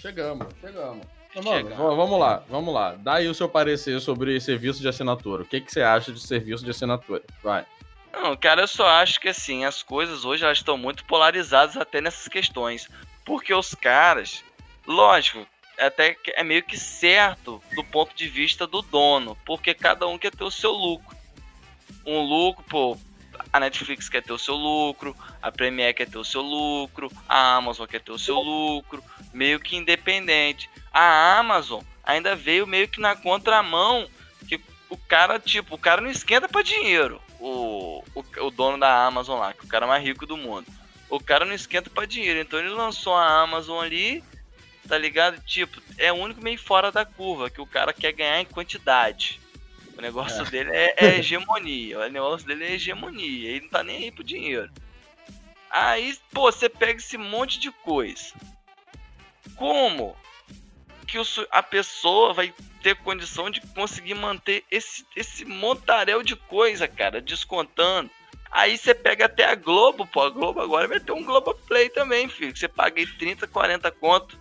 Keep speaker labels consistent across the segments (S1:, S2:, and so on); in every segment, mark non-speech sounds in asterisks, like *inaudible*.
S1: Chegamos, chegamos. Então, mano, vamos lá, vamos lá. Dá aí o seu parecer sobre serviço de assinatura. O que, que você acha de serviço de assinatura? Vai.
S2: Não, cara, eu só acho que assim, as coisas hoje elas estão muito polarizadas até nessas questões. Porque os caras, lógico, até é meio que certo do ponto de vista do dono, porque cada um quer ter o seu lucro. Um lucro, pô, a Netflix quer ter o seu lucro, a Premiere quer ter o seu lucro, a Amazon quer ter o seu lucro, meio que independente. A Amazon ainda veio meio que na contramão que o cara, tipo, o cara não esquenta para dinheiro. O, o, o, dono da Amazon lá, que é o cara mais rico do mundo. O cara não esquenta para dinheiro, então ele lançou a Amazon ali, tá ligado? Tipo, é o único meio fora da curva, que o cara quer ganhar em quantidade. O negócio é. dele é, é, hegemonia. O negócio dele é hegemonia. Ele não tá nem aí pro dinheiro. Aí, pô, você pega esse monte de coisa. Como que o, a pessoa vai ter condição de conseguir manter esse, esse montaréu de coisa, cara, descontando? Aí você pega até a Globo, pô. A Globo agora vai ter um Globoplay também, filho. Você paga aí 30, 40 conto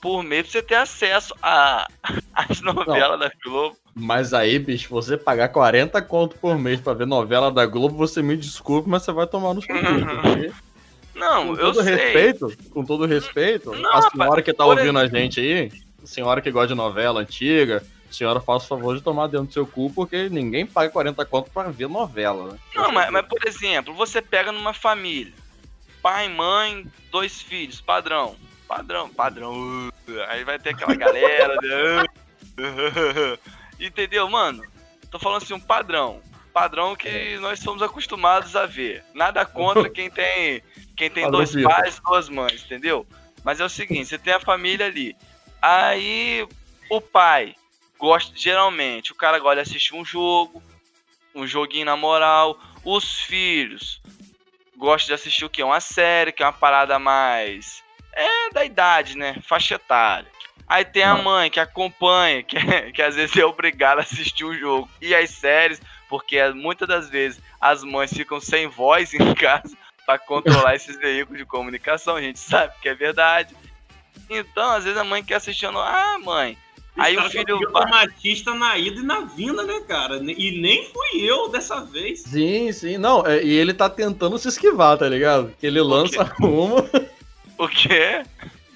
S2: por mês pra você ter acesso a, *laughs* as novelas da Globo.
S1: Mas aí, bicho, você pagar 40 conto por mês pra ver novela da Globo, você me desculpe, mas você vai tomar no seu. *laughs*
S2: Não,
S1: com todo
S2: eu
S1: respeito, sei. Com todo respeito, não, a senhora que tá ouvindo a gente aí, a senhora que gosta de novela antiga, a senhora faça o favor de tomar dentro do seu cu, porque ninguém paga 40 conto pra ver novela, né?
S2: Não, mas, mas, por exemplo, você pega numa família, pai, mãe, dois filhos, padrão. Padrão, padrão. Aí vai ter aquela galera. Né? *laughs* Entendeu, mano? Tô falando assim, um padrão. Padrão que é. nós somos acostumados a ver. Nada contra quem tem quem tem dois pais, duas mães, entendeu? Mas é o seguinte, você tem a família ali. Aí o pai gosta, geralmente, o cara gosta de assistir um jogo, um joguinho na moral. Os filhos gostam de assistir o quê? Uma série, que é uma parada mais. É da idade, né? Faixa etária. Aí tem a mãe que acompanha, *laughs* que, que às vezes é obrigada a assistir o jogo. E as séries, porque muitas das vezes as mães ficam sem voz *laughs* em casa para controlar *laughs* esses veículos de comunicação. A gente sabe que é verdade. Então, às vezes a mãe quer assistir, ah, mãe. Aí o filho.
S3: O machista na ida e na vinda, né, cara? E nem fui eu dessa vez.
S1: Sim, sim. Não, é, e ele tá tentando se esquivar, tá ligado? Que ele lança *laughs* uma.
S2: O quê?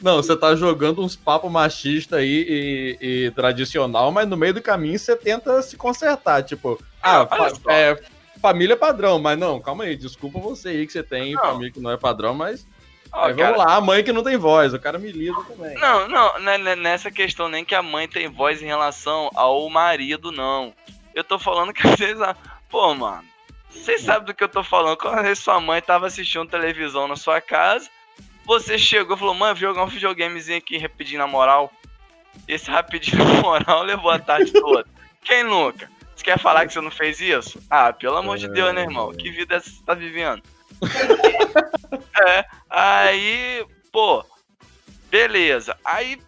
S1: Não, você tá jogando uns papos machista aí e, e, tradicional, mas no meio do caminho você tenta se consertar. Tipo, ah, fa é, família padrão, mas não, calma aí, desculpa você aí que você tem não. família que não é padrão, mas. Oh, vamos cara... lá, a mãe que não tem voz, o cara me lida também.
S2: Não, não, né, né, nessa questão nem que a mãe tem voz em relação ao marido, não. Eu tô falando que às vezes. Pô, mano, vocês sabem do que eu tô falando. Quando sua mãe tava assistindo televisão na sua casa você chegou e falou, mano, jogar um videogamezinho aqui rapidinho na moral. Esse rapidinho *laughs* na moral levou a tarde toda. Quem nunca? Você quer falar que você não fez isso? Ah, pelo amor de Deus, né, irmão? Que vida é você tá vivendo? *laughs* é, aí, pô, beleza. Aí,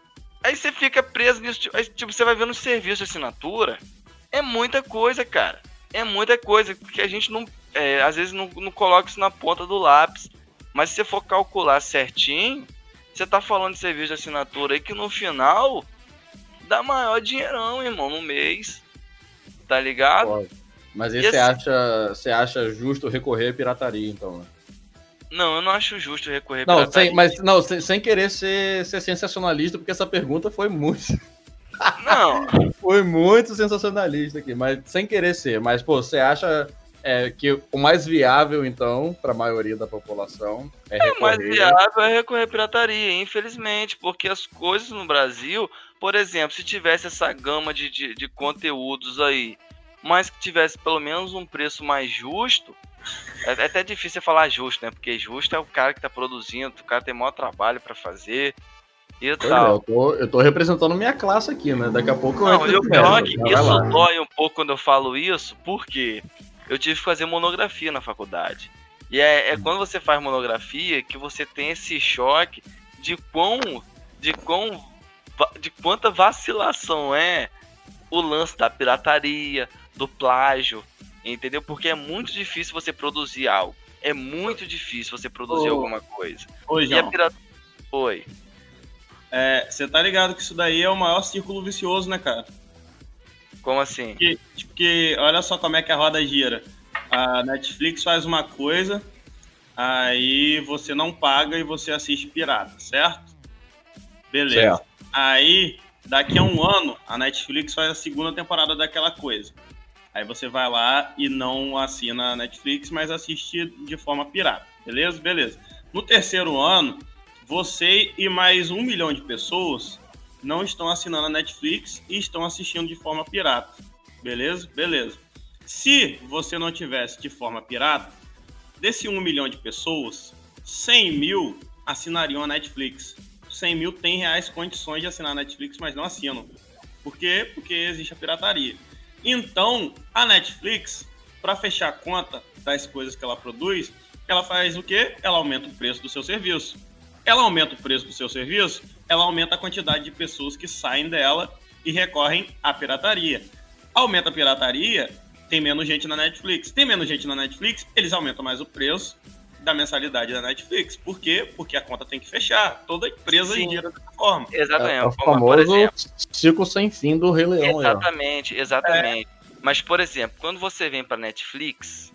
S2: aí você fica preso nisso. Aí, tipo, você vai ver no serviço de assinatura. É muita coisa, cara. É muita coisa que a gente não. É, às vezes não, não coloca isso na ponta do lápis. Mas se você for calcular certinho, você tá falando de serviço de assinatura aí que no final dá maior dinheirão, irmão, no mês. Tá ligado? Pode.
S1: Mas aí você assim... acha, você acha justo recorrer à pirataria, então, né?
S2: Não, eu não acho justo recorrer
S1: não, pirataria. Sem, mas não, sem, sem querer ser, ser sensacionalista, porque essa pergunta foi muito. *laughs*
S2: Não.
S1: foi muito sensacionalista aqui, mas sem querer ser. Mas, pô, você acha é que o mais viável, então, para a maioria da população é, é
S2: recorrer... O mais viável é recorrer à pirataria, infelizmente, porque as coisas no Brasil, por exemplo, se tivesse essa gama de, de, de conteúdos aí, mas que tivesse pelo menos um preço mais justo, é, é até difícil falar justo, né? Porque justo é o cara que está produzindo, o cara tem maior trabalho para fazer e é, tal.
S1: eu, tô, eu tô representando minha classe aqui, né? Daqui a pouco
S2: eu Não, eu, pior que isso dói um pouco quando eu falo isso, porque eu tive que fazer monografia na faculdade. E é, é quando você faz monografia que você tem esse choque de quão. de quão. de quanta vacilação é o lance da pirataria, do plágio, entendeu? Porque é muito difícil você produzir algo. É muito difícil você produzir alguma coisa.
S3: Oi,
S2: e a pirata... Oi.
S3: É, você tá ligado que isso daí é o maior círculo vicioso, né, cara?
S2: Como assim?
S3: Porque, porque olha só como é que a roda gira. A Netflix faz uma coisa, aí você não paga e você assiste pirata, certo? Beleza. Certo. Aí, daqui a um ano, a Netflix faz a segunda temporada daquela coisa. Aí você vai lá e não assina a Netflix, mas assiste de forma pirata. Beleza? Beleza. No terceiro ano, você e mais um milhão de pessoas não estão assinando a Netflix e estão assistindo de forma pirata. Beleza? Beleza. Se você não tivesse de forma pirata, desse um milhão de pessoas, 100 mil assinariam a Netflix. 100 mil têm reais condições de assinar a Netflix, mas não assinam. Por quê? Porque existe a pirataria. Então, a Netflix, para fechar a conta das coisas que ela produz, ela faz o quê? Ela aumenta o preço do seu serviço. Ela aumenta o preço do seu serviço, ela aumenta a quantidade de pessoas que saem dela e recorrem à pirataria. Aumenta a pirataria, tem menos gente na Netflix. Tem menos gente na Netflix, eles aumentam mais o preço da mensalidade da Netflix. Por quê? Porque a conta tem que fechar. Toda empresa Sim. gira dessa forma.
S1: Exatamente. É, é o famoso ciclo sem fim do Rei Leão.
S2: Exatamente, exatamente. É. Mas, por exemplo, quando você vem para Netflix,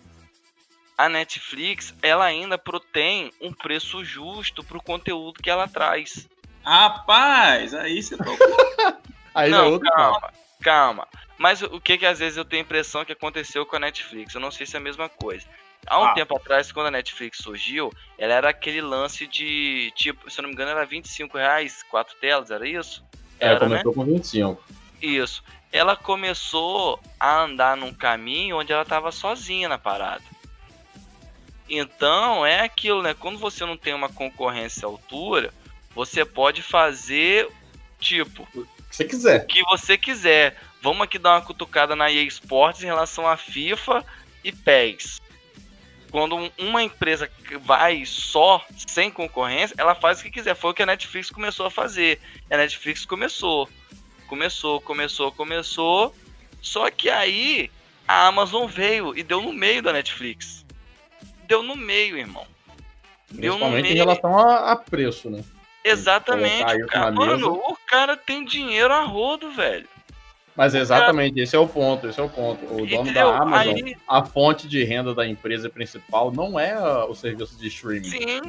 S2: a Netflix ela ainda tem um preço justo para o conteúdo que ela traz.
S3: Rapaz, aí você tocou. *laughs*
S2: aí não, é calma, calma. Mas o que que às vezes eu tenho a impressão que aconteceu com a Netflix? Eu não sei se é a mesma coisa. Há um ah. tempo atrás, quando a Netflix surgiu, ela era aquele lance de, tipo, se eu não me engano, era 25 reais, quatro telas, era isso?
S1: É, era, começou né? com 25.
S2: Isso. Ela começou a andar num caminho onde ela estava sozinha na parada. Então, é aquilo, né? Quando você não tem uma concorrência à altura, você pode fazer, tipo...
S1: O que você quiser.
S2: O que você quiser. Vamos aqui dar uma cutucada na EA Sports em relação a FIFA e PES quando uma empresa vai só sem concorrência, ela faz o que quiser. Foi o que a Netflix começou a fazer. A Netflix começou, começou, começou, começou. Só que aí a Amazon veio e deu no meio da Netflix. Deu no meio, irmão.
S1: Deu no meio. em relação a, a preço, né?
S2: Exatamente. Cara, mano, o cara tem dinheiro a rodo, velho.
S1: Mas exatamente, esse é o ponto, esse é o ponto. O dono Entendeu? da Amazon, Aí... a fonte de renda da empresa principal não é o serviço de streaming. Sim.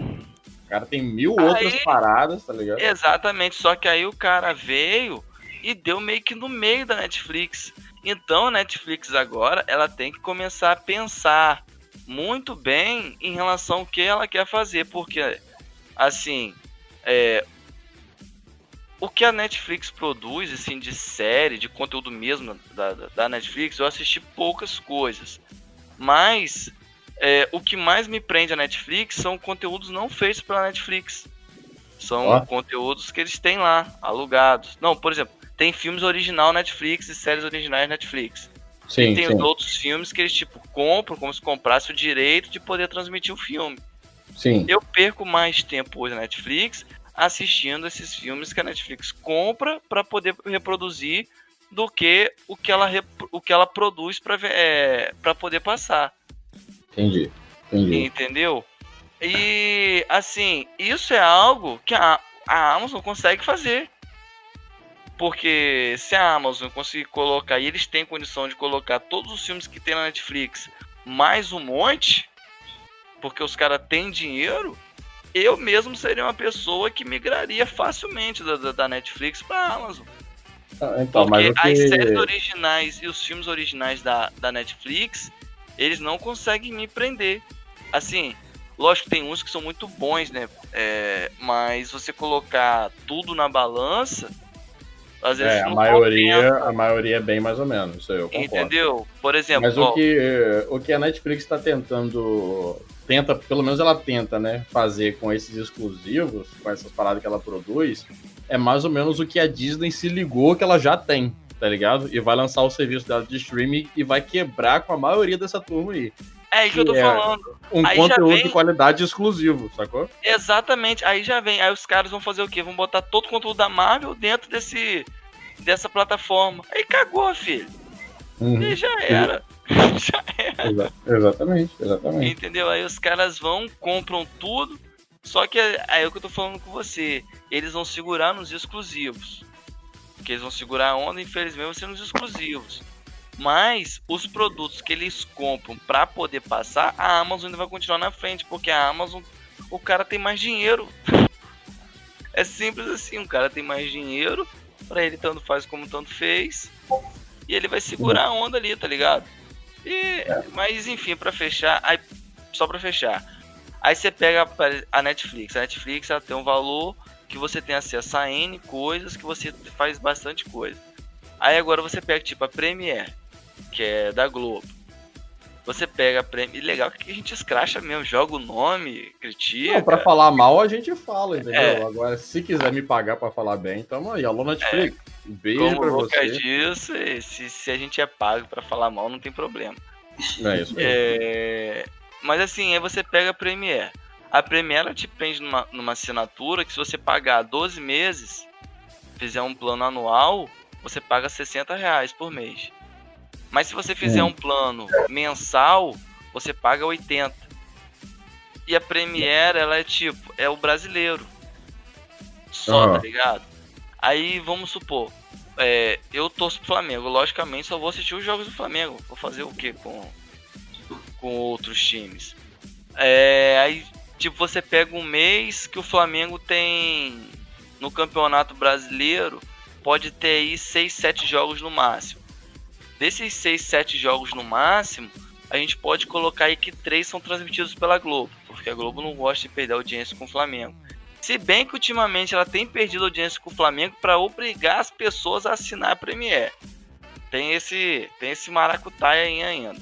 S1: O cara tem mil aí... outras paradas, tá ligado?
S2: Exatamente, só que aí o cara veio e deu meio que no meio da Netflix. Então a Netflix agora, ela tem que começar a pensar muito bem em relação ao que ela quer fazer, porque assim, é, o que a Netflix produz, assim, de série, de conteúdo mesmo da, da Netflix, eu assisti poucas coisas. Mas é, o que mais me prende a Netflix são conteúdos não feitos pela Netflix. São oh. conteúdos que eles têm lá, alugados. Não, por exemplo, tem filmes original Netflix e séries originais Netflix. Sim, e tem sim. outros filmes que eles, tipo, compram como se comprasse o direito de poder transmitir o filme.
S1: Sim.
S2: Eu perco mais tempo hoje na Netflix assistindo esses filmes que a Netflix compra para poder reproduzir do que o que ela, o que ela produz para é, poder passar.
S1: Entendi. Entendi.
S2: Entendeu? E assim, isso é algo que a, a Amazon consegue fazer. Porque se a Amazon conseguir colocar, e eles têm condição de colocar todos os filmes que tem na Netflix, mais um monte, porque os caras têm dinheiro, eu mesmo seria uma pessoa que migraria facilmente da, da, Netflix para Amazon. Ah, então, Porque que... as séries originais e os filmes originais da, da Netflix, eles não conseguem me prender. Assim, lógico que tem uns que são muito bons, né? É, mas você colocar tudo na balança,
S1: às vezes é, a maioria, a maioria é bem mais ou menos, isso eu concordo.
S2: Entendeu? Por exemplo,
S1: mas ó, o que o que a Netflix está tentando tenta, pelo menos ela tenta, né, fazer com esses exclusivos, com essas paradas que ela produz, é mais ou menos o que a Disney se ligou que ela já tem, tá ligado? E vai lançar o serviço dela de streaming e vai quebrar com a maioria dessa turma aí.
S2: É isso que eu tô é falando.
S1: Um aí conteúdo vem... de qualidade exclusivo, sacou?
S2: Exatamente. Aí já vem. Aí os caras vão fazer o quê? Vão botar todo o conteúdo da Marvel dentro desse dessa plataforma. Aí cagou, filho. Uhum. E já era. *laughs*
S1: Já era. Exa exatamente, exatamente.
S2: Entendeu? Aí os caras vão, compram tudo, Só que é, é o que eu tô falando com você. Eles vão segurar nos exclusivos. Porque eles vão segurar a onda, infelizmente, vão ser nos exclusivos. Mas os produtos que eles compram para poder passar, a Amazon ainda vai continuar na frente, porque a Amazon, o cara tem mais dinheiro. *laughs* É simples assim, o cara tem mais dinheiro, para ele tanto faz como tanto fez, e ele vai segurar a onda ali, tá ligado? E, mas enfim, para fechar, aí, só para fechar. Aí você pega a Netflix, a Netflix ela tem um valor que você tem acesso a N coisas, que você faz bastante coisa. Aí agora você pega tipo a Premiere que é da Globo. Você pega prêmio. Legal que a gente escracha mesmo, joga o nome, critica. Não,
S1: pra falar mal a gente fala, entendeu? É. Agora, se quiser me pagar pra falar bem, tamo aí. Alô, Netflix. É. Um beijo Como pra você.
S2: disso, se, se a gente é pago pra falar mal, não tem problema.
S1: É isso.
S2: É... Mas assim, aí você pega a Premiere. A Premiere te prende numa, numa assinatura que se você pagar 12 meses, fizer um plano anual, você paga 60 reais por mês. Mas se você fizer um plano mensal, você paga 80. E a Premiere, ela é tipo, é o brasileiro. Só, uhum. tá ligado? Aí vamos supor, é, eu torço pro Flamengo. Logicamente, só vou assistir os jogos do Flamengo. Vou fazer o que com, com outros times? É, aí, tipo, você pega um mês que o Flamengo tem no Campeonato Brasileiro, pode ter aí 6, 7 jogos no máximo. Desses 6, 7 jogos no máximo, a gente pode colocar aí que três são transmitidos pela Globo, porque a Globo não gosta de perder audiência com o Flamengo. Se bem que ultimamente ela tem perdido audiência com o Flamengo para obrigar as pessoas a assinar a Premiere. Tem esse, tem esse maracutaia aí ainda.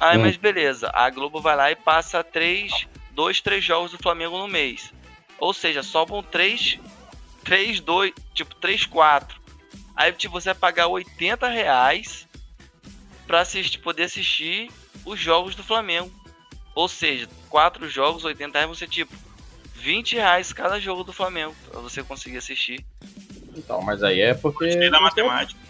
S2: Aí, hum. mas beleza, a Globo vai lá e passa três, dois, três jogos do Flamengo no mês. Ou seja, sobram três, três, dois, tipo, três, quatro. Aí tipo, você vai pagar 80 reais para assistir, poder assistir os jogos do Flamengo. Ou seja, quatro jogos, 80 reais, você tipo 20 reais cada jogo do Flamengo para você conseguir assistir.
S1: Então, mas aí é porque.
S3: Da matemática.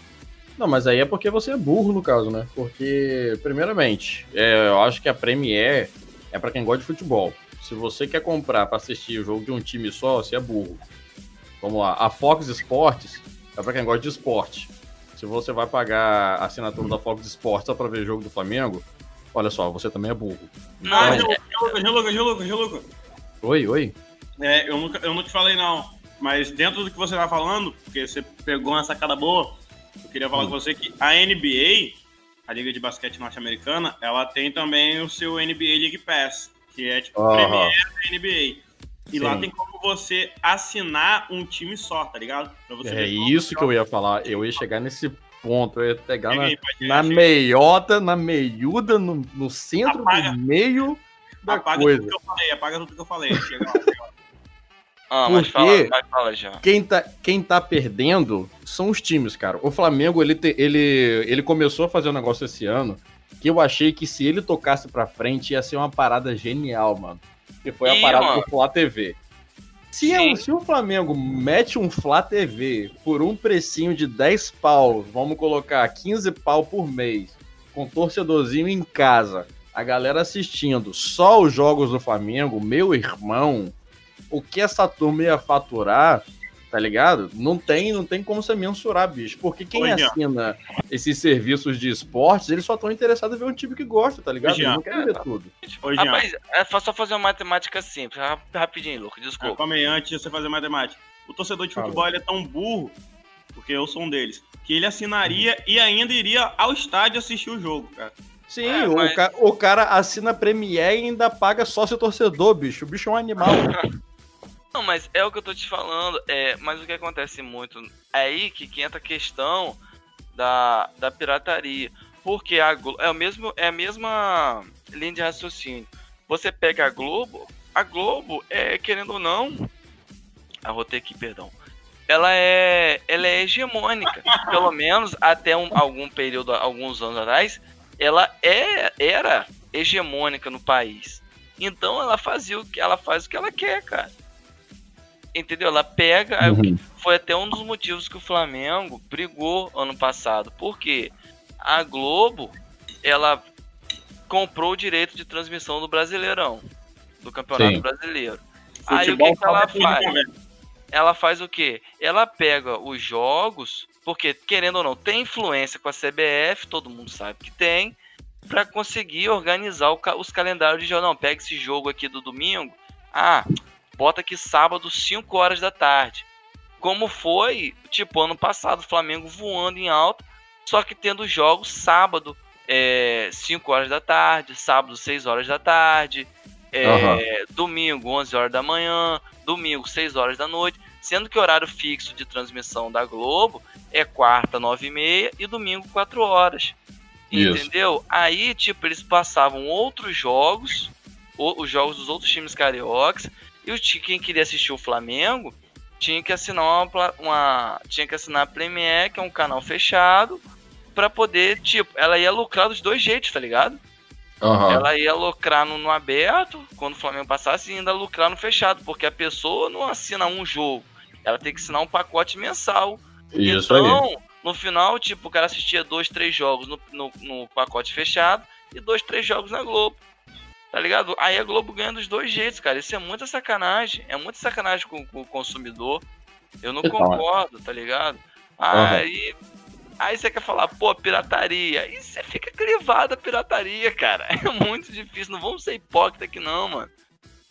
S1: Não, mas aí é porque você é burro no caso, né? Porque, primeiramente, é, eu acho que a Premier é para quem gosta de futebol. Se você quer comprar para assistir o jogo de um time só, você é burro. Vamos lá, a Fox Sports é para quem gosta de esporte se você vai pagar a assinatura da Fox Sports só pra ver jogo do Flamengo, olha só, você também é burro.
S3: Não, então... Lucas, Lucas, Lucas,
S1: Oi, oi.
S3: É, eu, nunca, eu não te falei não, mas dentro do que você tá falando, porque você pegou uma sacada boa, eu queria falar hum. com você que a NBA, a Liga de Basquete Norte-Americana, ela tem também o seu NBA League Pass, que é tipo o Premier da NBA. E Sim. lá tem como você assinar um time só, tá ligado?
S1: é isso que eu ia falar. Eu ia chegar nesse ponto. Eu ia pegar na, na meiota, na meiuda, no, no centro apaga, do meio da
S3: apaga
S1: coisa.
S3: Tudo que eu falei, apaga tudo que eu falei. Chega lá, chega lá.
S2: Ah, mas fala, mas fala já.
S1: Quem tá, quem tá perdendo são os times, cara. O Flamengo, ele, te, ele, ele começou a fazer um negócio esse ano que eu achei que se ele tocasse pra frente ia ser uma parada genial, mano que foi a parada mano. do Flá TV. Se, é, se o Flamengo mete um Flá TV por um precinho de 10 pau, vamos colocar 15 pau por mês, com torcedorzinho em casa, a galera assistindo só os jogos do Flamengo, meu irmão, o que essa turma ia faturar tá ligado? Não tem, não tem como você mensurar, bicho. Porque quem assina esses serviços de esportes, eles só estão interessados em ver um time que gosta, tá ligado? Eles não querem ver tudo.
S2: Rapaz, é só fazer uma matemática simples. Rapidinho, Lucas, desculpa.
S3: É, calma aí, antes de você fazer matemática. O torcedor de futebol ele é tão burro, porque eu sou um deles, que ele assinaria e ainda iria ao estádio assistir o jogo, cara.
S1: Sim, é, o, mas... ca o cara assina Premier e ainda paga sócio torcedor, bicho. O bicho é um animal. *laughs*
S2: Não, mas é o que eu tô te falando. É, mas o que acontece muito é aí que, entra a questão da, da pirataria. Porque a Globo, é, o mesmo, é a mesma linha de raciocínio. Você pega a Globo, a Globo é, querendo ou não. Arrotei aqui, perdão. Ela é, ela é hegemônica. Pelo menos até um, algum período, alguns anos atrás, ela é, era hegemônica no país. Então ela fazia o que ela faz o que ela quer, cara entendeu? Ela pega. Uhum. Foi até um dos motivos que o Flamengo brigou ano passado. Porque a Globo, ela comprou o direito de transmissão do Brasileirão, do Campeonato Sim. Brasileiro. Aí o que, que ela faz? Ela faz o quê? Ela pega os jogos, porque querendo ou não, tem influência com a CBF, todo mundo sabe que tem, para conseguir organizar os calendários de jogo. Não, pega esse jogo aqui do domingo. Ah, bota aqui sábado, 5 horas da tarde. Como foi, tipo, ano passado, o Flamengo voando em alta, só que tendo jogos sábado, é, 5 horas da tarde, sábado, 6 horas da tarde, é, uhum. domingo, 11 horas da manhã, domingo, 6 horas da noite, sendo que o horário fixo de transmissão da Globo é quarta, 9 e meia e domingo, 4 horas. Isso. Entendeu? Aí, tipo, eles passavam outros jogos, os jogos dos outros times cariocas, e o, quem queria assistir o Flamengo tinha que assinar uma, uma tinha que assinar a Premier, que é um canal fechado, para poder, tipo, ela ia lucrar dos dois jeitos, tá ligado? Uhum. Ela ia lucrar no, no, aberto, quando o Flamengo passasse, e ainda lucrar no fechado, porque a pessoa não assina um jogo, ela tem que assinar um pacote mensal. Isso então, aí. no final, tipo, o cara assistia dois, três jogos no, no, no pacote fechado e dois, três jogos na Globo. Tá ligado? Aí a Globo ganha dos dois jeitos, cara. Isso é muita sacanagem. É muita sacanagem com, com o consumidor. Eu não concordo, tá ligado? Aí uhum. Aí você quer falar, pô, pirataria. E você fica crivado a pirataria, cara. *laughs* É muito difícil. Não vamos ser hipócrita aqui, não, mano.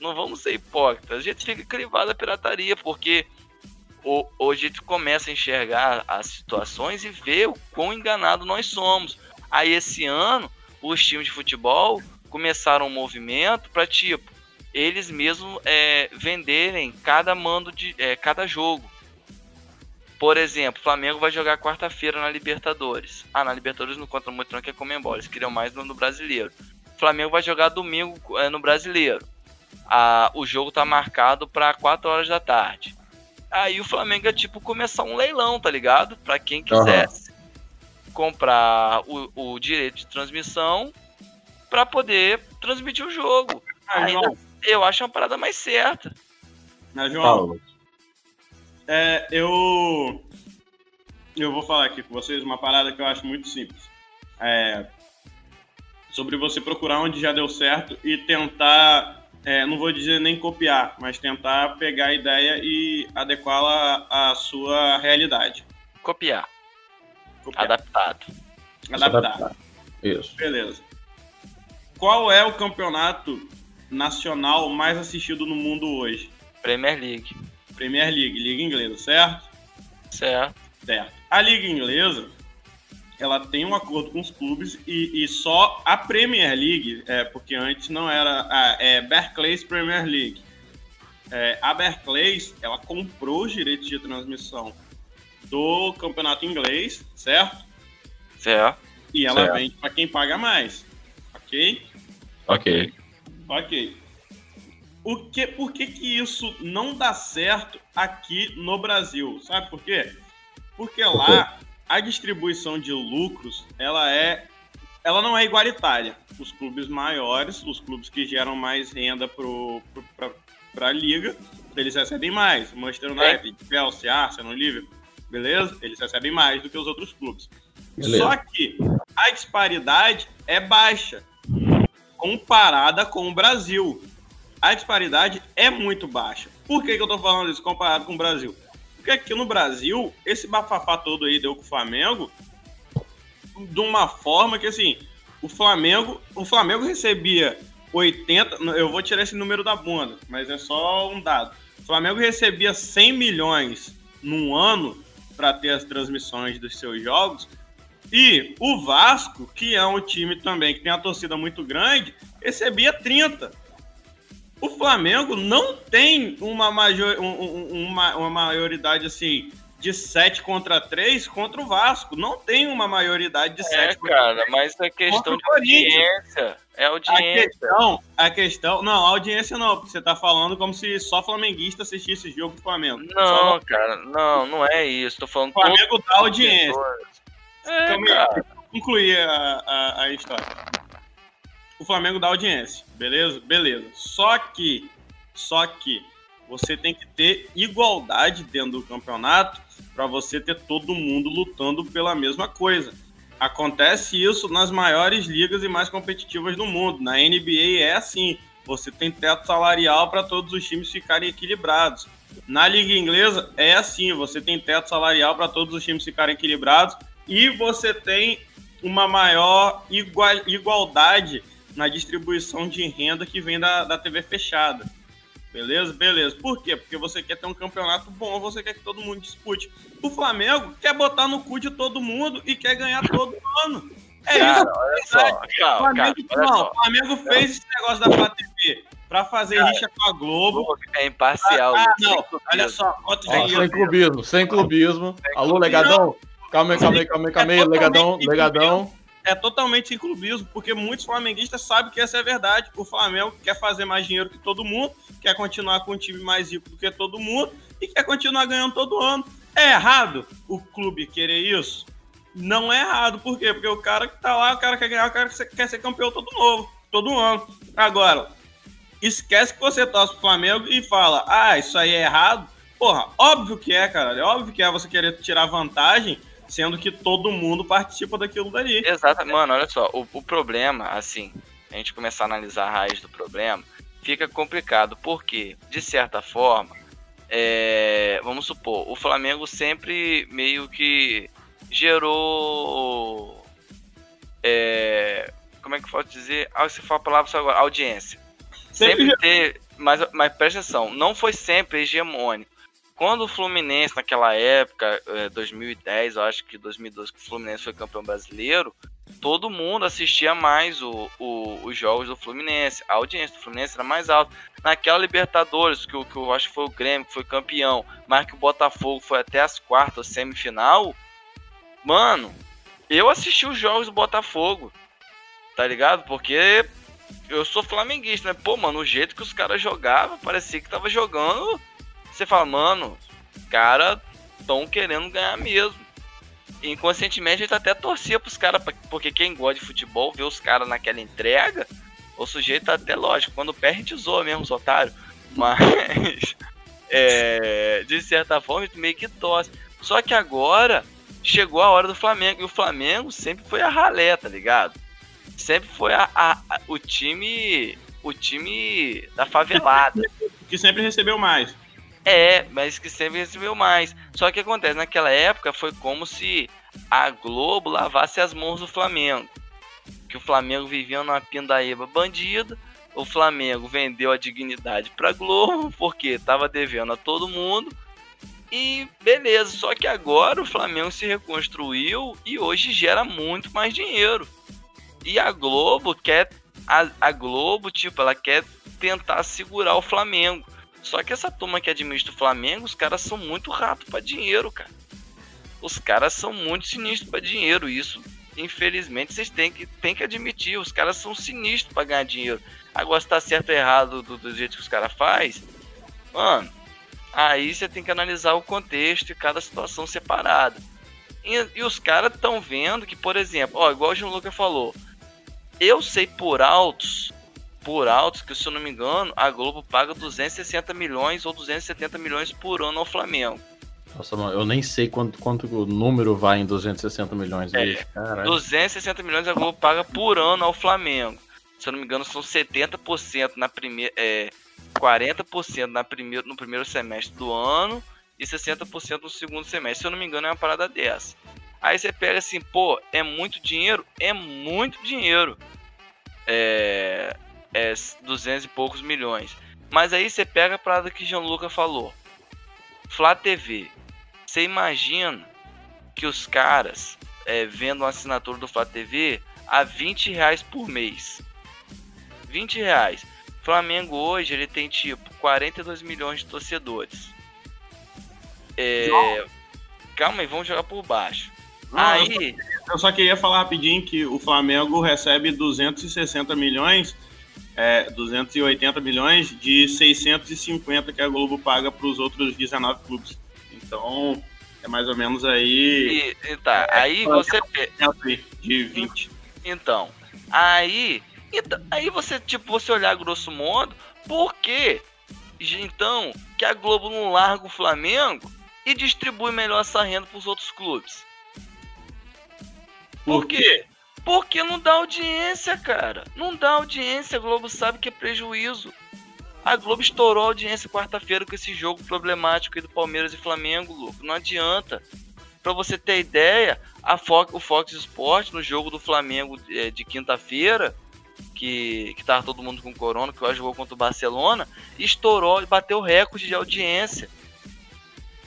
S2: Não vamos ser hipócritas. A gente fica crivado a pirataria, porque o, hoje a gente começa a enxergar as situações e ver o quão enganado nós somos. Aí esse ano, os times de futebol começaram um movimento para tipo eles mesmos é, venderem cada mando de é, cada jogo. Por exemplo, o Flamengo vai jogar quarta-feira na Libertadores. Ah, na Libertadores não conta muito não, que é Comembol. Eles queriam mais no, no Brasileiro. O Flamengo vai jogar domingo é, no Brasileiro. Ah, o jogo tá marcado para 4 horas da tarde. Aí o Flamengo é tipo começar um leilão, tá ligado? Para quem quisesse uhum. comprar o, o, direito de transmissão para poder transmitir o jogo. Ah, Ainda, eu acho uma parada mais certa.
S3: Mas, João, é, eu. Eu vou falar aqui com vocês uma parada que eu acho muito simples. É, sobre você procurar onde já deu certo e tentar, é, não vou dizer nem copiar, mas tentar pegar a ideia e adequá-la à sua realidade.
S2: Copiar. copiar. Adaptado.
S3: Adaptar. Isso. Beleza. Qual é o campeonato nacional mais assistido no mundo hoje?
S2: Premier League.
S3: Premier League, Liga Inglesa, certo?
S2: Certo.
S3: Certo. A Liga Inglesa, ela tem um acordo com os clubes e, e só a Premier League, é, porque antes não era a é, Barclays Premier League. É, a Barclays, ela comprou os direitos de transmissão do campeonato inglês, certo?
S2: Certo.
S3: E ela certo. vende para quem paga mais, ok?
S2: Ok.
S3: Ok o que, por que, que isso não dá certo aqui no Brasil? Sabe por quê? Porque lá a distribuição de lucros ela é ela não é igualitária. Os clubes maiores, os clubes que geram mais renda para a liga, eles recebem mais. Manchester United, é. Chelsea, Arsenal, Liverpool, beleza? Eles recebem mais do que os outros clubes. Beleza. Só que a disparidade é baixa comparada com o Brasil a disparidade é muito baixa. Por que, que eu tô falando isso comparado com o Brasil? Porque aqui no Brasil, esse bafafá todo aí deu com o Flamengo de uma forma que, assim, o Flamengo, o Flamengo recebia 80, eu vou tirar esse número da bunda, mas é só um dado. O Flamengo recebia 100 milhões num ano para ter as transmissões dos seus jogos. E o Vasco, que é um time também que tem uma torcida muito grande, recebia 30 o Flamengo não tem uma, major, um, uma, uma maioridade assim de 7 contra 3 contra o Vasco. Não tem uma maioridade de 7
S2: é, cara, 3 mas é questão de audiência. É audiência.
S3: A questão, a questão. Não, audiência não, porque você tá falando como se só flamenguista assistisse jogo do Flamengo.
S2: Não,
S3: só...
S2: cara, não, não é isso. Tô falando.
S3: O Flamengo dá audiência. É, Calma cara. concluir a, a, a história o Flamengo dá audiência, beleza? Beleza. Só que, só que você tem que ter igualdade dentro do campeonato para você ter todo mundo lutando pela mesma coisa. Acontece isso nas maiores ligas e mais competitivas do mundo. Na NBA é assim. você tem teto salarial para todos os times ficarem equilibrados. Na liga inglesa é assim, você tem teto salarial para todos os times ficarem equilibrados e você tem uma maior igual, igualdade na distribuição de renda que vem da, da TV fechada. Beleza? Beleza. Por quê? Porque você quer ter um campeonato bom, você quer que todo mundo dispute. O Flamengo quer botar no cu de todo mundo e quer ganhar todo ano. É cara,
S2: isso. Olha só, calma,
S3: o Flamengo,
S2: cara,
S3: não, o Flamengo fez esse negócio da FATV pra fazer cara, rixa com a Globo.
S2: É imparcial.
S3: Ah, não. Olha só.
S1: Ó, sem clubismo, sem clubismo. Alô, legadão. Calma aí, calma aí, calma aí, calma aí. É legadão, legadão
S3: é totalmente clubismo, porque muitos flamenguistas sabem que essa é a verdade. O Flamengo quer fazer mais dinheiro que todo mundo, quer continuar com um time mais rico do que todo mundo e quer continuar ganhando todo ano. É errado o clube querer isso? Não é errado. Por quê? Porque o cara que tá lá, o cara quer ganhar, o cara quer ser campeão todo novo, todo ano. Agora, esquece que você torce pro Flamengo e fala, ah, isso aí é errado. Porra, óbvio que é, cara. É óbvio que é você querer tirar vantagem sendo que todo mundo participa daquilo dali.
S2: Exato, mano, olha só, o, o problema, assim, a gente começar a analisar a raiz do problema, fica complicado, porque, de certa forma, é, vamos supor, o Flamengo sempre meio que gerou. É, como é que eu posso dizer? Ah, você fala a palavra só agora, audiência. Sempre, sempre ter. Mas, mas presta atenção, não foi sempre hegemônico. Quando o Fluminense, naquela época, 2010, é, eu acho que 2012, que o Fluminense foi campeão brasileiro, todo mundo assistia mais o, o, os jogos do Fluminense. A audiência do Fluminense era mais alta. Naquela Libertadores, que, que eu acho que foi o Grêmio que foi campeão, mas que o Botafogo foi até as quartas, semifinal. Mano, eu assisti os jogos do Botafogo, tá ligado? Porque eu sou flamenguista, né? Pô, mano, o jeito que os caras jogavam, parecia que tava jogando você fala, mano, cara estão querendo ganhar mesmo. E, inconscientemente a gente até torcia pros caras, porque quem gosta de futebol vê os caras naquela entrega, o sujeito tá até lógico, quando perde a gente zoa mesmo os otários. Mas *laughs* é, de certa forma meio que torce. Só que agora chegou a hora do Flamengo. E o Flamengo sempre foi a ralé, tá ligado? Sempre foi a, a, a o time. O time da favelada. *laughs*
S3: Que sempre recebeu mais.
S2: É, mas que sempre recebeu mais. Só que acontece, naquela época foi como se a Globo lavasse as mãos do Flamengo. Que o Flamengo vivia numa pindaíba bandida. O Flamengo vendeu a dignidade pra Globo, porque tava devendo a todo mundo. E beleza, só que agora o Flamengo se reconstruiu e hoje gera muito mais dinheiro. E a Globo quer. A, a Globo, tipo, ela quer tentar segurar o Flamengo. Só que essa turma que administra o Flamengo, os caras são muito rato para dinheiro, cara. Os caras são muito sinistros para dinheiro. Isso, infelizmente, vocês têm que, têm que admitir. Os caras são sinistros para ganhar dinheiro. Agora, se tá certo ou errado do, do jeito que os caras faz, mano, aí você tem que analisar o contexto e cada situação separada. E, e os caras estão vendo que, por exemplo, ó, igual o João Lucas falou, eu sei por altos por altos, que se eu não me engano, a Globo paga 260 milhões ou 270 milhões por ano ao Flamengo.
S1: Nossa, mano, eu nem sei quanto, quanto o número vai em 260 milhões. É,
S2: bicho, 260 milhões a Globo paga por ano ao Flamengo. Se eu não me engano, são 70% na primeira. É, 40% na primeiro, no primeiro semestre do ano e 60% no segundo semestre. Se eu não me engano, é uma parada dessa. Aí você pega assim, pô, é muito dinheiro? É muito dinheiro. É, é, 200 e poucos milhões. Mas aí você pega a parada que Gianluca falou. Flá TV. Você imagina que os caras é, vendo uma assinatura do Flá TV a 20 reais por mês. 20 reais. Flamengo hoje ele tem tipo 42 milhões de torcedores. É... Calma aí, vamos jogar por baixo.
S3: Não, aí. Eu só queria falar rapidinho que o Flamengo recebe 260 milhões é, 280 milhões de 650 que a Globo paga para os outros 19 clubes. Então, é mais ou menos aí.
S2: E, tá, é, aí você.
S3: De 20.
S2: Então, aí. Então, aí você, tipo, você olhar grosso modo, por que então que a Globo não larga o Flamengo e distribui melhor essa renda para os outros clubes? Por, por quê? Porque não dá audiência, cara. Não dá audiência. A Globo sabe que é prejuízo. A Globo estourou a audiência quarta-feira com esse jogo problemático aí do Palmeiras e Flamengo, louco. Não adianta. Pra você ter ideia, a Fox, o Fox Sport no jogo do Flamengo é, de quinta-feira, que, que tava todo mundo com corona, que jogou contra o Barcelona, estourou e bateu recorde de audiência.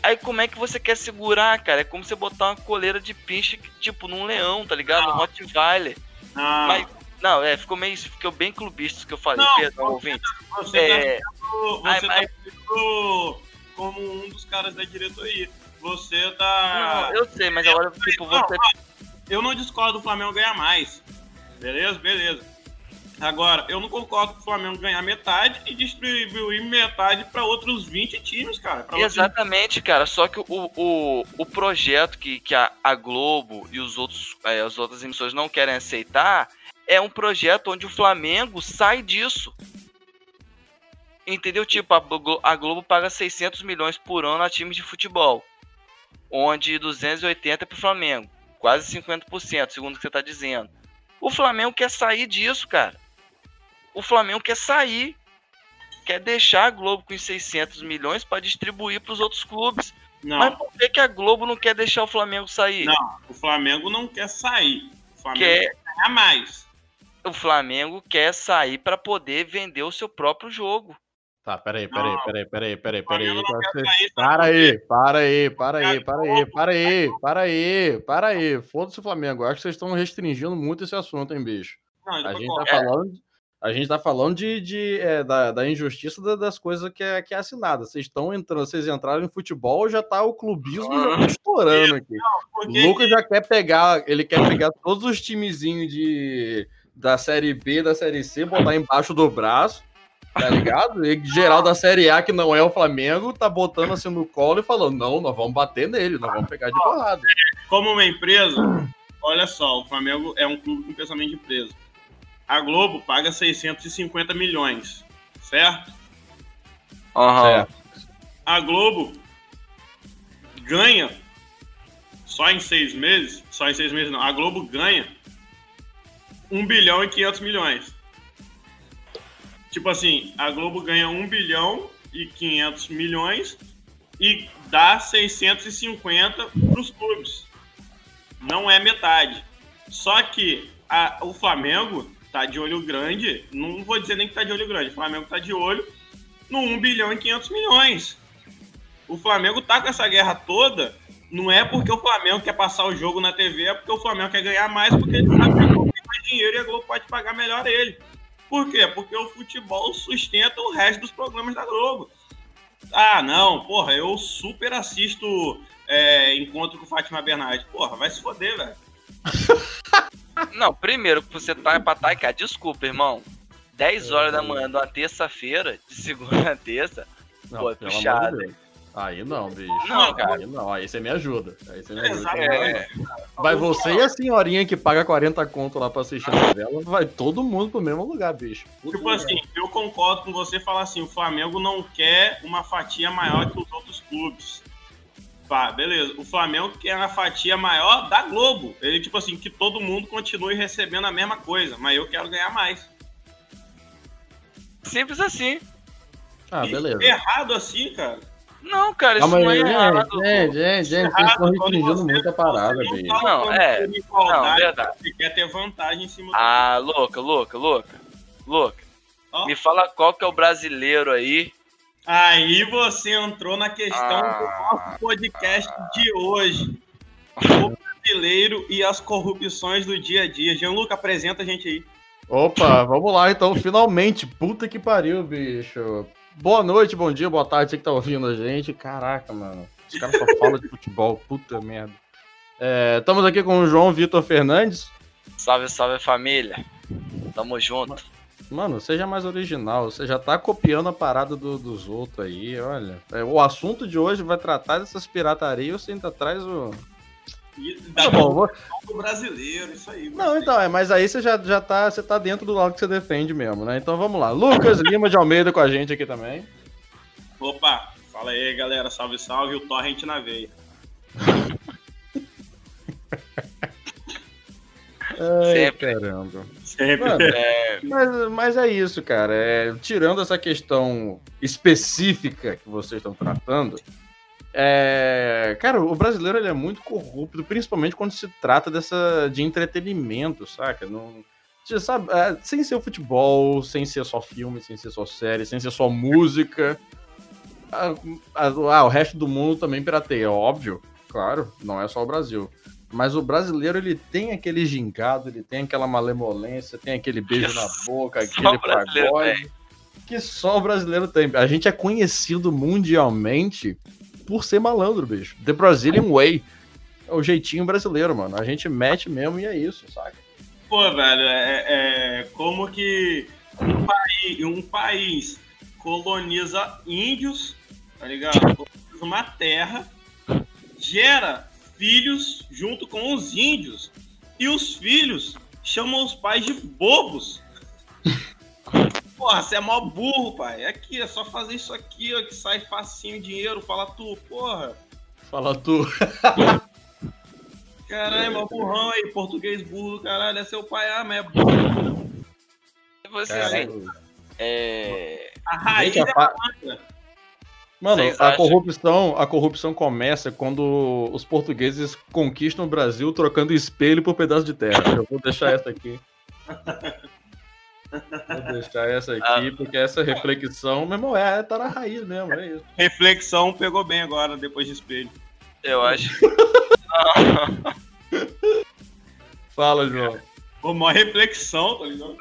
S2: Aí como é que você quer segurar, cara? É como você botar uma coleira de pinche, tipo, num leão, tá ligado? Um Rottweiler.
S3: Não.
S2: Mas, não, é, ficou meio. Ficou bem clubista isso que eu falei,
S3: Não,
S2: perdão, ouvinte.
S3: Você
S2: É,
S3: tá sendo, você
S2: Ai,
S3: tá sendo como um dos caras da diretoria. Você tá.
S2: Não, eu sei, mas agora, tipo,
S3: Não,
S2: você.
S3: Eu não discordo do Flamengo ganhar mais. Beleza? Beleza. Agora, eu não concordo com o Flamengo ganhar metade e distribuir metade para outros 20 times, cara. Pra outros-
S2: Exatamente, cara. Só que o, o, o projeto que, que a, a Globo e os outros, é, as outras emissoras não querem aceitar é um projeto onde o Flamengo sai disso. Entendeu? Tipo, a, a Globo paga 600 milhões por ano a times de futebol. Onde 280 é pro Flamengo. Quase 50%, segundo o que você tá dizendo. O Flamengo quer sair disso, cara. O Flamengo quer sair quer deixar a Globo com os 600 milhões para distribuir para os outros clubes.
S3: Não,
S2: Mas por que, que a Globo não quer deixar o Flamengo sair?
S3: Não. o Flamengo não quer sair. O Flamengo
S2: Quer,
S3: quer ganhar mais.
S2: o Flamengo quer sair para poder vender o seu próprio jogo.
S1: Tá, peraí, peraí, peraí, peraí, peraí, peraí. Você- Para aí, para aí, para aí, para aí, para aí, para aí, para aí. Foda-se o Flamengo. Eu acho que vocês estão restringindo muito esse assunto, hein, bicho.
S3: Não, eu
S1: A gente tá falando, a gente tá falando de, de, é, da, da injustiça da- das coisas que é, que é assinada. Vocês estão entrando, vocês entraram em futebol, já tá o clubismo já tá estourando aqui.
S3: Porque
S1: O Lucas já quer pegar, ele quer pegar todos os timezinhos de, da Série B, da Série C, botar embaixo do braço, tá ligado? E geral da Série A, que não é o Flamengo, tá botando assim no colo e falando, não, nós vamos bater nele, nós vamos pegar de porrada.
S3: como uma empresa, olha só, o Flamengo é um clube com pensamento de empresa. A Globo paga 650 milhões, certo?
S2: Aham.
S3: A Globo ganha só em seis meses, só em seis meses não, a Globo ganha 1 bilhão e 500 milhões. Tipo assim, a Globo ganha 1 bilhão e 500 milhões e dá 650 para os clubes. Não é metade. Só que a- o Flamengo tá de olho grande, não vou dizer nem que tá de olho grande, o Flamengo tá de olho no 1 bilhão e 500 milhões. O Flamengo tá com essa guerra toda, não é porque o Flamengo quer passar o jogo na TV, é porque o Flamengo quer ganhar mais, porque ele sabe que a Globo tem mais dinheiro e a Globo pode pagar melhor ele. Por quê? Porque o futebol sustenta o resto dos programas da Globo. Ah, não, porra, eu super assisto é, Encontro com Fátima Bernardes. Porra, vai se foder, velho. *laughs*
S2: Não, primeiro, que você tá pra tacar, desculpa, irmão. 10 horas da manhã de uma terça-feira, de segunda a terça.
S1: Não,
S2: Pô, é
S1: de
S2: puxado,
S1: Deus. Aí não, bicho.
S2: Não, cara.
S1: Aí não, aí você me ajuda. Aí você me ajuda.
S3: Exatamente.
S1: Vai você e a senhorinha que paga 40 conto lá pra assistir a novela, vai todo mundo pro mesmo lugar, bicho. Puta
S3: Tipo assim, eu concordo com você falar assim, o Flamengo não quer uma fatia maior que os outros clubes. Pá, beleza. O Flamengo quer uma fatia maior da Globo. Ele, tipo assim, que todo mundo continue recebendo a mesma coisa, mas eu quero ganhar mais.
S2: Simples assim.
S1: Ah,
S3: E
S1: beleza.
S3: Errado assim, cara.
S2: Não, cara, isso não é errado.
S1: gente, gente, gente, vocês estão restringindo muito a parada,
S3: tá
S2: Não, é. Não, verdade.
S3: Você quer ter vantagem em cima do
S2: Ah, louca, louca, louca. Louca. Me fala qual que é o brasileiro aí.
S3: Aí você entrou na questão do
S2: Ah.
S3: nosso podcast de hoje. O brasileiro e as corrupções do dia a dia. Gianluca, apresenta a gente aí.
S1: Opa, vamos lá então, finalmente. Puta que pariu, bicho. Boa noite, bom dia, boa tarde, você que tá ouvindo a gente. Caraca, mano. Os caras só falam de futebol, puta merda. É, estamos aqui com o João Vitor Fernandes.
S2: Salve, salve família. Tamo junto.
S1: Mano, seja mais original. Você já tá copiando a parada do- dos outros aí, olha. É, o assunto de hoje vai tratar dessas piratarias você ainda traz o. Tá bom, vou-
S3: do brasileiro, isso aí.
S1: Não, então, é, mas aí você já, já tá, você tá dentro do lado que você defende mesmo, né? Então vamos lá. Lucas Lima de Almeida com a gente aqui também.
S3: Opa, fala aí, galera. Salve, salve. O Torrent na veia. *laughs*
S1: Ai, Sempre. Caramba. Sempre. Mano, é... Mas, mas é isso, cara. É, tirando essa questão específica que vocês estão tratando, é, cara, o brasileiro ele é muito corrupto, principalmente quando se trata dessa de entretenimento, saca? Não, você sabe, é, sem ser o futebol, sem ser só filme, sem ser só série, sem ser só música. Ah, ah, o resto do mundo também pirateia, óbvio, claro, não é só o Brasil. Mas o brasileiro, ele tem aquele gingado, ele tem aquela malemolência, tem aquele beijo na boca, *laughs* aquele pagode. Que só o brasileiro tem. A gente é conhecido mundialmente por ser malandro, bicho. The Brazilian Way. É o jeitinho brasileiro, mano. A gente mete mesmo e é isso, saca?
S3: Pô, velho, é, é como que um país, um país coloniza índios, tá ligado? Coloniza uma terra, gera filhos junto com os índios. E os filhos chamam os pais de bobos. *laughs* Porra, você é mó burro, pai. Aqui, é só fazer isso aqui, ó, que sai facinho dinheiro. Fala tu, porra.
S1: Fala tu. *laughs*
S3: Caralho, mó burrão aí, português burro, caralho. É seu pai, ah, mas é burro.
S2: Você, é...
S3: A raiz é a...
S1: Mano, a corrupção, a corrupção começa quando os portugueses conquistam o Brasil trocando espelho por pedaço de terra. Eu vou deixar essa aqui. Vou deixar essa aqui, ah. porque essa reflexão, meu irmão, é, tá na raiz mesmo, é isso.
S3: Reflexão pegou bem agora, depois de espelho.
S2: Eu acho. *laughs*
S1: Fala, João.
S3: Pô, uma reflexão, tá ligado?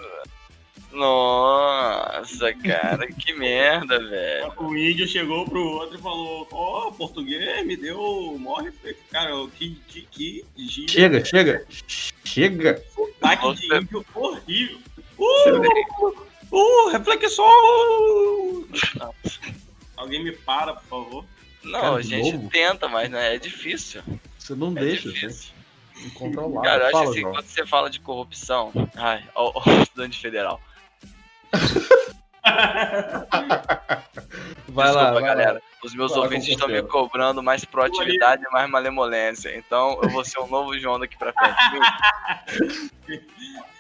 S2: Nossa, cara, que merda, velho.
S3: O índio chegou pro outro e falou: Ó, oh, português, me deu morre. Cara, que. que, que
S1: gíria, chega, véio. chega, chega.
S3: Sotaque de índio horrível. Uh, uh, reflexão. Alguém me para, por favor.
S2: Não, cara, a gente novo? tenta, mas né, é difícil.
S1: Você não
S2: é
S1: deixa,
S2: difícil. Incontrolável. Cara, eu acho assim, quando você fala de corrupção. Ai, ó, ó, *laughs* estudante federal.
S1: Vai Desculpa, lá, vai
S2: galera.
S1: Lá.
S2: Os meus ouvintes estão me cobrando mais proatividade e mais malemolência. Então eu vou ser um novo João daqui pra frente.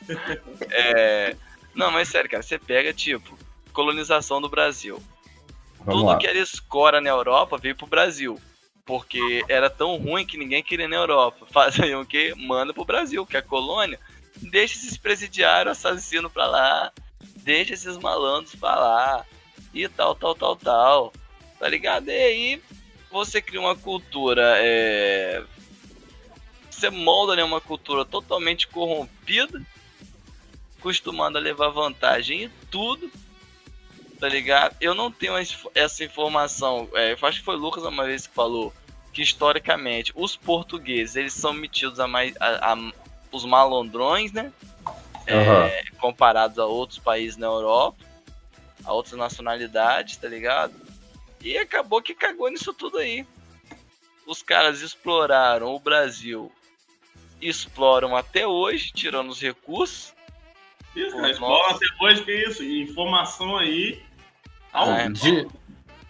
S2: *laughs* é... Não, mas sério, cara, você pega, tipo, colonização do Brasil. Vamos Tudo lá. que era escora na Europa veio pro Brasil. Porque era tão ruim que ninguém queria na Europa. *laughs* Faziam o quê? Manda pro Brasil, que é a colônia. Deixa esses presidiários assassinos pra lá deixa esses malandros falar e tal, tal, tal, tal. Tá ligado? E aí você cria uma cultura. É... Você molda né, uma cultura totalmente corrompida, acostumando a levar vantagem em tudo. Tá ligado? Eu não tenho essa informação. É, eu acho que foi o Lucas uma vez que falou que historicamente os portugueses eles são metidos a mais a, a os malandrões, né? É, comparados a outros países na Europa, a outras nacionalidades, tá ligado? E acabou que cagou nisso tudo aí. Os caras exploraram o Brasil, exploram até hoje, tirando os recursos.
S3: Isso, cara, exploram até hoje, que isso? Informação aí. Ah, é,
S1: di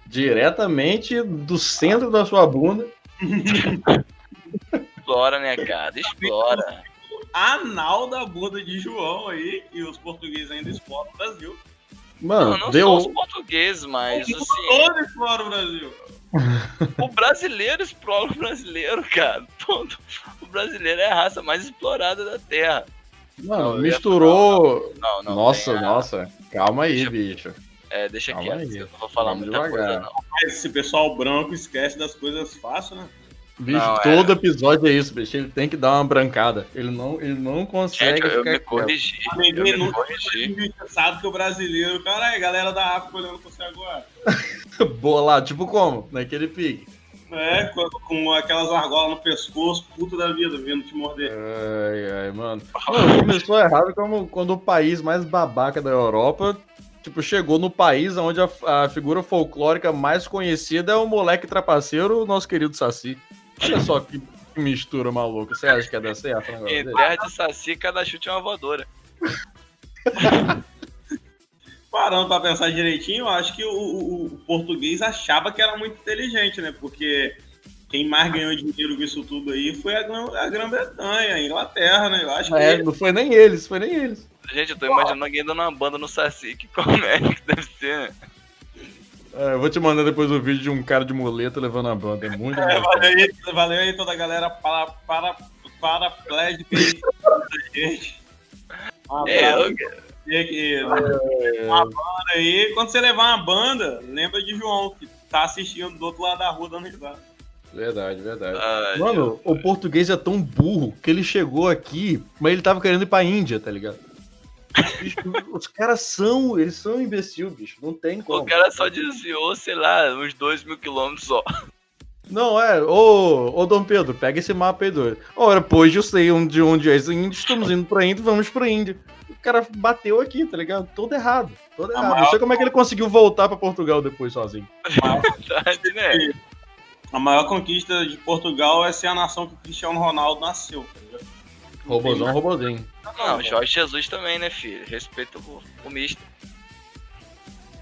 S1: diretamente do centro da sua bunda. *laughs*
S2: explora, né, cara? Explora
S3: anal da bunda de João aí, e os portugueses ainda exploram o Brasil.
S1: Mano,
S2: não, não
S1: deu...
S2: são os portugueses, mas assim...
S3: Todo explora o Brasil.
S2: o brasileiro explora o brasileiro, cara. Todo... O brasileiro é a raça mais explorada da Terra.
S1: Mano, misturou... Não, não, nossa, a... nossa. Calma aí, deixa... bicho.
S2: É, deixa aqui, eu não vou falar Vamos muita devagar. coisa, não.
S3: Mas esse pessoal branco esquece das coisas fáceis, né?
S1: Bicho, não, todo é... episódio é isso, bicho. Ele tem que dar uma brancada. Ele não, ele não consegue.
S2: Gente, eu, me corrigi. Eu me corrigi.
S3: Sabe que o brasileiro. Caralho, galera da África olhando pra você agora. *laughs*
S1: Boa lá, tipo como? Naquele pique.
S3: É, com, com, aquelas argolas no pescoço, puta da vida, vindo te morder.
S1: Ai, ai, mano. mano começou errado como quando o país mais babaca da Europa tipo, chegou no país onde a, a, figura folclórica mais conhecida é o moleque trapaceiro, o nosso querido Saci. Olha só que mistura maluca. Você acha que ia dar certo?
S2: Em terra de saci, cada chute é uma voadora. *laughs*
S3: Parando pra pensar direitinho, eu acho que o, o, o, português achava que era muito inteligente, né? Porque quem mais ganhou dinheiro com isso tudo aí foi a, a Grã-Bretanha, a Inglaterra, né? Eu acho
S1: é,
S3: que.
S1: Não foi nem eles, foi nem eles.
S2: Gente, eu tô imaginando alguém dando uma banda no Saci, que como é que deve ser, né?
S1: É, eu vou te mandar depois o vídeo de um cara de muleta levando a banda. É muito
S3: é, valeu, aí, valeu aí toda a galera para, para, paraplégica aí. gente. é, eu... que, uma banda aí. Quando você levar uma banda, lembra de João, que tá assistindo do outro lado da rua dando risada.
S1: Verdade, verdade. Ai, Mano, o português é tão burro que ele chegou aqui, mas ele tava querendo ir pra Índia, tá ligado? Os caras são, eles são imbecil, bicho. Não tem como.
S2: O cara só desviou, sei lá, uns 2 mil quilômetros só.
S1: Não, é. Ô, ô Dom Pedro, pega esse mapa aí, doido. Ora, pois eu sei onde, onde é índio, estamos indo pra Índia, vamos pra Índia. O cara bateu aqui, tá ligado? Todo errado. Todo errado. Maior... Não sei como é que ele conseguiu voltar pra Portugal depois sozinho.
S3: Verdade, né? A maior conquista de Portugal é ser a nação que o Cristiano Ronaldo nasceu?
S1: Robozão, robozinho.
S2: Não, Jorge Jesus também, né, filho? Respeita o, o misto.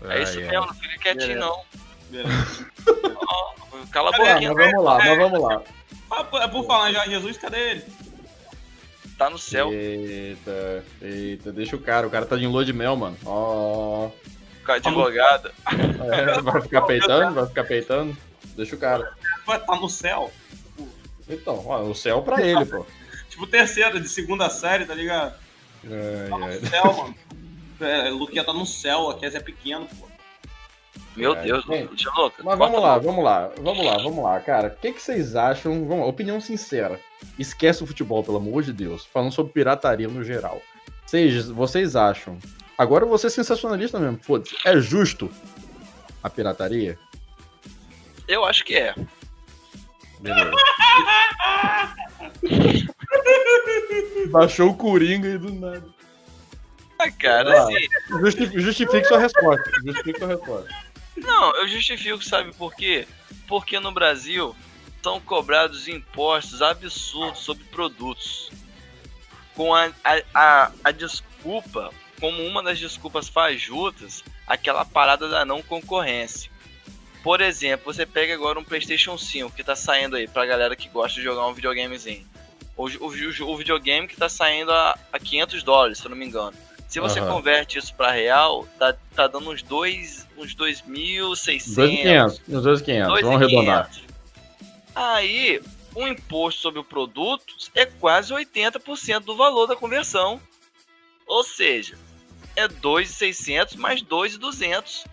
S2: é isso mesmo, não fica quietinho, não. oh, *laughs* cala a boca.
S1: Mas vamos lá, mas vamos lá.
S3: É por falar em Jorge Jesus, cadê ele?
S2: Tá no céu.
S1: Eita, eita, deixa o cara, o cara tá de lua de mel, mano. Ó. Oh.
S2: Ficar advogado.
S1: É, vai ficar peitando? Vai ficar peitando? Deixa o cara.
S3: Vai tá no céu.
S1: Então, ó, o céu pra ele, pô.
S3: Tipo terceira, de segunda série, tá ligado?
S1: É, tá
S3: no céu, mano. É, Luquinha tá no céu, a Kes é pequeno, pô.
S2: Meu é, Deus, gente, louco.
S1: Mas vamos lá, vamos lá, vamos lá, vamos lá, cara. O que, que vocês acham? Vamos, opinião sincera. Esquece o futebol, pelo amor de Deus. Falando sobre pirataria no geral. Vocês, vocês acham? Agora eu vou ser sensacionalista mesmo. Foda-se. É justo a pirataria?
S2: Eu acho que é. Beleza. *laughs*
S1: Baixou o Coringa e do nada.
S2: Ah, cara, assim...
S1: Justifique, justifique sua resposta. Justifique sua resposta.
S2: Não, eu justifico, sabe por quê? Porque no Brasil são cobrados impostos absurdos sobre produtos. Com a, a, a, a desculpa, como uma das desculpas fajutas, aquela parada da não concorrência. Por exemplo, você pega agora um PlayStation 5 que tá saindo aí pra galera que gosta de jogar um videogamezinho. O, o, o, o videogame que tá saindo a, a 500 dólares, se eu não me engano. Se você uhum. converte isso para real, tá, tá dando uns 2 uns 2.600.
S1: 2.500, 2.500, vamos arredondar.
S2: Aí, o imposto sobre o produto é quase 80% do valor da conversão. Ou seja, é 2.600 mais 2.200.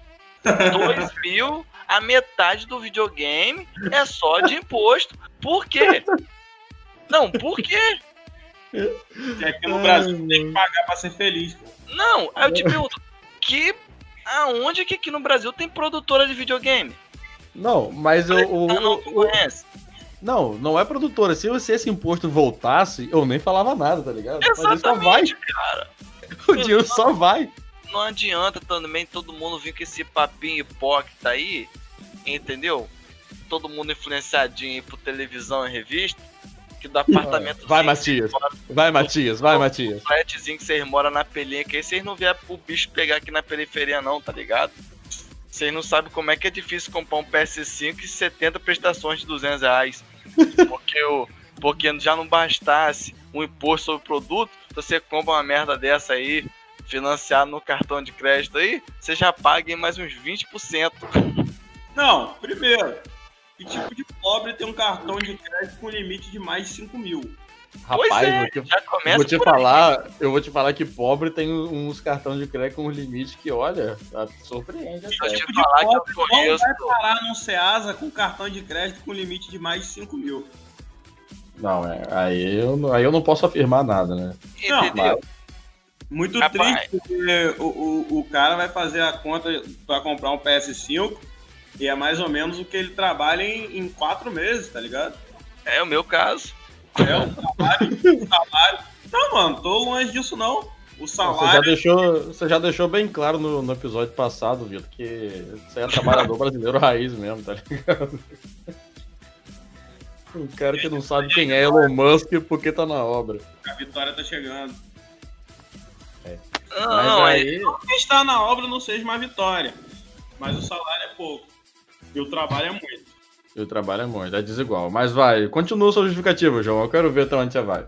S2: 2.000 *laughs* a metade do videogame é só de imposto. Por quê? Não, por quê?
S3: É que no Brasil tem que pagar pra ser feliz.
S2: Não, eu te pergunto, que aonde que aqui no Brasil tem produtora de videogame?
S1: Não, mas eu. O, não, não conhece. Não, não é produtora. Se, esse imposto voltasse, eu nem falava nada, tá ligado?
S2: Exatamente, só vai. cara. *laughs*
S1: O dinheiro só vai.
S2: Não adianta também todo mundo vir com esse papinho hipócrita aí entendeu? Todo mundo influenciadinho aí por televisão e revista. Que do apartamento.
S1: Vai, Matias. Mora, vai, Matias. Vai, Matias.
S2: O flatzinho que vocês moram na pelinha, que aí vocês não vê o bicho pegar aqui na periferia, não, tá ligado? Vocês não sabem como é que é difícil comprar um PS5 e 70 prestações de 200 reais. *laughs* Porque, o, porque já não bastasse um imposto sobre o produto, você compra uma merda dessa aí, financiado no cartão de crédito aí, você já paga em mais uns 20%.
S3: Não, primeiro, que tipo de pobre tem um cartão de crédito com limite de mais de 5 mil?
S1: Rapaz, é, vou te, vou te falar, aí. eu vou te falar que pobre tem uns cartões de crédito com limite que, olha, tá, surpreende.
S3: Até. Eu tipo te falar que eu conheço. Não vai parar num Ceasa com cartão de crédito com limite de mais de 5 mil.
S1: Não, é, aí, eu, aí eu não posso afirmar nada, né?
S3: Não, Entendeu? Muito Rapaz. triste, porque o, o, o cara vai fazer a conta para comprar um PS5 e é mais ou menos o que ele trabalha em, em quatro meses, tá ligado?
S2: É o meu caso.
S3: É, o trabalho, o salário. Não, mano, tô longe disso não. O salário.
S1: Você já deixou, você já deixou bem claro no, no episódio passado, Vitor, que você é trabalhador *laughs* brasileiro raiz mesmo, tá ligado? Um cara que não sabe quem é Elon Musk porque tá na obra.
S3: A vitória tá chegando.
S2: É. Não, Mas não, aí...
S3: não que está na obra não seja uma vitória. Mas o salário é pouco. E o trabalho é muito.
S1: E o trabalho é muito, é desigual. Mas vai, continua sua justificativa, João. Eu quero ver até onde você vai.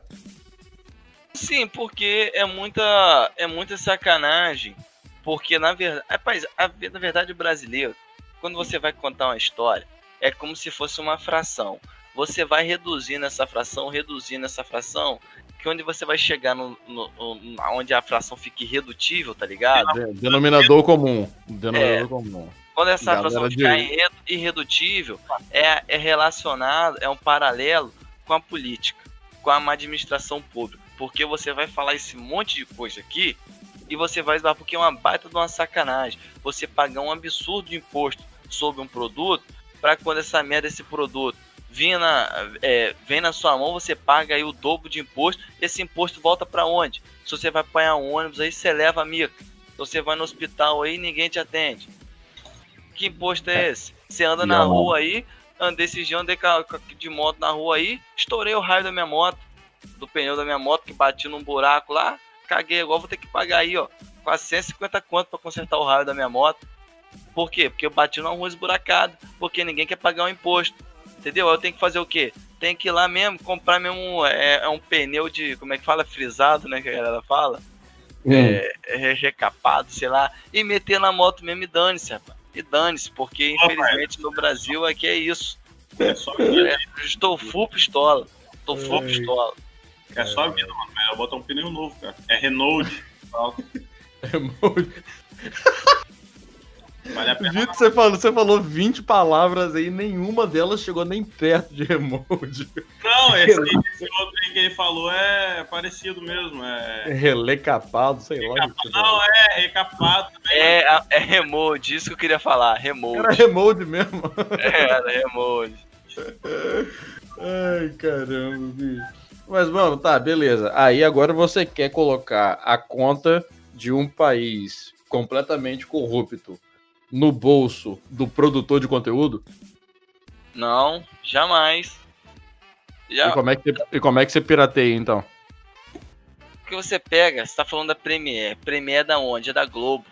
S2: Sim, porque é muita, é muita sacanagem. Porque na verdade, rapaz, a, na verdade o brasileiro, quando você vai contar uma história, é como se fosse uma fração. Você vai reduzindo essa fração, reduzindo essa fração, que onde você vai chegar no, no, no onde a fração fique irredutível, tá ligado?
S1: Denominador comum. Denominador é, comum.
S2: Quando essa Galera fração ficar de... irredutível, é, é relacionado, é um paralelo com a política, com a administração pública. Porque você vai falar esse monte de coisa aqui e você vai esbar porque é uma baita de uma sacanagem. Você pagar um absurdo de imposto sobre um produto para quando essa merda, esse produto vem na, é, vem na sua mão, você paga aí o dobro de imposto. Esse imposto volta para onde? Se você vai apanhar um ônibus aí, você leva a mica. Se você vai no hospital aí, ninguém te atende. Que imposto é, é. esse? Você anda na rua aí, andei esse dia, andei de moto na rua aí, estourei o raio da minha moto, do pneu da minha moto, que bati num buraco lá, caguei, agora vou ter que pagar aí, ó, quase 150 conto para consertar o raio da minha moto. Por quê? Porque eu bati numa rua esburacada, porque ninguém quer pagar o imposto. Entendeu? Eu tenho que fazer o quê? Tem que ir lá mesmo, comprar mesmo é, é um pneu de, como é que fala? Frisado, né? Que a galera fala. Hum. É, é, recapado, sei lá. E meter na moto mesmo e dane-se, rapaz. E dane-se, porque infelizmente no Brasil aqui é isso. É só é, estou full pistola. Estou full pistola.
S3: É só a vida, mano. Melhor botar um pneu novo, cara. É Renault. *laughs*
S1: Renault. Vale Vitor, você falou, você falou 20 palavras aí, nenhuma delas chegou nem perto de emoji.
S3: Não, *laughs* esse, esse outro aí que ele falou é parecido mesmo. É
S1: relecapado, sei
S3: recapado, lá. Não, é recapado também.
S2: É, é remote, isso que eu queria falar, remote.
S1: Era remote mesmo. *laughs*
S2: É, era remote.
S1: Ai, caramba, bicho. Mas, mano, tá, beleza. Aí agora você quer colocar a conta de um país completamente corrupto no bolso do produtor de conteúdo?
S2: Não, jamais.
S1: Já... E, como é que, e como é que você pirateia, então?
S2: Porque você pega, você tá falando da Premiere. Premiere é da onde? É da Globo.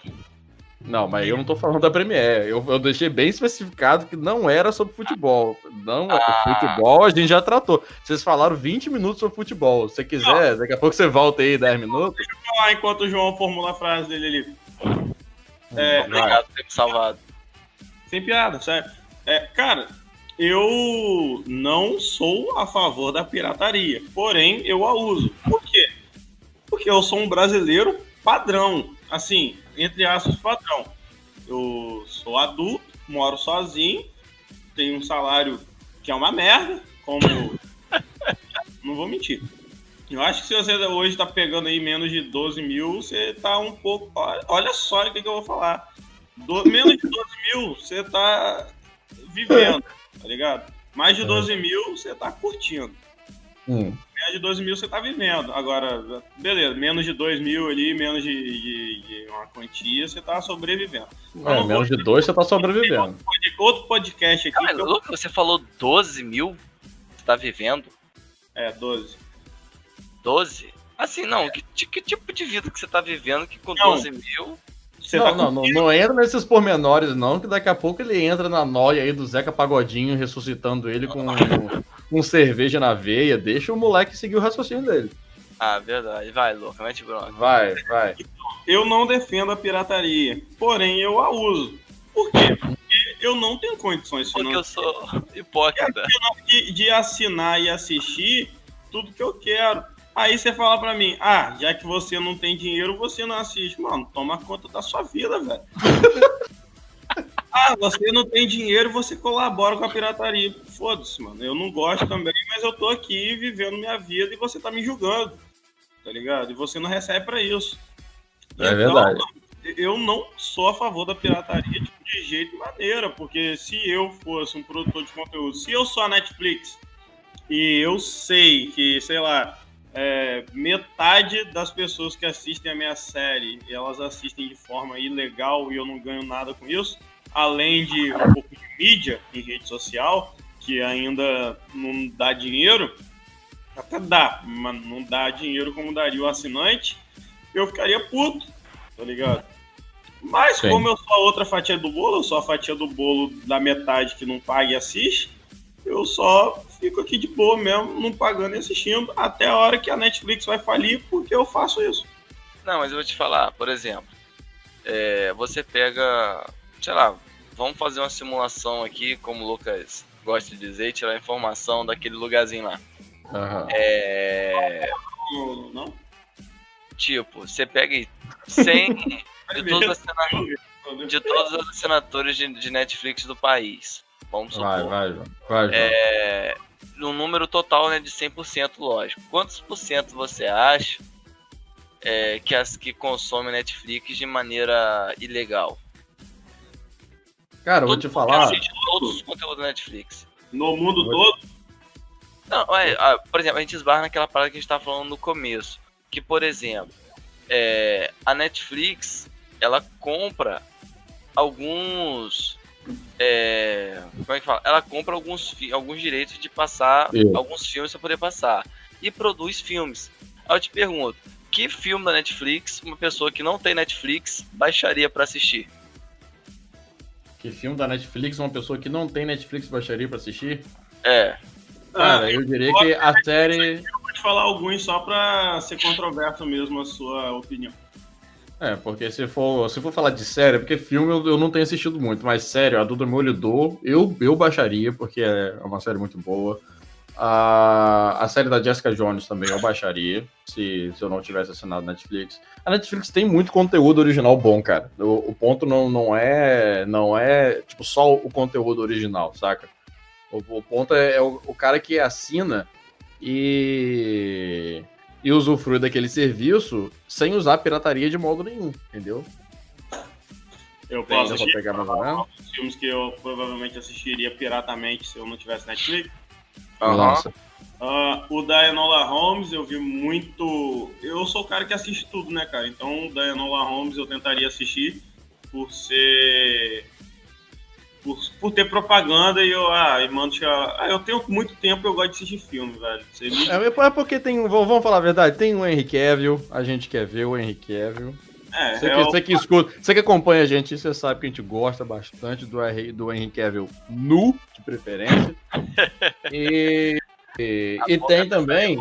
S1: Não, mas eu não tô falando da Premiere. Eu, eu deixei bem especificado que não era sobre futebol. Não, ah. futebol a gente já tratou. Vocês falaram 20 minutos sobre futebol. Se você quiser, não. daqui a pouco você volta aí 10 minutos.
S3: Deixa eu falar enquanto o João formula a frase dele ali.
S2: É, Obrigado por ter me salvado.
S3: Sem piada, sério. É, cara, eu não sou a favor da pirataria, porém eu a uso. Por quê? Porque eu sou um brasileiro padrão, assim, entre aspas, padrão. Eu sou adulto, moro sozinho, tenho um salário que é uma merda, como. *laughs* não vou mentir. Eu acho que se você hoje tá pegando aí menos de 12 mil, você tá um pouco. Olha só o que, que eu vou falar. Do... menos de 12 mil, você tá vivendo, tá ligado? Mais de 12 é. mil, você tá curtindo. Hum. Menos de 12 mil, você tá vivendo. Agora, beleza, menos de 2 mil ali, menos de, de, de uma quantia, você tá sobrevivendo.
S1: É, menos de 2 você tá sobrevivendo.
S3: Outro podcast aqui.
S2: Cara, eu... você falou 12 mil, você tá vivendo?
S3: É, 12.
S2: 12? Assim, não, que, que, tipo de vida que você tá vivendo que com não. 12 mil.
S1: Você não, tá não, não, não, entra nesses pormenores, não, que daqui a pouco ele entra na noia aí do Zeca Pagodinho, ressuscitando ele com, com cerveja na veia. Deixa o moleque seguir o raciocínio dele.
S2: Ah, verdade. Vai, louco, mete bronca.
S1: Vai, vai.
S3: Eu não defendo a pirataria, porém eu a uso. Por quê? Porque eu não tenho condições
S2: Porque eu sou hipócrita.
S3: De, de assinar e assistir tudo que eu quero. Aí você fala pra mim, ah, já que você não tem dinheiro, você não assiste. Mano, toma conta da sua vida, velho. *laughs* ah, você não tem dinheiro, você colabora com a pirataria. Foda-se, mano. Eu não gosto também, mas eu tô aqui vivendo minha vida e você tá me julgando. Tá ligado? E você não recebe pra isso.
S1: É então, verdade.
S3: Eu não sou a favor da pirataria tipo, de jeito e maneira, porque se eu fosse um produtor de conteúdo, se eu sou a Netflix e eu sei que, sei lá, é, metade das pessoas que assistem a minha série, elas assistem de forma ilegal e eu não ganho nada com isso, além de um pouco de mídia em rede social, que ainda não dá dinheiro, até dá, mas não dá dinheiro como daria o assinante, eu ficaria puto, tá ligado? Mas Sim. como eu sou a outra fatia do bolo, eu sou a fatia do bolo da metade que não paga e assiste, eu só fico aqui de boa mesmo, não pagando e assistindo, até a hora que a Netflix vai falir, porque eu faço isso.
S2: Não, mas eu vou te falar, por exemplo, é, você pega, sei lá, vamos fazer uma simulação aqui, como o Lucas gosta de dizer, tirar informação daquele lugarzinho lá.
S1: Aham.
S2: É,
S3: Não? não?
S2: tipo, você pega 100 *laughs* de todos, os assina- de todos os assinaturas de, de Netflix do país. Vamos supor.
S1: Vai, vai, João. Vai, João.
S2: É, no número total né, de 100%, lógico. Quantos por cento você acha é, que as que consomem Netflix de maneira ilegal?
S1: Cara, eu vou te falar.
S2: assiste todos os conteúdos da Netflix.
S3: No mundo
S1: Vou-
S3: todo?
S2: Não, é, por exemplo, a gente esbarra naquela parada que a gente tava falando no começo. Que, por exemplo, é, a Netflix, ela compra alguns. É, como é que fala? Ela compra alguns, alguns direitos de passar
S1: Isso.
S2: alguns filmes pra poder passar. E produz filmes. Aí eu te pergunto, que filme da Netflix uma pessoa que não tem Netflix baixaria pra assistir?
S1: Que filme da Netflix, uma pessoa que não tem Netflix baixaria pra assistir?
S2: É.
S1: Cara,
S3: Ah,
S1: eu diria que a série.
S3: Pode falar alguns só pra ser controverso mesmo a sua opinião.
S1: É, porque se for, se for falar de série, porque filme eu, eu não tenho assistido muito, mas sério, a do Demolidor eu, eu baixaria, porque é uma série muito boa. A, a série da Jessica Jones também eu baixaria, se, se eu não tivesse assinado Netflix. A Netflix tem muito conteúdo original bom, cara. O, o ponto não, não é não é tipo só o conteúdo original, saca? O, o ponto é, é o, o cara que assina e e usufrui daquele serviço sem usar pirataria de modo nenhum, entendeu?
S3: Eu
S1: Tem,
S3: posso assistir
S1: pegar mais
S3: os filmes que eu provavelmente assistiria piratamente se eu não tivesse Netflix.
S2: Aham.
S1: Lança.
S3: Ah, o da Enola Holmes eu vi muito. Eu sou o cara que assiste tudo, né, cara? Então o da Enola Holmes eu tentaria assistir por ser. Por, por ter propaganda e eu. Ah, e mano, ah, eu tenho muito tempo eu gosto de assistir filme, velho. Me...
S1: É, é porque tem, vamos falar a verdade, tem o Henry Cavill, a gente quer ver o Henry Cavill.
S3: É,
S1: Você
S3: é
S1: que,
S3: o-
S1: você que escuta, você que acompanha a gente, você sabe que a gente gosta bastante do Henry, do Henry Cavill nu, de preferência. *laughs* E, e, e tem também.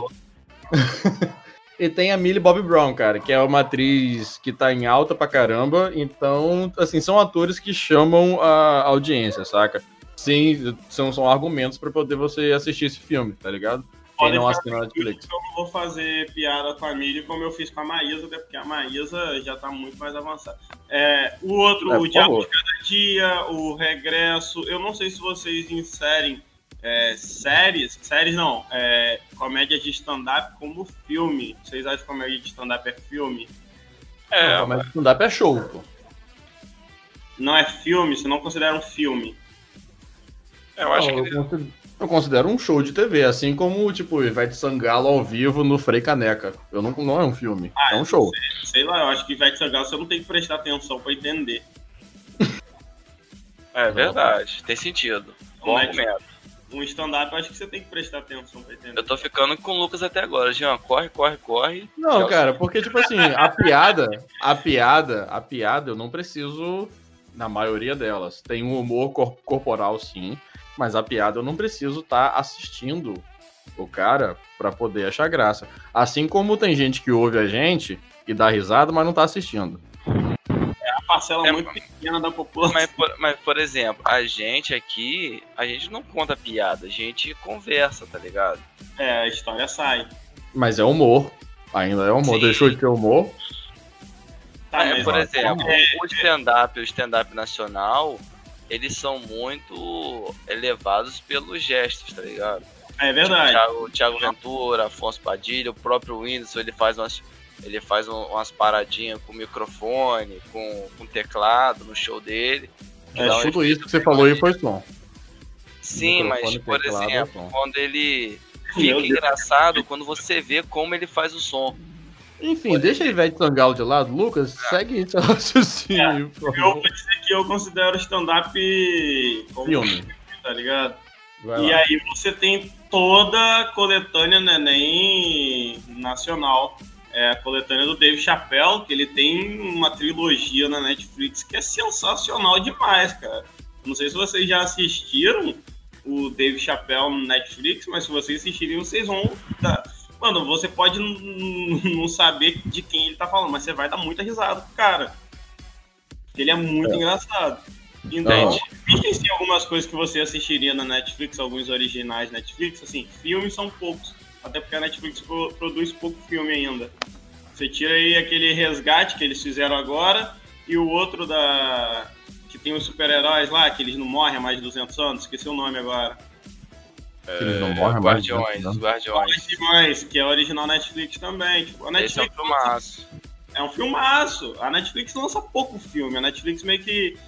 S1: *laughs* e tem a Millie Bobby Brown, cara, que é uma atriz que tá em alta pra caramba. Então, assim, são atores que chamam a audiência, saca? Sim, são, são argumentos pra poder você assistir esse filme, tá ligado? Quem não
S3: ficar
S1: assina a Netflix.
S3: Eu não vou fazer piada com a Millie como eu fiz com a Maísa, até porque a Maísa já tá muito mais avançada. É, o outro,
S1: É,
S3: o Diabo
S1: favor.
S3: de Cada Dia, o Regresso, eu não sei se vocês inserem é, séries, séries não, é, comédia de stand-up como filme. Vocês acham que comédia de stand-up é filme?
S2: É,
S1: Não, mas stand-up é show, pô.
S3: Não é filme, você não considera um filme.
S2: eu acho
S1: Não,
S2: que.
S1: eu considero- eu considero um show de TV, assim como, tipo, Ivete Sangalo ao vivo no Frei Caneca. Eu não, não é um filme, é um show.
S3: Sei lá, eu acho que Ivete Sangalo você não tem que prestar atenção pra entender.
S2: É verdade, tem sentido. Bom
S3: Mas-
S2: argumento.
S3: Um stand-up eu acho que você tem que prestar atenção pra entender.
S2: Eu tô ficando com o Lucas até agora, Jean. Corre, corre, corre.
S1: Não,
S2: Tchau.
S1: cara, porque, tipo assim, a piada, a piada, a piada, eu não preciso, na maioria delas, tem um humor cor- corporal, sim, mas a piada eu não preciso estar assistindo o cara pra poder achar graça. Assim como tem gente que ouve a gente e dá risada, mas não tá assistindo.
S3: Parcela
S2: É,
S3: muito pequena da população.
S2: Mas por, mas, por exemplo, a gente aqui, a gente não conta piada, a gente conversa, tá ligado?
S3: É, a história sai.
S1: Mas é humor. Ainda é humor.
S2: Sim.
S1: Deixou de ter humor.
S3: Tá,
S2: É, por exemplo,
S3: é,
S2: o stand-up e o stand-up nacional, eles são muito elevados pelos gestos, tá ligado?
S3: é verdade.
S2: Thiago, o Thiago Ventura, Afonso Padilha, o próprio Whindersson, ele faz umas, ele faz um- umas paradinhas com microfone, com, com teclado no show dele.
S1: É,
S2: um
S1: tudo isso que você falou aí foi som.
S2: Sim, mas, por
S1: teclado,
S2: exemplo,
S1: som.
S2: quando ele fica engraçado quando você vê como ele faz o som.
S1: Enfim, deixa a Ivete Sangalo de lado. Lucas, segue seu raciocínio, por
S3: Eu dizer que eu considero stand-up como
S1: Filme.
S3: tá ligado?
S1: Vai
S3: E
S1: lá.
S3: aí você tem toda a coletânea Neném nacional. É a coletânea do Dave Chappelle, que ele tem uma trilogia na Netflix que é sensacional demais, cara. Não sei se vocês já assistiram o Dave Chappelle no Netflix, mas se vocês assistirem, vocês vão. Dar... Mano, você pode não saber de quem ele tá falando, mas você vai dar muita risada pro cara. Ele é muito é. engraçado. Então, existem sim algumas coisas que você assistiria na Netflix, alguns originais Netflix, assim, filmes são poucos. Até porque a Netflix produz pouco filme ainda. Você tira aí aquele resgate que eles fizeram agora e o outro da. que tem os super-heróis lá, que eles não morrem há mais de 200 anos, esqueci o nome agora.
S1: Que eles não morrem
S2: mais de Guardiões, os Guardiões.
S3: Guardiões, que é original Netflix também. Tipo, a Netflix
S2: Esse é um filmaço.
S3: É um filmaço. A Netflix lança pouco filme. A Netflix meio que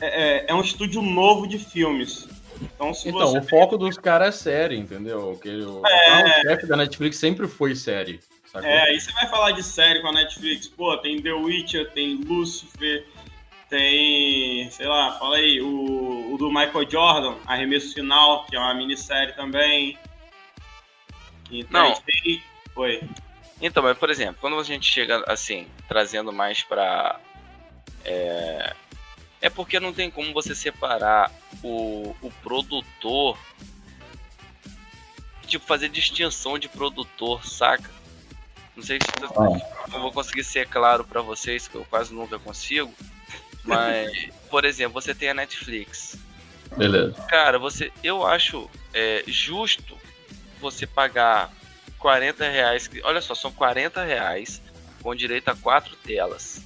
S3: é, é, é um estúdio novo de filmes.
S1: Então, se então você... o foco dos caras é série, entendeu? Que o, é... o chefe da Netflix sempre foi série.
S3: Sacou? É, aí você vai falar de série com a Netflix, pô, tem The Witcher, tem Lucifer, tem, sei lá, fala aí, o, o do Michael Jordan, Arremesso Final, que é uma minissérie também.
S2: Então, Não. Tem... Oi. Então, mas por exemplo, quando a gente chega assim, trazendo mais pra. É, é porque não tem como você separar o, o produtor. Tipo, fazer distinção de produtor, saca? Não sei se ah. eu vou conseguir ser claro para vocês, que eu quase nunca consigo. Mas, *laughs* por exemplo, você tem a Netflix.
S1: Beleza.
S2: Cara, você, eu acho é, justo você pagar 40 reais. Olha só, são 40 reais com direito a quatro telas.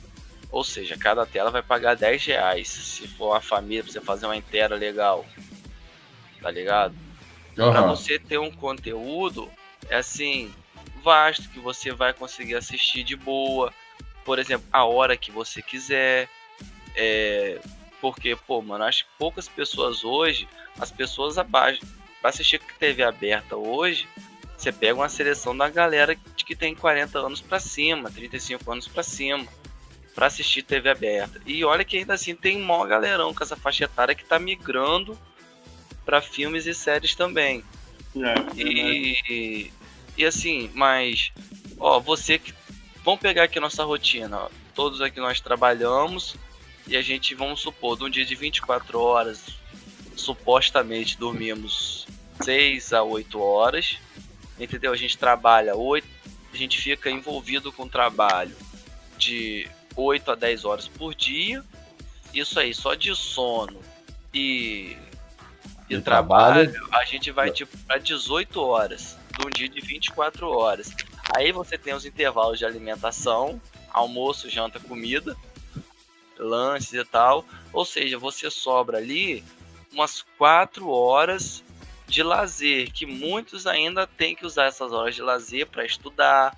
S2: Ou seja, cada tela vai pagar 10 reais. Se for a família, pra você fazer uma inteira legal. Tá ligado? Uhum. Pra você ter um conteúdo, é assim, vasto que você vai conseguir assistir de boa. Por exemplo, a hora que você quiser. É, porque, pô, mano, acho que poucas pessoas hoje, as pessoas abaixo, pra assistir TV aberta hoje, você pega uma seleção da galera que tem 40 anos para cima, 35 anos para cima, para assistir TV aberta. E olha que ainda assim tem mó galerão com essa faixa etária que tá migrando para filmes e séries também. É, e, e assim, mas, ó, você que. Vamos pegar aqui nossa rotina. Ó. Todos aqui nós trabalhamos e a gente, vamos supor, de um dia de 24 horas, supostamente dormimos 6 a 8 horas. Entendeu? A gente trabalha 8, a gente fica envolvido com o trabalho de 8 a 10 horas por dia. Isso aí, só de sono e, e, e trabalho, trabalho, a gente vai tipo para 18 horas de um dia de 24 horas. Aí você tem os intervalos de alimentação, almoço, janta, comida, lanches e tal. Ou seja, você sobra ali umas 4 horas de lazer, que muitos ainda têm que usar essas horas de lazer para estudar,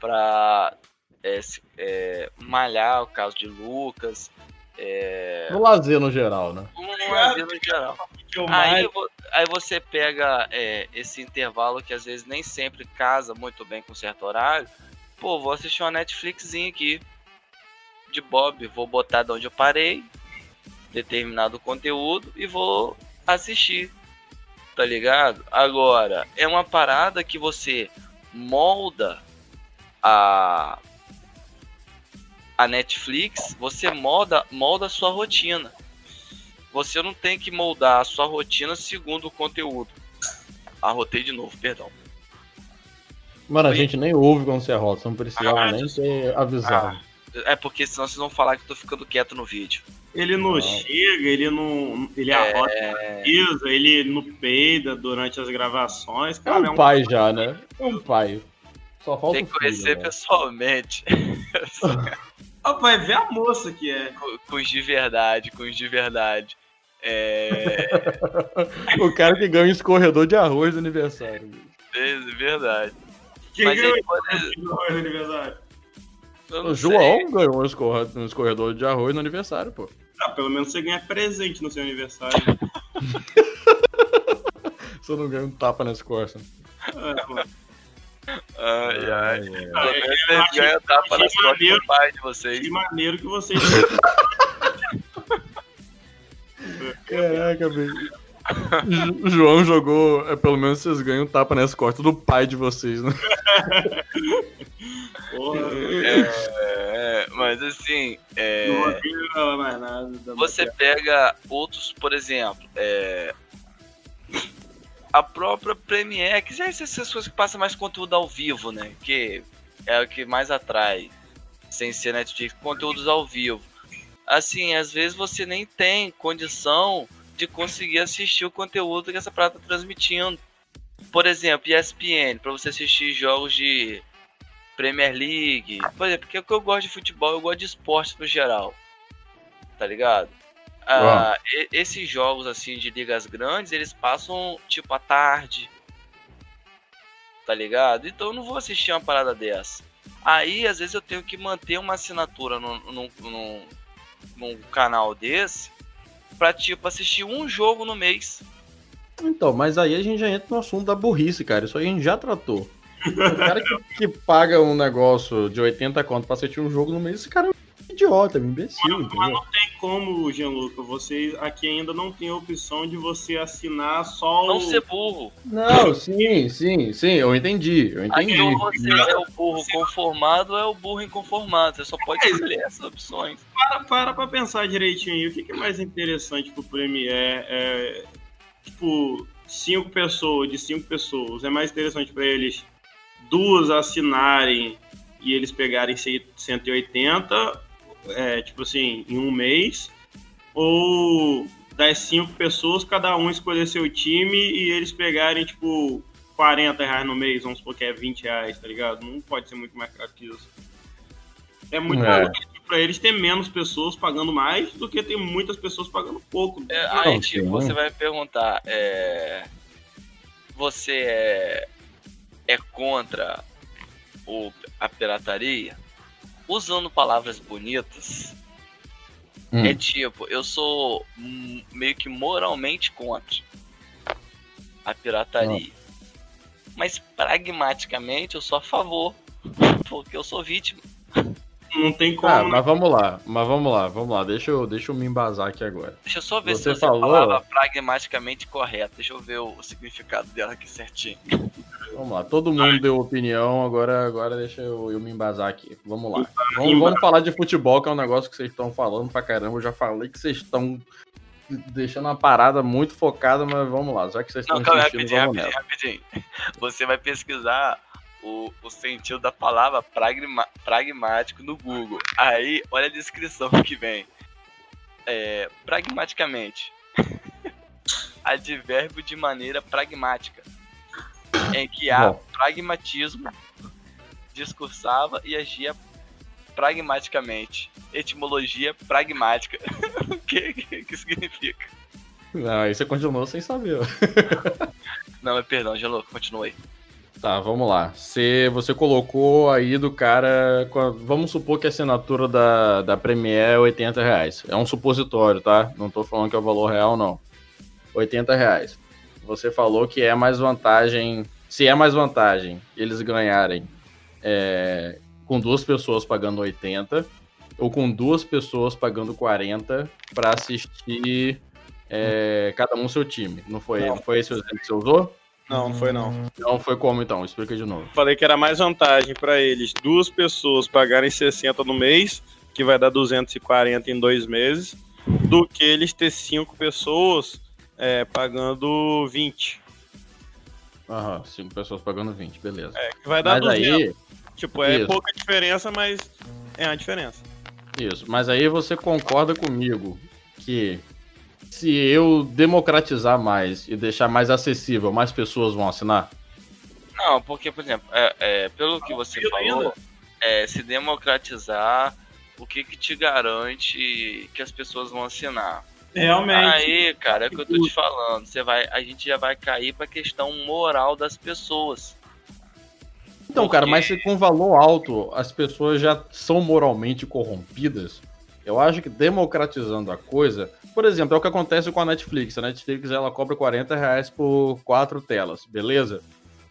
S2: para é, é, malhar, o caso de Lucas. É...
S1: No lazer no geral, né?
S2: No lazer no geral. Aí, aí você pega é, esse intervalo que às vezes nem sempre casa muito bem com certo horário. Pô, vou assistir uma Netflixzinha aqui de Bob, vou botar de onde eu parei, determinado conteúdo e vou assistir. Tá ligado? Agora, é uma parada que você molda a a Netflix, você molda, molda a sua rotina. Você não tem que moldar a sua rotina segundo o conteúdo. Arrotei de novo, perdão.
S1: Mano, a gente nem ouve quando você arrota, você não precisava ah, nem ser avisado.
S2: Ah, é porque senão vocês vão falar que eu tô ficando quieto no vídeo.
S3: Ele não, não. chega, ele não. Ele é... arrota ele não peida durante as gravações.
S1: Cara, é um, é um pai já, né? É um pai.
S2: Só falta Tem que conhecer filho, pessoalmente. *laughs* *laughs*
S3: oh, vai ver a moça que é.
S2: Com, com os de verdade, com os de verdade. É... *laughs*
S1: o cara que ganha um escorredor de arroz no aniversário.
S2: É verdade.
S3: Quem Mas ganhou pode... de arroz no aniversário?
S1: O João sei. ganhou um escorredor de arroz no aniversário, pô.
S3: Ah, pelo menos você ganha presente no seu aniversário. *laughs*
S1: você não ganha um tapa nas costas. É,
S2: mano. Ai, ai. Pelo menos vocês ganham tapa nas costas do pai de vocês.
S3: Que maneiro que vocês.
S1: Caraca, velho. O João jogou. É, pelo menos vocês ganham tapa nas costas do pai de vocês, né? *laughs*
S2: Porra, é, mas assim. É, não mais nada, você pega outros, por exemplo. É, a própria Premiere, que já é essas coisas que passam mais conteúdo ao vivo, né? Que é o que mais atrai, sem ser Netflix, conteúdos ao vivo. Assim, às vezes você nem tem condição de conseguir assistir o conteúdo que essa prata tá transmitindo. Por exemplo, ESPN, para você assistir jogos de Premier League. Por exemplo, porque eu gosto de futebol, eu gosto de esporte no geral. Tá ligado? Ah, esses jogos assim de ligas grandes, eles passam tipo à tarde. Tá ligado? Então eu não vou assistir uma parada dessa. Aí, às vezes, eu tenho que manter uma assinatura num, num, num, num canal desse pra, tipo, assistir um jogo no mês.
S1: Então, mas aí a gente já entra no assunto da burrice, cara. Isso aí a gente já tratou. O cara que, que paga um negócio de 80 conto pra assistir um jogo no mês, esse cara é um idiota, é um imbecil. Mas,
S3: mas não tem como, Gianluca. Vocês aqui ainda não tem a opção de você assinar só
S2: Não o... ser burro.
S1: Não, sim, sim, sim, eu entendi. Eu entendi. Aqui
S2: ou você é o burro conformado ou é o burro inconformado. Você só pode é. escolher essas opções.
S3: Para, para pra pensar direitinho. O que é mais interessante pro Premiere? É, tipo, cinco pessoas, de cinco pessoas. É mais interessante para eles duas assinarem e eles pegarem 180, é, tipo assim, em um mês, ou das cinco pessoas, cada um escolher seu time e eles pegarem, tipo, 40 reais no mês, vamos supor que é 20 reais, tá ligado? Não pode ser muito mais caro que isso. É muito é. para eles ter menos pessoas pagando mais do que ter muitas pessoas pagando pouco.
S2: É, aí, tipo, você vai perguntar, é... você é é contra o, a pirataria, usando palavras bonitas, hum. é tipo, eu sou meio que moralmente contra a pirataria. Ah. Mas pragmaticamente eu sou a favor, *laughs* porque eu sou vítima.
S3: Não tem como.
S1: Ah, mas vamos lá, mas vamos lá, vamos lá. Deixa eu, deixa eu me embasar aqui agora.
S2: Deixa eu só ver você se você falou... palavra pragmaticamente correta. Deixa eu ver o, significado dela aqui certinho.
S1: Vamos lá, todo mundo deu opinião, agora, agora deixa eu, eu me embasar aqui. Vamos lá. Vamos, vamos falar de futebol, que é um negócio que vocês estão falando pra caramba. Eu já falei que vocês estão deixando uma parada muito focada, mas vamos lá, já que vocês estão
S2: calma, rapidinho, rapidinho, rapidinho. Você vai pesquisar o, o sentido da palavra pragma, pragmático no Google. Aí, olha a descrição *laughs* que vem. É, pragmaticamente. *laughs* Advérbio de maneira pragmática. Em que há Bom. pragmatismo, discursava e agia pragmaticamente. Etimologia pragmática. *laughs* o que, que, que significa?
S1: Não, aí você continuou sem saber.
S2: Não, mas perdão, Gelou, continue.
S1: Tá, vamos lá. Você, você colocou aí do cara. Vamos supor que a assinatura da, da Premiere é 80 reais. É um supositório, tá? Não tô falando que é o valor real, não. 80 reais. Você falou que é mais vantagem. Se é mais vantagem eles ganharem é, com duas pessoas pagando 80 ou com duas pessoas pagando 40 para assistir é, cada um seu time. Não foi, não. não foi esse o exemplo que você usou?
S3: Não, não foi não.
S1: Não foi como então? Explica de novo.
S3: Falei que era mais vantagem para eles duas pessoas pagarem 60 no mês, que vai dar 240 em dois meses, do que eles ter cinco pessoas é, pagando 20.
S1: Aham, cinco pessoas pagando 20, beleza.
S3: É, que vai dar mas 200. Aí... Tipo, é Isso. pouca diferença, mas é a diferença.
S1: Isso, mas aí você concorda comigo que se eu democratizar mais e deixar mais acessível, mais pessoas vão assinar?
S2: Não, porque, por exemplo, é, é, pelo que você falou, é, se democratizar, o que, que te garante que as pessoas vão assinar?
S3: Realmente.
S2: Aí, cara, é o que eu tô te falando. Você vai, a gente já vai cair pra questão moral das pessoas.
S1: Então, Porque... cara, mas se com valor alto as pessoas já são moralmente corrompidas, eu acho que democratizando a coisa, por exemplo, é o que acontece com a Netflix. A Netflix ela cobra 40 reais por quatro telas, beleza?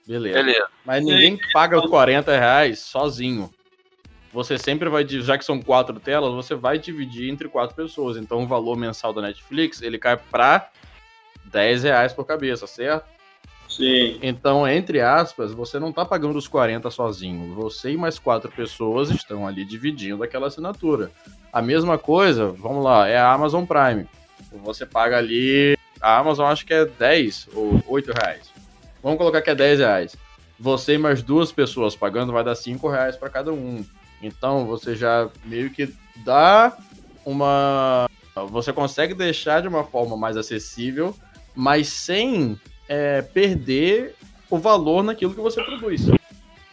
S1: Beleza. beleza. Mas ninguém paga os 40 reais sozinho. Você sempre vai, já que são quatro telas, você vai dividir entre quatro pessoas. Então o valor mensal da Netflix ele cai para 10 reais por cabeça, certo?
S3: Sim.
S1: Então, entre aspas, você não está pagando os 40 sozinho. Você e mais quatro pessoas estão ali dividindo aquela assinatura. A mesma coisa, vamos lá, é a Amazon Prime. Você paga ali. A Amazon acho que é 10 ou 8 reais. Vamos colocar que é 10 reais. Você e mais duas pessoas pagando vai dar 5 reais para cada um. Então você já meio que dá uma. Você consegue deixar de uma forma mais acessível, mas sem é, perder o valor naquilo que você produz.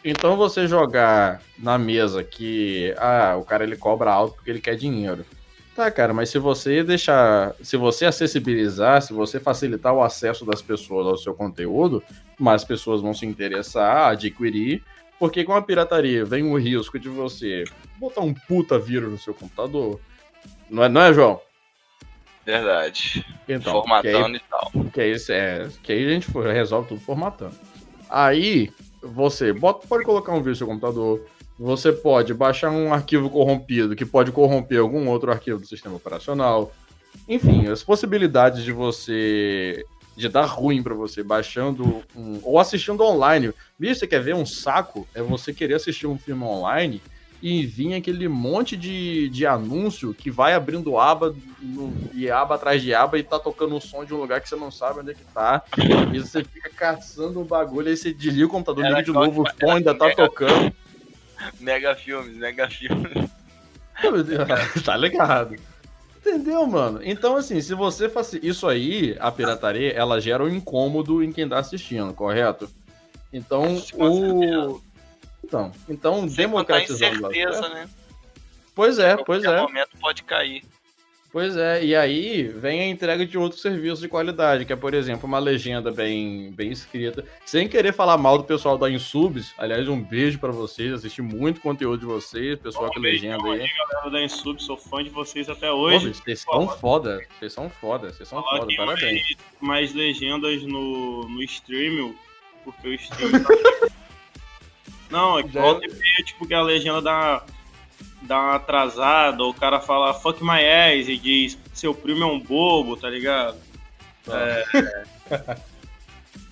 S1: Então você jogar na mesa que ah, o cara ele cobra alto porque ele quer dinheiro. Tá, cara, mas se você deixar, se você acessibilizar, se você facilitar o acesso das pessoas ao seu conteúdo, mais pessoas vão se interessar, adquirir, porque com a pirataria vem o risco de você botar um puta vírus no seu computador. Não é, não é João?
S2: Verdade. Então, formatando aí, e tal.
S1: Que aí, é, que aí a gente resolve tudo formatando. Aí, você bota, pode colocar um vírus no seu computador, você pode baixar um arquivo corrompido que pode corromper algum outro arquivo do sistema operacional. Enfim, as possibilidades de você de dar ruim para você baixando um, ou assistindo online. Bicho, você quer ver um saco? É você querer assistir um filme online e vir aquele monte de, de anúncio que vai abrindo aba no, e aba atrás de aba e tá tocando um som de um lugar que você não sabe onde é que tá. E você fica caçando o bagulho, aí você desliga o computador, liga de novo, o som ainda tá tocando.
S2: Mega filmes, mega filmes. *laughs*
S1: tá ligado. Entendeu, mano? Então, assim, se você faz isso aí, a pirataria, ela gera um incômodo em quem tá assistindo, correto? Então, o. Então, então democratizando.
S2: Certeza, né?
S1: Pois é, pois é.
S2: momento pode cair.
S1: Pois é, e aí vem a entrega de outros serviços de qualidade, que é, por exemplo, uma legenda bem, bem escrita. Sem querer falar mal do pessoal da Insubs, aliás, um beijo para vocês, assisti muito conteúdo de vocês, pessoal Bom, que legenda aí.
S3: galera da Insubs, sou fã de vocês até hoje. Pô,
S1: vocês são foda, vocês são foda, vocês são foda, parabéns.
S3: Mais, mais legendas no, no stream, porque o stream tá... *laughs* Não, é que volta e tipo que a legenda da dá uma atrasada, ou o cara fala fuck my ass e diz seu primo é um bobo, tá ligado?
S1: É. é. *laughs*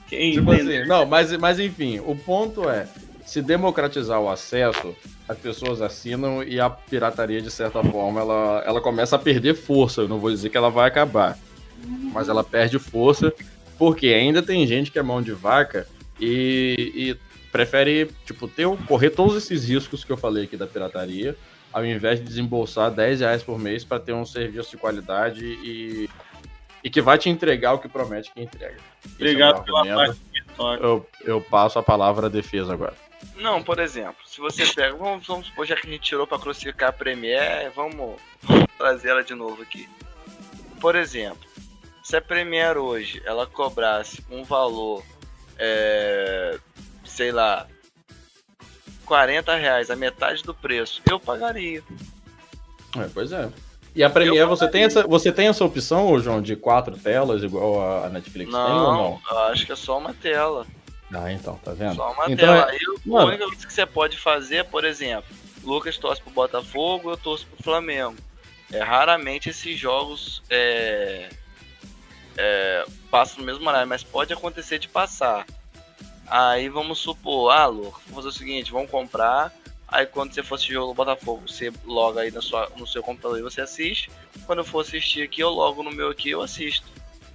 S1: Quem tipo assim, não, mas, mas enfim, o ponto é, se democratizar o acesso, as pessoas assinam e a pirataria, de certa forma, ela, ela começa a perder força. Eu não vou dizer que ela vai acabar, mas ela perde força, porque ainda tem gente que é mão de vaca e, e prefere, tipo, ter, correr todos esses riscos que eu falei aqui da pirataria ao invés de desembolsar 10 reais por mês para ter um serviço de qualidade e, e que vai te entregar o que promete que entrega.
S3: É Obrigado é pela parte
S1: eu, eu passo a palavra à defesa agora.
S2: Não, por exemplo, se você pega, vamos, vamos supor, já que a gente tirou para crucificar a Premiere, vamos, vamos trazer ela de novo aqui. Por exemplo, se a Premiere hoje ela cobrasse um valor, é, sei lá, 40 reais, a metade do preço, eu pagaria.
S1: É, pois é. E a Premiere, você tem, essa, você tem essa opção, João, de quatro telas, igual a Netflix
S2: não,
S1: tem ou não?
S2: Eu acho que é só uma tela.
S1: Ah, então, tá vendo?
S2: Só uma
S1: então,
S2: tela. É... Aí, a única coisa que você pode fazer, por exemplo, Lucas torce pro Botafogo, eu torço pro Flamengo. É, raramente esses jogos é, é, passam no mesmo horário, mas pode acontecer de passar. Aí vamos supor, ah, Lu, vamos fazer o seguinte, vamos comprar. Aí quando você for assistir o jogo do Botafogo, você loga aí na sua, no seu computador e você assiste. Quando eu for assistir aqui, eu logo no meu aqui eu assisto.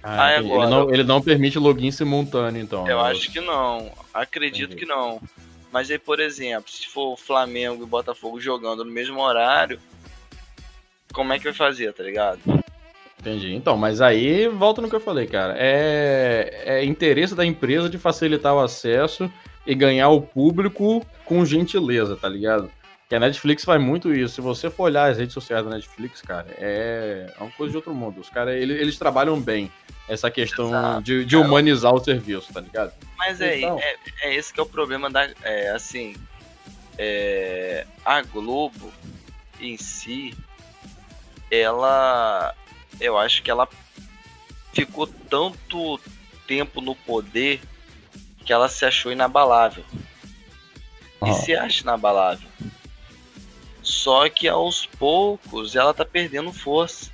S1: Ah, aí agora, ele, não, ele não permite login simultâneo, então.
S2: Eu acho que não. Acredito Entendi. que não. Mas aí, por exemplo, se for o Flamengo e Botafogo jogando no mesmo horário, como é que vai fazer, tá ligado?
S1: Entendi. Então, mas aí volta no que eu falei, cara. É, é interesse da empresa de facilitar o acesso e ganhar o público com gentileza, tá ligado? Que a Netflix faz muito isso. Se você for olhar as redes sociais da Netflix, cara, é, é uma coisa de outro mundo. Os caras, eles, eles trabalham bem essa questão de, de, humanizar o serviço, tá ligado?
S2: Mas é, então... é, é esse que é o problema da. É, assim. É, a Globo em si, ela eu acho que ela ficou tanto tempo no poder que ela se achou inabalável. E se acha inabalável. Só que aos poucos ela tá perdendo força.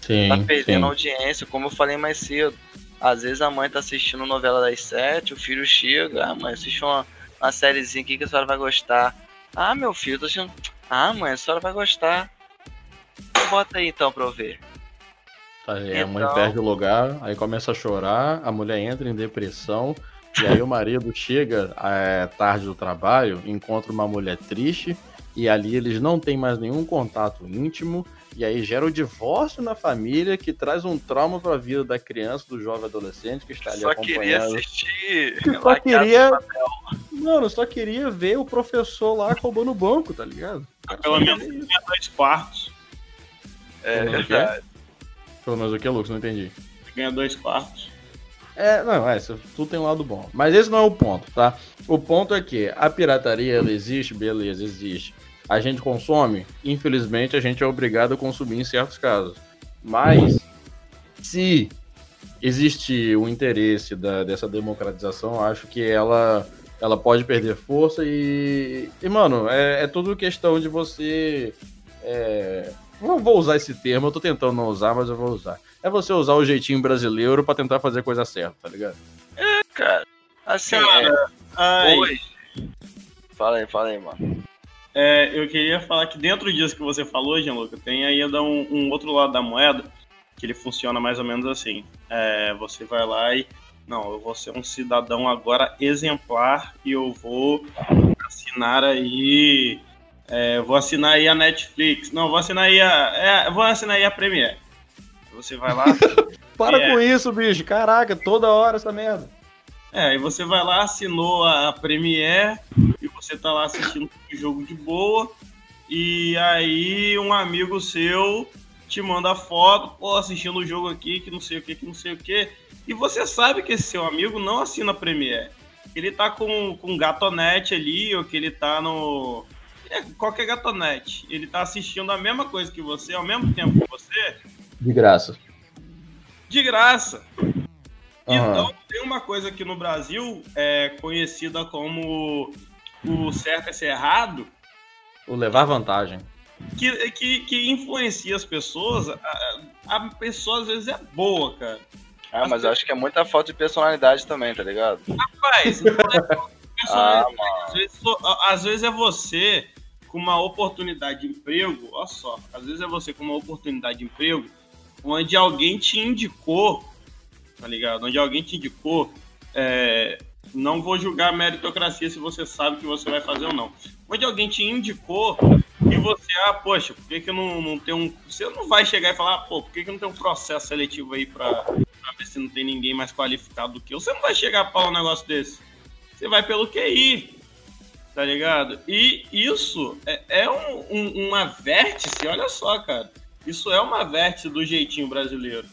S2: Sim, tá perdendo sim. audiência, como eu falei mais cedo. Às vezes a mãe tá assistindo novela das sete, o filho chega, ah, mãe, assiste uma, uma sériezinha aqui que a senhora vai gostar. Ah, meu filho, tô assistindo. Ah, mãe, a senhora vai gostar. Bota aí então pra eu ver.
S1: Aí então... a mãe então- perde o lugar, aí começa a chorar, a mulher entra em depressão, E aí o marido chega é, tarde do trabalho, encontra uma mulher triste, e ali eles não têm mais nenhum contato íntimo, e aí gera o divórcio na família, que traz um trauma para a vida da criança, do jovem adolescente que está ali
S2: só
S1: acompanhando.
S2: queria assistir.
S1: Que só queria. Mano, só queria ver o professor lá roubando o banco, tá ligado?
S3: Pelo menos tinha dois quartos.
S2: É
S1: quê?
S2: verdade.
S1: Pelo menos o que, Lucas? Não entendi.
S3: Ganha dois quartos.
S1: É, não, é, tudo tem um lado bom. Mas esse não é o ponto, tá? O ponto é que a pirataria, ela existe, beleza, existe. A gente consome? Infelizmente, a gente é obrigado a consumir em certos casos. Mas, se existe o interesse da, dessa democratização, eu acho que ela, ela pode perder força e, e mano, é, é tudo questão de você... É, não vou usar esse termo, eu tô tentando não usar, mas eu vou usar. É você usar o jeitinho brasileiro pra tentar fazer a coisa certa, tá ligado?
S2: Cara, assim,
S3: Cara, Ai,
S2: é, hoje. Fala aí, fala aí, mano.
S3: é, eu queria falar que dentro disso que você falou, Gianluca, tem ainda um, um outro lado da moeda que ele funciona mais ou menos assim. É, você vai lá e. Não, eu vou ser um cidadão agora exemplar e eu vou assinar aí. É, vou assinar aí a Netflix. Não, vou assinar aí a. é, vou assinar aí a Premiere. Você vai lá. *laughs*
S1: Para
S3: É.
S1: com isso, bicho. Caraca, toda hora essa merda.
S3: É, aí você vai lá, assinou a Premiere e você tá lá assistindo o jogo de boa. E aí um amigo seu te manda foto, pô, assistindo o jogo aqui, que não sei o que, que não sei o que. E você sabe que esse seu amigo não assina a Premiere. Ele tá com, com gatonete ali, ou que ele tá no. *laughs* Qualquer gatonete. Ele tá assistindo a mesma coisa que você, ao mesmo tempo que você,
S1: De graça.
S3: de graça.
S1: Aham.
S3: Então, tem uma coisa aqui no Brasil é conhecida como o certo é ser errado,
S1: O levar vantagem.
S3: que, que, que influencia as pessoas. A, a pessoa às vezes é boa, cara.
S2: Ah, mas eu acho que é muita falta de personalidade também, tá ligado?
S3: Rapaz, não é *laughs*
S2: Ah,
S3: personalidade. às, vezes, às vezes é você com uma oportunidade de emprego, olha só, às vezes é você com uma oportunidade de emprego onde alguém te indicou, tá ligado? Onde alguém te indicou, é, não vou julgar meritocracia se você sabe que você vai fazer ou não. Onde alguém te indicou e você, ah, poxa, por que, que não, não tem um. Você não vai chegar e falar, pô, por que, que não tem um processo seletivo aí pra, pra ver se não tem ninguém mais qualificado do que eu? Você não vai chegar a falar um negócio desse. Você vai pelo QI, tá ligado? E isso é, é um, um, uma vértice, olha só, cara. Isso é uma vértice do jeitinho brasileiro.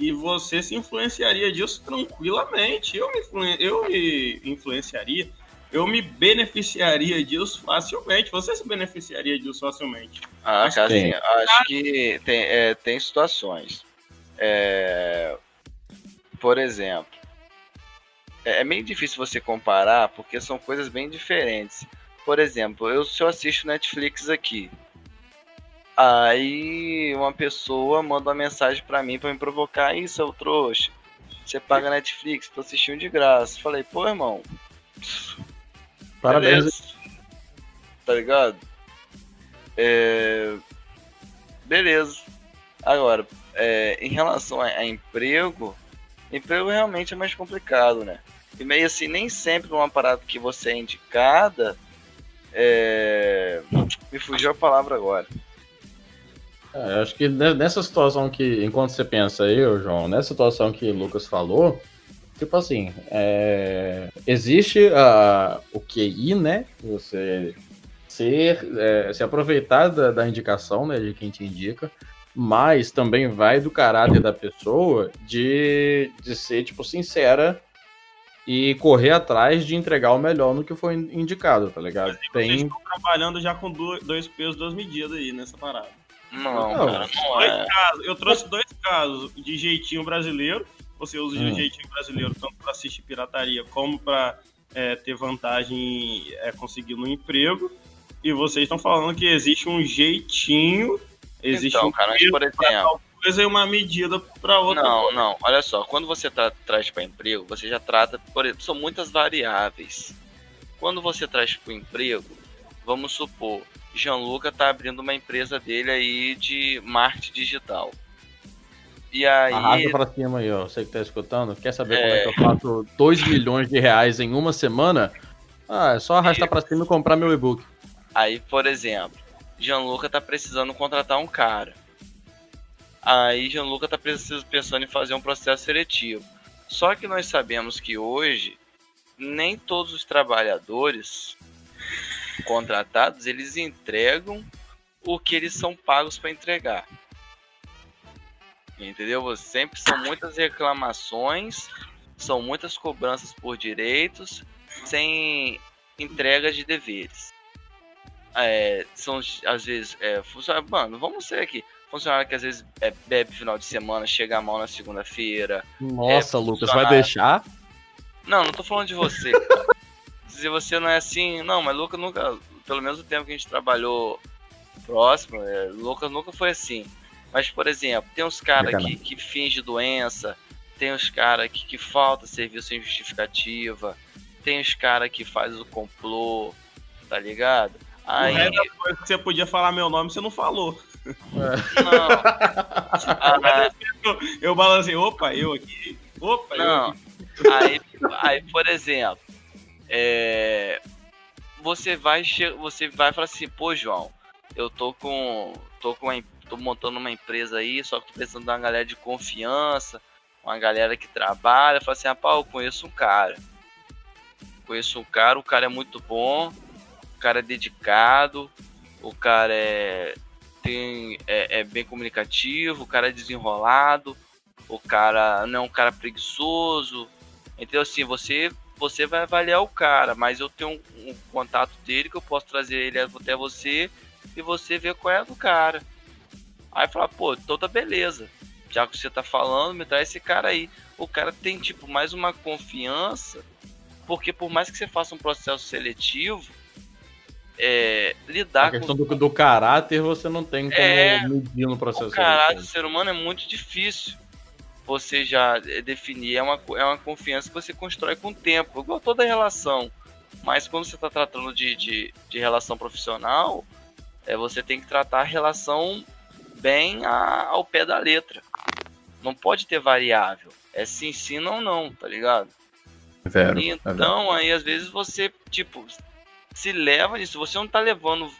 S3: E você se influenciaria disso tranquilamente. Eu me, influen- eu me influenciaria, eu me beneficiaria disso facilmente. Você se beneficiaria disso facilmente.
S2: Ah,
S3: Acho
S2: cara,
S1: que
S2: acho que tem, é, tem situações. É, por exemplo, é, é meio difícil você comparar porque são coisas bem diferentes. Por exemplo, eu se eu assisto Netflix aqui, aí uma pessoa manda uma mensagem pra mim pra me provocar, isso é o trouxa. Você paga Netflix, tô assistindo de graça. Falei, pô, irmão,
S1: Parabéns.
S2: Beleza. Tá ligado? É... Beleza. Agora, é, em relação a, a emprego, emprego realmente é mais complicado, né? E meio assim, nem sempre uma parada que você é indicada. É... Me fugiu a palavra agora.
S1: É, eu acho que ne- nessa situação que, enquanto você pensa aí, João, nessa situação que o Lucas falou, tipo assim, é, existe a, o QI, né? Você ser, é, se aproveitar da, da indicação, né, de quem te indica, mas também vai do caráter da pessoa de, de ser, tipo, sincera e correr atrás de entregar o melhor no que foi indicado, tá ligado?
S3: Vocês
S1: Tem,
S3: estão trabalhando já com dois pesos, duas medidas aí nessa parada.
S2: Não,
S1: Não.
S2: cara, não
S3: Dois
S2: é.
S3: casos. Eu trouxe dois casos de jeitinho brasileiro. Você usa
S1: Hum.
S3: o jeitinho brasileiro tanto para assistir pirataria como para ter vantagem é, conseguindo um emprego. E vocês estão falando que existe um jeitinho, existe
S2: Então,
S3: um
S2: cara, mas por exemplo.
S3: Coisa e uma medida para outra.
S2: Não,
S3: coisa.
S2: não, olha só, quando você tra- traz para emprego, você já trata, por exemplo, são muitas variáveis. Quando você traz para o emprego, vamos supor, Gianluca tá abrindo uma empresa dele aí de marketing digital. E aí.
S1: Arrasta pra cima aí, ó. Você que tá escutando. Quer saber é... como é que eu faço 2 milhões de reais em uma semana? Ah, é só arrastar e... pra cima e comprar meu e-book.
S2: Aí, por exemplo, Gianluca tá precisando contratar um cara. Aí Gianluca tá pensando em fazer um processo seletivo. Só que nós sabemos que hoje nem todos os trabalhadores contratados eles entregam o que eles são pagos para entregar. Entendeu? Sempre são muitas reclamações, são muitas cobranças por direitos, sem entrega de deveres. É, são às vezes é, mano, vamos ser aqui. Funcionário que às vezes é, bebe final de semana, chega mal na segunda-feira.
S1: Nossa, é, Lucas, vai deixar?
S2: Não, não tô falando de você. *laughs* Se você não é assim, não, mas Lucas nunca, pelo menos o tempo que a gente trabalhou próximo, é, Lucas nunca foi assim. Mas, por exemplo, tem uns caras que, que finge doença, tem os caras que, que falta serviço sem justificativa, tem os caras que faz o complô, tá ligado?
S3: Aí... O você podia falar meu nome, você não falou.
S2: É. Não. *laughs* ah,
S3: eu, eu balancei, opa, eu aqui. Opa,
S2: não.
S3: eu
S2: aqui. Aí, aí, por exemplo, é, você vai você vai falar assim, pô, João, eu tô com tô com uma, tô montando uma empresa aí, só que tô precisando de uma galera de confiança, uma galera que trabalha, fala assim, rapaz, eu conheço um cara. Conheço um cara, o cara é muito bom, o cara é dedicado, o cara é tem é, é bem comunicativo, o cara é desenrolado, o cara não é um cara preguiçoso. Então assim, você você vai avaliar o cara, mas eu tenho um, um contato dele que eu posso trazer ele até você e você ver qual é do cara. Aí fala, pô, então tá beleza. Já que você tá falando, me traz esse cara aí. O cara tem, tipo, mais uma confiança, porque por mais que você faça um processo seletivo, é, lidar
S1: a questão com... do, do caráter você não tem como é, medir no processo. O
S2: caráter do ser humano é muito difícil você já definir. É uma, é uma confiança que você constrói com o tempo, igual toda relação. Mas quando você está tratando de, de, de relação profissional, é, você tem que tratar a relação bem a, ao pé da letra. Não pode ter variável. É sim, sim, não, não, tá ligado?
S1: Vero,
S2: então, é aí às vezes você, tipo, se leva nisso. Você não tá levando,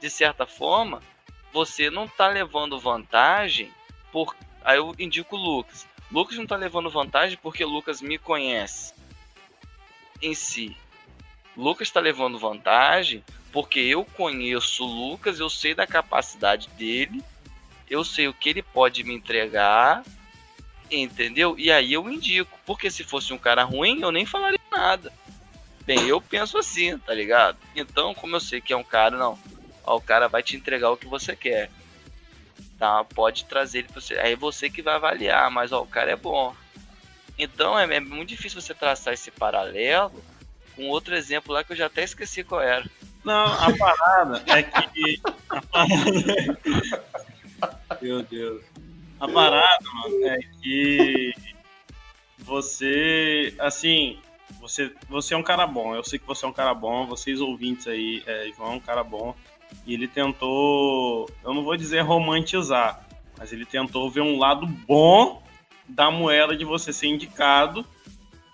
S2: de certa forma, você não tá levando vantagem por. Aí eu indico o Lucas. Lucas não tá levando vantagem porque Lucas me conhece em si. Lucas está levando vantagem porque eu conheço o Lucas, eu sei da capacidade dele, eu sei o que ele pode me entregar, entendeu? E aí eu indico, porque se fosse um cara ruim, eu nem falaria nada. Bem, eu penso assim, tá ligado? Então, como eu sei que é um cara, não, ó, o cara vai te entregar o que você quer. Tá, pode trazer ele pra você. Aí é você que vai avaliar, mas ó, o cara é bom. Então é, é muito difícil você traçar esse paralelo com outro exemplo lá que eu já até esqueci qual era.
S3: Não, a parada é que. *laughs* A parada... Meu Deus. A parada, mano, é que você, assim, você, você é um cara bom. Eu sei que você é um cara bom. Vocês ouvintes aí, é, João é um cara bom. E ele tentou, eu não vou dizer romantizar, mas ele tentou ver um lado bom da moeda de você ser indicado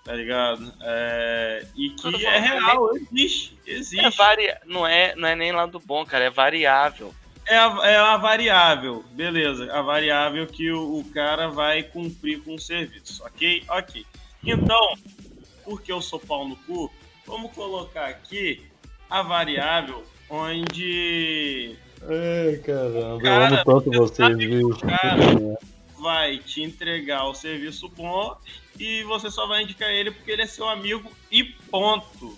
S3: tá ligado? É, e que é real, existe, existe. É
S2: não, é, não é nem lado bom, cara, é variável.
S3: É a, é a variável, beleza, a variável que o, o cara vai cumprir com o serviço, ok? Ok. Então, porque eu sou pau no cu, vamos colocar aqui a variável onde...
S1: Ai, caramba, cara, eu amo tanto vocês, viu?
S3: Cara vai te entregar o serviço bom e você só vai indicar ele porque ele é seu amigo e ponto.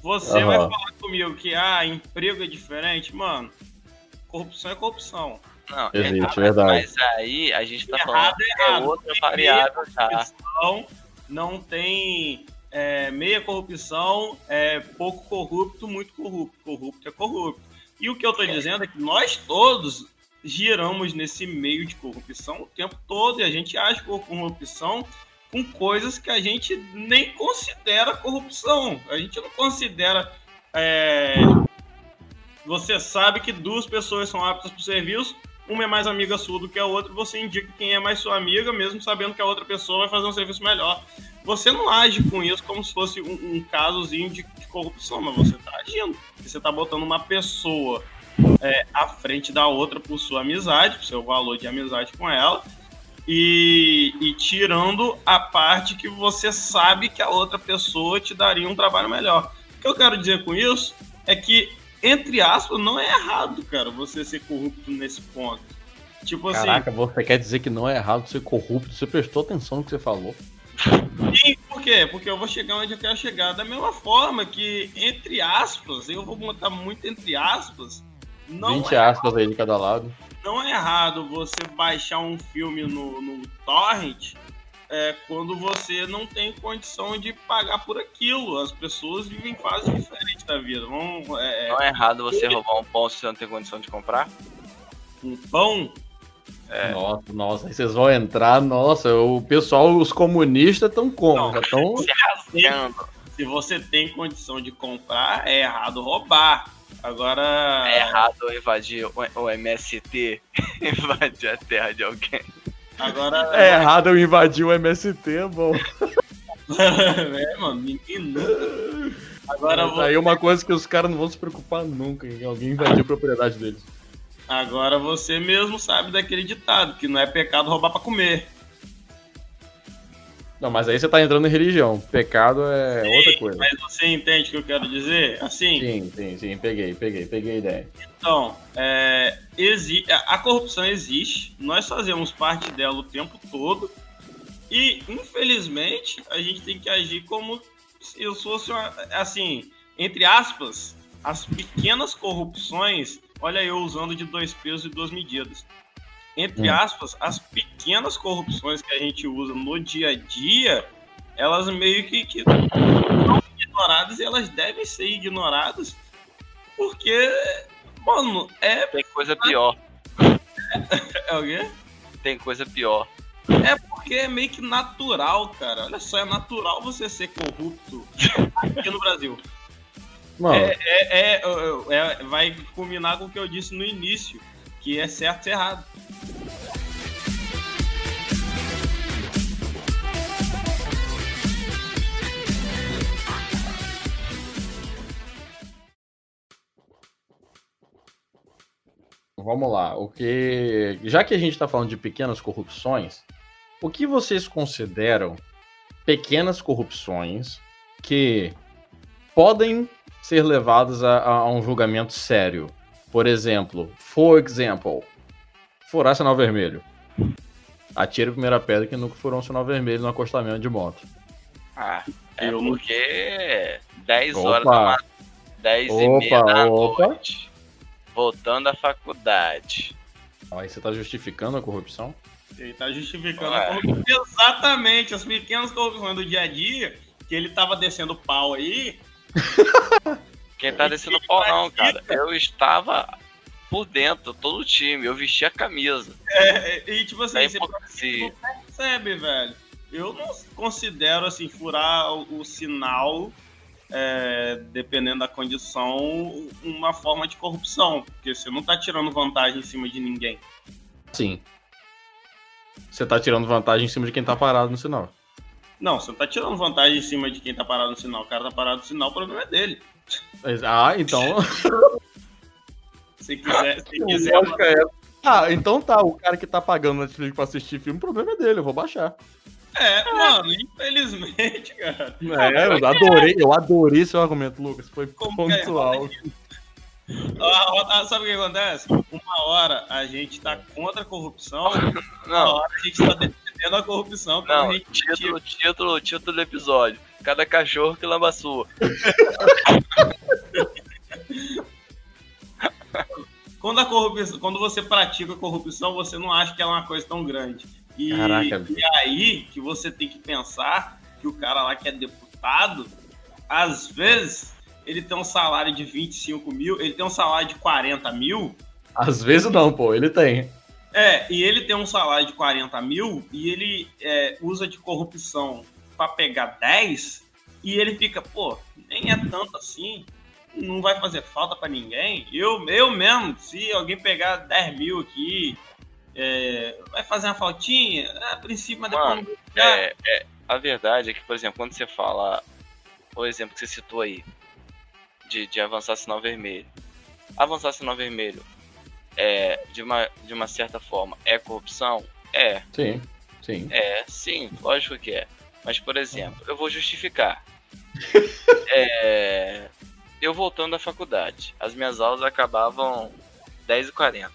S3: Você uhum. vai falar comigo que ah, emprego é diferente, mano. Corrupção é corrupção.
S2: Não, Existe, errado, verdade. mas aí a gente tá errado, falando é, errado. é outra variável já.
S3: Não tem é, meia corrupção, é pouco corrupto, muito corrupto. Corrupto é corrupto. E o que eu tô dizendo é que nós todos giramos nesse meio de corrupção o tempo todo e a gente age por corrupção com coisas que a gente nem considera corrupção. A gente não considera. É... Você sabe que duas pessoas são aptas para o serviço, uma é mais amiga sua do que a outra, você indica quem é mais sua amiga, mesmo sabendo que a outra pessoa vai fazer um serviço melhor. Você não age com isso como se fosse um, um casozinho de, de, corrupção, mas você está agindo. Você está botando uma pessoa é, à frente da outra por sua amizade, por seu valor de amizade com ela, e, e, tirando a parte que você sabe que a outra pessoa te daria um trabalho melhor. O que eu quero dizer com isso é que, entre aspas, não é errado, cara, você ser corrupto nesse ponto.
S1: Tipo assim. Caraca, você quer dizer que não é errado ser corrupto? Você prestou atenção no que você falou?
S3: Sim, por quê? Porque eu vou chegar onde eu quero chegar. Da mesma forma que, entre aspas, eu vou botar muito entre aspas.
S1: Não 20 é aspas errado. aí de cada lado
S3: não é errado você baixar um filme no, no torrent é, quando você não tem condição de pagar por aquilo. As pessoas vivem fases diferentes da vida. Vão,
S2: é, não é errado você roubar um pão se você não tem condição de comprar?
S3: Um pão?
S1: É. Nossa, nossa, aí vocês vão entrar, nossa, o pessoal, os comunistas estão como? Não, estão se
S3: rasgando. Se você tem condição de comprar, é errado roubar. Agora.
S2: É errado invadir o, MST, *laughs* invadir a terra de alguém.
S1: Agora. É errado eu invadir o MST, é bom. *laughs*
S3: é, mano, ninguém
S1: nunca. Agora vou... Aí uma coisa que os caras não vão se preocupar nunca em alguém invadir a propriedade deles.
S3: Agora você mesmo sabe daquele ditado, que não é pecado roubar para comer.
S1: Não, mas aí você tá entrando em religião. Pecado é sim, outra coisa.
S3: Mas você entende o que eu quero dizer? Assim?
S1: Sim, sim, sim. Peguei, peguei, peguei a ideia.
S3: Então, é, a corrupção existe. Nós fazemos parte dela o tempo todo. E, infelizmente, a gente tem que agir como se eu fosse, uma, assim, entre aspas, as pequenas corrupções. Olha, eu usando de dois pesos e duas medidas entre hum. aspas, as pequenas corrupções que a gente usa no dia a dia, elas meio que, que são ignoradas e elas devem ser ignoradas porque, mano, é.
S2: Tem coisa pior.
S3: É, *laughs* é o quê?
S2: Tem coisa pior.
S3: É porque é meio que natural, cara. Olha só, é natural você ser corrupto aqui no Brasil. Mano. É, é, é, é, vai combinar com o que eu disse no início, que é certo e errado.
S1: Vamos lá. O que, já que a gente está falando de pequenas corrupções, o que vocês consideram pequenas corrupções que podem ser levadas a, a um julgamento sério? Por exemplo, for example, furar sinal vermelho. Atire a primeira pedra que nunca furou um sinal vermelho no acostamento de moto.
S2: Ah, é porque 10 horas da 10 opa, e meia da opa. noite, voltando à faculdade.
S1: Aí você tá justificando a corrupção?
S3: Ele tá justificando Ué. a corrupção. Exatamente, as pequenas corrupções do dia a dia, que ele tava descendo pau aí. *laughs*
S2: Quem tá descendo pau não, cara. Eu estava por dentro, todo o time. Eu vesti a camisa.
S3: É, é e tipo assim, é você não percebe, velho. Eu não considero assim, furar o, o sinal, é, dependendo da condição, uma forma de corrupção. Porque você não tá tirando vantagem em cima de ninguém.
S1: Sim. Você tá tirando vantagem em cima de quem tá parado no sinal.
S3: Não, você não tá tirando vantagem em cima de quem tá parado no sinal. O cara tá parado no sinal, o problema é dele.
S1: Ah, então. *laughs*
S3: Se quiser. Se quiser
S1: é... Ah, então tá. O cara que tá pagando Netflix pra assistir filme, o problema é dele, eu vou baixar.
S3: É, mano, infelizmente, cara.
S1: É, eu adorei, eu adorei seu argumento, Lucas. Foi Como pontual.
S3: Ah, sabe o que acontece? Uma hora a gente tá contra a corrupção, uma hora a gente tá defendendo a corrupção.
S2: Não, gente título, título, título do episódio. Cada cachorro que lamba a sua. *laughs*
S3: quando, a corrupção, quando você pratica a corrupção, você não acha que ela é uma coisa tão grande. E, Caraca, e aí que você tem que pensar que o cara lá que é deputado, às vezes, ele tem um salário de 25 mil, ele tem um salário de 40 mil.
S1: Às vezes não, pô, ele tem.
S3: É, e ele tem um salário de 40 mil e ele é, usa de corrupção para pegar 10 e ele fica, pô, nem é tanto assim. não vai fazer falta para ninguém. Eu, eu mesmo, se alguém pegar 10 mil aqui, é, vai fazer uma faltinha, a princípio, mas depois
S2: Mano, é, é, a verdade é que, por exemplo, quando você fala o exemplo que você citou aí, de, de avançar sinal vermelho. Avançar sinal vermelho é, de, uma, de uma certa forma, é corrupção? É.
S1: Sim, sim.
S2: É, sim, lógico que é. Mas, por exemplo, eu vou justificar. *laughs* é, eu voltando da faculdade, as minhas aulas acabavam 10h40.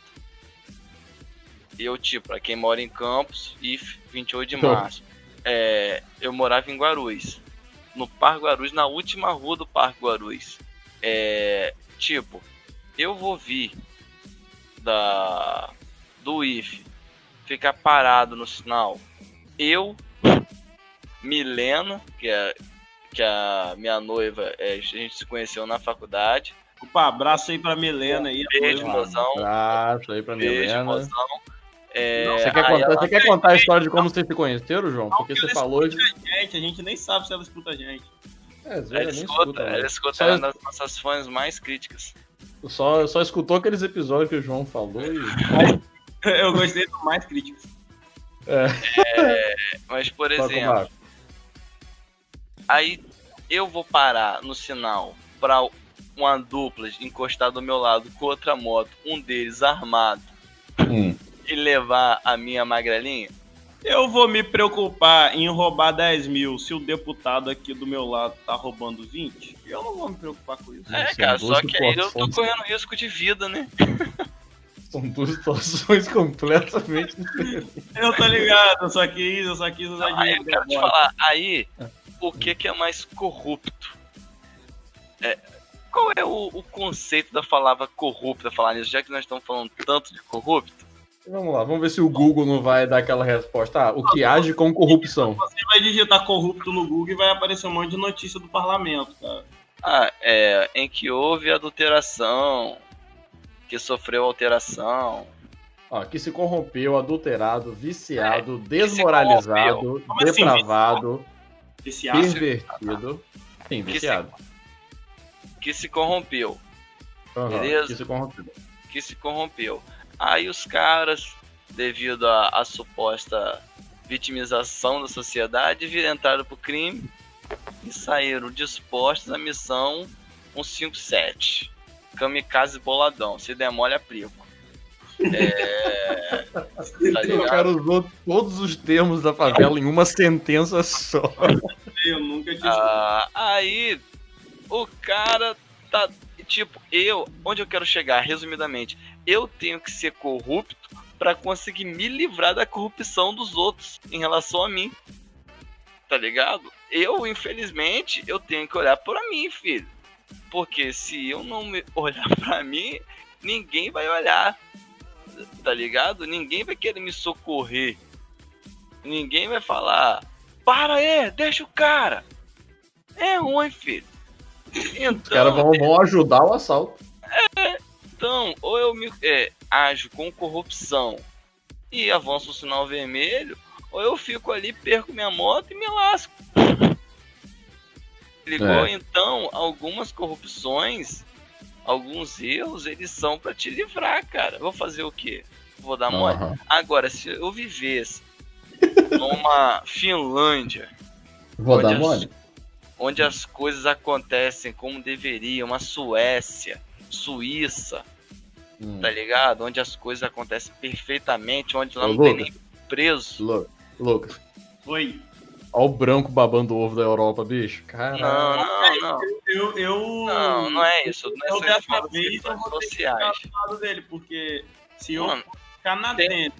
S2: E eu, tipo, pra quem mora em Campos, IF 28 de março, é, eu morava em Guarulhos. No Parque Guarulhos, na última rua do Parque Guarulhos. É, tipo, eu vou vir da do IF ficar parado no sinal. Eu, Milena, que é que a minha noiva, é, a gente se conheceu na faculdade.
S3: Opa, abraço aí pra Milena aí.
S2: Beijo, mozão.
S1: Abraço aí pra
S2: Beijo,
S1: Milena.
S2: mozão. É,
S1: Você quer, contar,
S2: ela-
S1: você quer contar a história de como vocês se conheceram, João?
S3: Não,
S1: Porque você
S3: ela
S1: falou de.
S3: escuta a gente, a gente nem sabe se ela escuta a gente.
S1: É,
S2: Ela
S1: ela
S2: escuta,
S1: escuta,
S2: ela
S1: né?
S2: escuta,
S1: Só-
S2: ela é uma das nossas fãs mais críticas.
S1: Só, só escutou aqueles episódios que o João falou e. *laughs*
S3: Eu gostei do mais crítico.
S2: Mas, por
S1: Toca o
S2: exemplo, aí eu vou parar no sinal pra uma dupla encostar do meu lado com outra moto, um deles armado,
S1: Hum.
S2: e levar a minha magrelinha?
S3: Eu vou me preocupar em roubar 10 mil se o deputado aqui do meu lado tá roubando 20? Eu não vou me preocupar com isso.
S2: É,
S1: São
S2: cara, só que aí eu tô correndo risco de vida, né? *laughs*
S1: São duas situações completamente diferentes.
S3: Eu tô ligado, eu só quis, eu só quis usar
S2: Aí eu quero te falar, aí, o que que é mais corrupto? É, qual é o, o conceito da palavra corrupta, falar nisso, já que nós estamos falando tanto de corrupto?
S1: Vamos lá, vamos ver se o Google não vai dar aquela resposta. Ah, o que age com corrupção.
S3: Você vai digitar corrupto no Google e vai aparecer um monte de notícia do parlamento, cara.
S2: Ah, é, em que houve adulteração, que sofreu alteração.
S1: Ó, que se corrompeu, adulterado, viciado, desmoralizado,
S3: Como assim,
S1: depravado,
S3: Esse ácido.
S1: pervertido. Sim,
S2: Que
S1: viciado.
S2: que se corrompeu,
S1: Aham,
S2: Beleza.
S1: Que se corrompeu.
S2: que se corrompeu. Aí os caras, devido à à suposta vitimização da sociedade, entraram pro crime e saíram dispostos à missão 157. Kamikaze boladão, se demole aplico. É, *laughs* tá
S1: O
S2: ligado?
S1: cara usou todos os termos da favela em uma sentença só.
S3: Eu nunca tinha
S2: Ah, aí o cara tá. Tipo, eu. Onde eu quero chegar, resumidamente? Eu tenho que ser corrupto pra conseguir me livrar da corrupção dos outros em relação a mim. Tá ligado? Eu, infelizmente, eu tenho que olhar pra mim, filho. Porque se eu não me *laughs* olhar pra mim, ninguém vai olhar. Tá ligado? Ninguém vai querer me socorrer. Ninguém vai falar: para aí, deixa o cara. É ruim, filho. Então,
S1: Os caras vão, vão ajudar o assalto.
S2: Então, ou eu me é, ajo com corrupção e avanço o sinal vermelho, ou eu fico ali, perco minha moto e me lasco. Ligou?
S1: É.
S2: Então, algumas corrupções, alguns erros, eles são pra te livrar, cara. Vou fazer o quê? Vou dar mole.
S1: Aham.
S2: Agora, se eu vivesse numa Finlândia,
S1: Vou dar mole?
S2: onde as coisas acontecem como deveriam, uma Suécia, Suíça,
S1: Hum.
S2: tá ligado? Onde as coisas acontecem perfeitamente, onde lá
S1: Ô,
S2: não tem
S1: Lucas.
S2: nem preso.
S1: Lu- Lucas,
S3: Oi.
S1: olha o branco babando o ovo da Europa, bicho.
S2: Não,
S1: Caralho.
S2: não, não.
S3: Eu, eu...
S2: Não, não é isso. Não é
S3: Eu dessa vez eu vou ter que
S2: sociais.
S3: ficar do lado dele, porque se eu
S2: Mano,
S3: canadense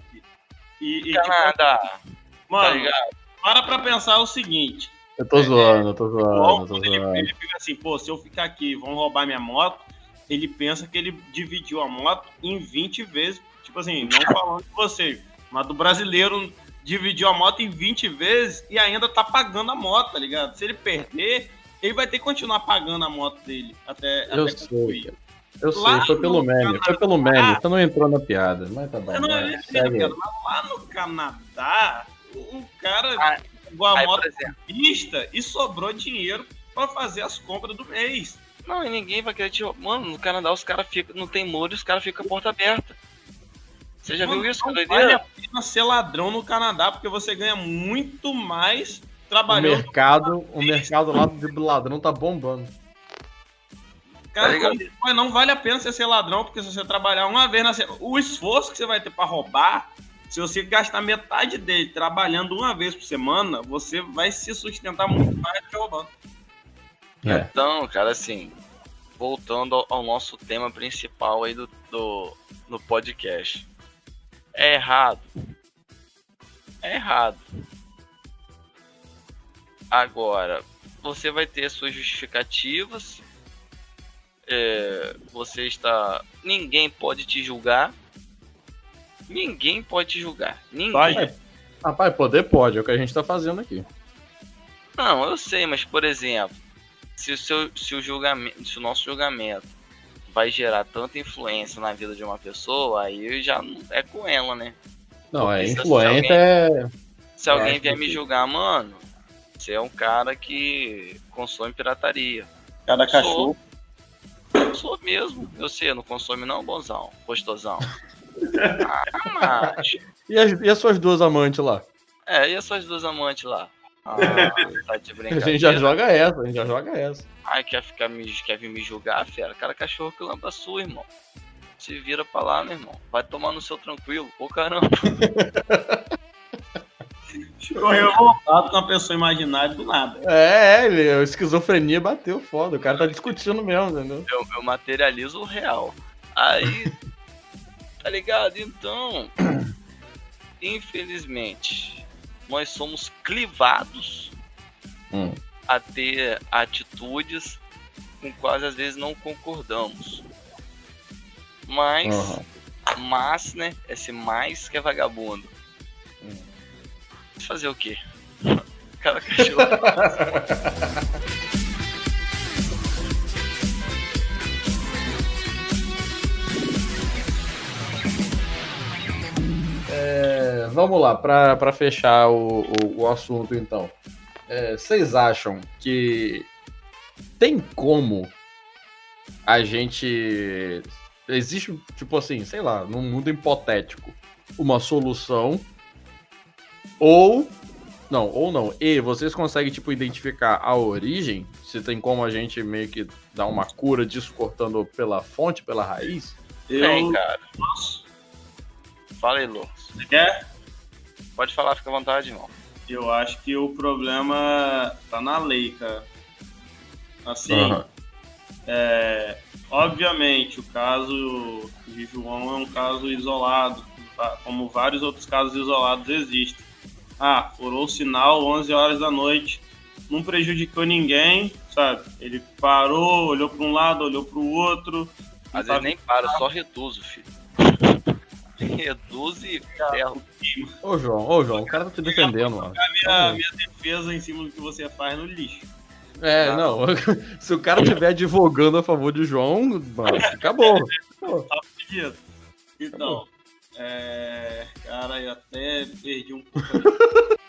S3: e, e tipo,
S2: Canadá, tá
S3: mano,
S2: ligado?
S3: para pra pensar o seguinte,
S1: Eu tô zoando, eu tô zoando, eu tô
S3: quando ele,
S1: zoando.
S3: ele fica assim, pô, se eu ficar aqui, vão roubar minha moto, ele pensa que ele dividiu a moto em 20 vezes. Tipo assim, não falando de você, mas do brasileiro dividiu a moto em 20 vezes e ainda tá pagando a moto, tá ligado? Se ele perder, ele vai ter que continuar pagando a moto dele até,
S1: Eu
S3: até
S1: sei. Eu sei,
S3: Lá
S1: foi pelo meme, foi pelo meme, você não entrou na piada, mas tá bom.
S3: Eu não
S1: vai,
S3: é lá no Canadá, o cara
S2: Ah,
S3: pegou a
S2: Aí,
S3: moto pista e sobrou dinheiro pra fazer as compras do mês.
S2: Não, e ninguém vai querer te. Mano, no Canadá os caras ficam. Não tem muro e os caras ficam a porta aberta. Você já Mano, viu isso?
S3: Não vale a pena ser ladrão no Canadá porque você ganha muito mais trabalhando.
S1: O mercado, o mercado lá de ladrão tá bombando.
S3: Cara, tá não vale a pena você ser ladrão, porque se você trabalhar uma vez na semana, o esforço que você vai ter para roubar, se você gastar metade dele trabalhando uma vez por semana, você vai se sustentar muito mais do que roubando.
S2: É. Então, cara, assim, voltando ao nosso tema principal aí do, do, do podcast. É errado. É errado. Agora, você vai ter suas justificativas. É, você está. Ninguém pode te julgar. Ninguém pode te julgar. Ninguém. Pai,
S1: rapaz, poder pode, é o que a gente está fazendo aqui.
S2: Não, eu sei, mas por exemplo, se o, seu, se o julgamento, se o nosso julgamento vai gerar tanta influência na vida de uma pessoa, aí já é com ela, né?
S1: Não, é influente se alguém, é.
S2: Se alguém é, vier me julgar, mano, você é um cara que consome pirataria.
S3: Cada cachorro.
S2: Sou, sou mesmo. Eu sei, não consome não, bonzão, gostosão. *laughs*
S1: ah, mas... e, as, e as suas duas amantes lá?
S2: É, e as suas duas amantes lá? Ah, *laughs*
S1: tá de brincadeira. A gente já joga essa, a gente já joga essa.
S2: Ai, quer, ficar me, quer vir me julgar, fera? Cara, cachorro que lamba sua, irmão. Se vira pra lá, meu irmão. Vai tomar no seu tranquilo. Ô, caramba. *laughs*
S3: Ficou revoltado com uma pessoa imaginária do nada.
S1: É, ele, a esquizofrenia bateu foda. O cara tá discutindo mesmo, entendeu?
S2: Eu, eu materializo o real. Aí. *laughs* tá ligado? Então. Infelizmente, nós somos clivados hum. a ter atitudes com quais às vezes não concordamos. Mas, uhum. mas, né? Esse mais que é vagabundo. Hum. Fazer o quê? *laughs* Cada cachorro. *laughs*
S1: vamos lá, para fechar o, o, o, assunto então. É, vocês acham que tem como a gente. Existe, tipo assim, sei lá, num mundo hipotético, uma solução? Ou. Não, ou não. E vocês conseguem, tipo, identificar a origem? Se tem como a gente meio que dar uma cura disso cortando pela fonte, pela raiz?
S2: Eu... Tem, cara. Fala aí, Lu. Você quer? Pode falar, fica à vontade, irmão.
S3: Eu acho que o problema tá na lei, cara. Assim, uhum. é, obviamente, o caso de João é um caso isolado, tá? como vários outros casos isolados existem. Ah, furou o sinal 11 horas da noite, não prejudicou ninguém, sabe? Ele parou, olhou para um lado, olhou para o outro.
S2: Às vezes nem para, só reduzo, filho. *laughs* *laughs* reduz e ferro.
S1: Ô, João, ô, João, o cara tá te defendendo, mano.
S3: Minha, minha defesa em cima do que você faz no lixo.
S1: É, tá? não. *laughs* Se o cara estiver advogando a favor de João, mano, acabou.
S3: Tá pedido. Então, é. Cara, eu até perdi um pouco. *laughs*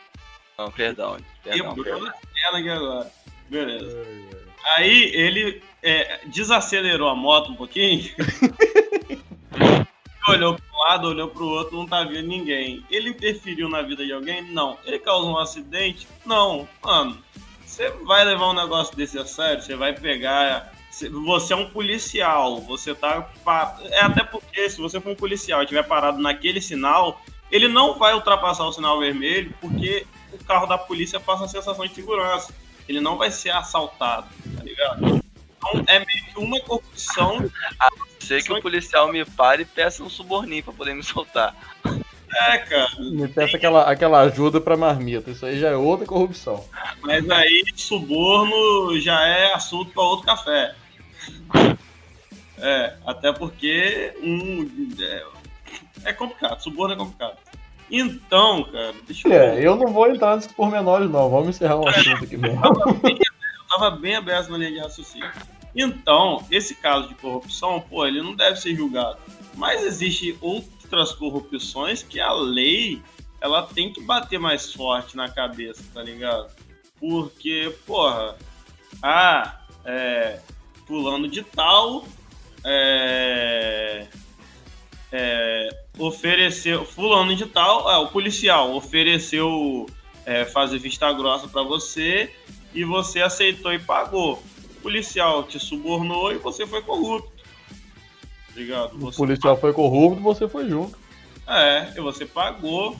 S2: Não, perdão. perdão,
S3: perdão. aqui agora. Beleza. Aí ele é, desacelerou a moto um pouquinho. Olhou para um lado, olhou para o outro, não tá vendo ninguém. Ele interferiu na vida de alguém? Não. Ele causou um acidente? Não. Mano, você vai levar um negócio desse a sério? Você vai pegar. Você é um policial, você tá. É até porque se você for um policial e estiver parado naquele sinal, ele não vai ultrapassar o sinal vermelho porque o carro da polícia passa a sensação de segurança. Ele não vai ser assaltado, tá ligado? Então é meio que uma corrupção. *laughs*
S2: Ser que o policial me pare e peça um suborninho pra poder me soltar.
S3: É, cara.
S1: Me peça aquela, aquela ajuda pra marmita. Isso aí já é outra corrupção.
S3: Mas aí, suborno já é assunto pra outro café. É, até porque um, é, é complicado. Suborno é complicado. Então, cara,
S1: deixa eu. É, eu não vou entrar nesses pormenores, não. Vamos encerrar o *laughs* assunto aqui mesmo. Eu tava bem,
S3: eu tava bem aberto na linha de raciocínio. Então, esse caso de corrupção, pô, ele não deve ser julgado. Mas existe outras corrupções que a lei ela tem que bater mais forte na cabeça, tá ligado? Porque, porra, ah, é, fulano de tal é, é, ofereceu, fulano de tal, é, o policial ofereceu é, fazer vista grossa para você e você aceitou e pagou. O policial te subornou e você foi corrupto. Obrigado.
S1: Você o policial pagou. foi corrupto, você foi junto.
S3: É, e você pagou.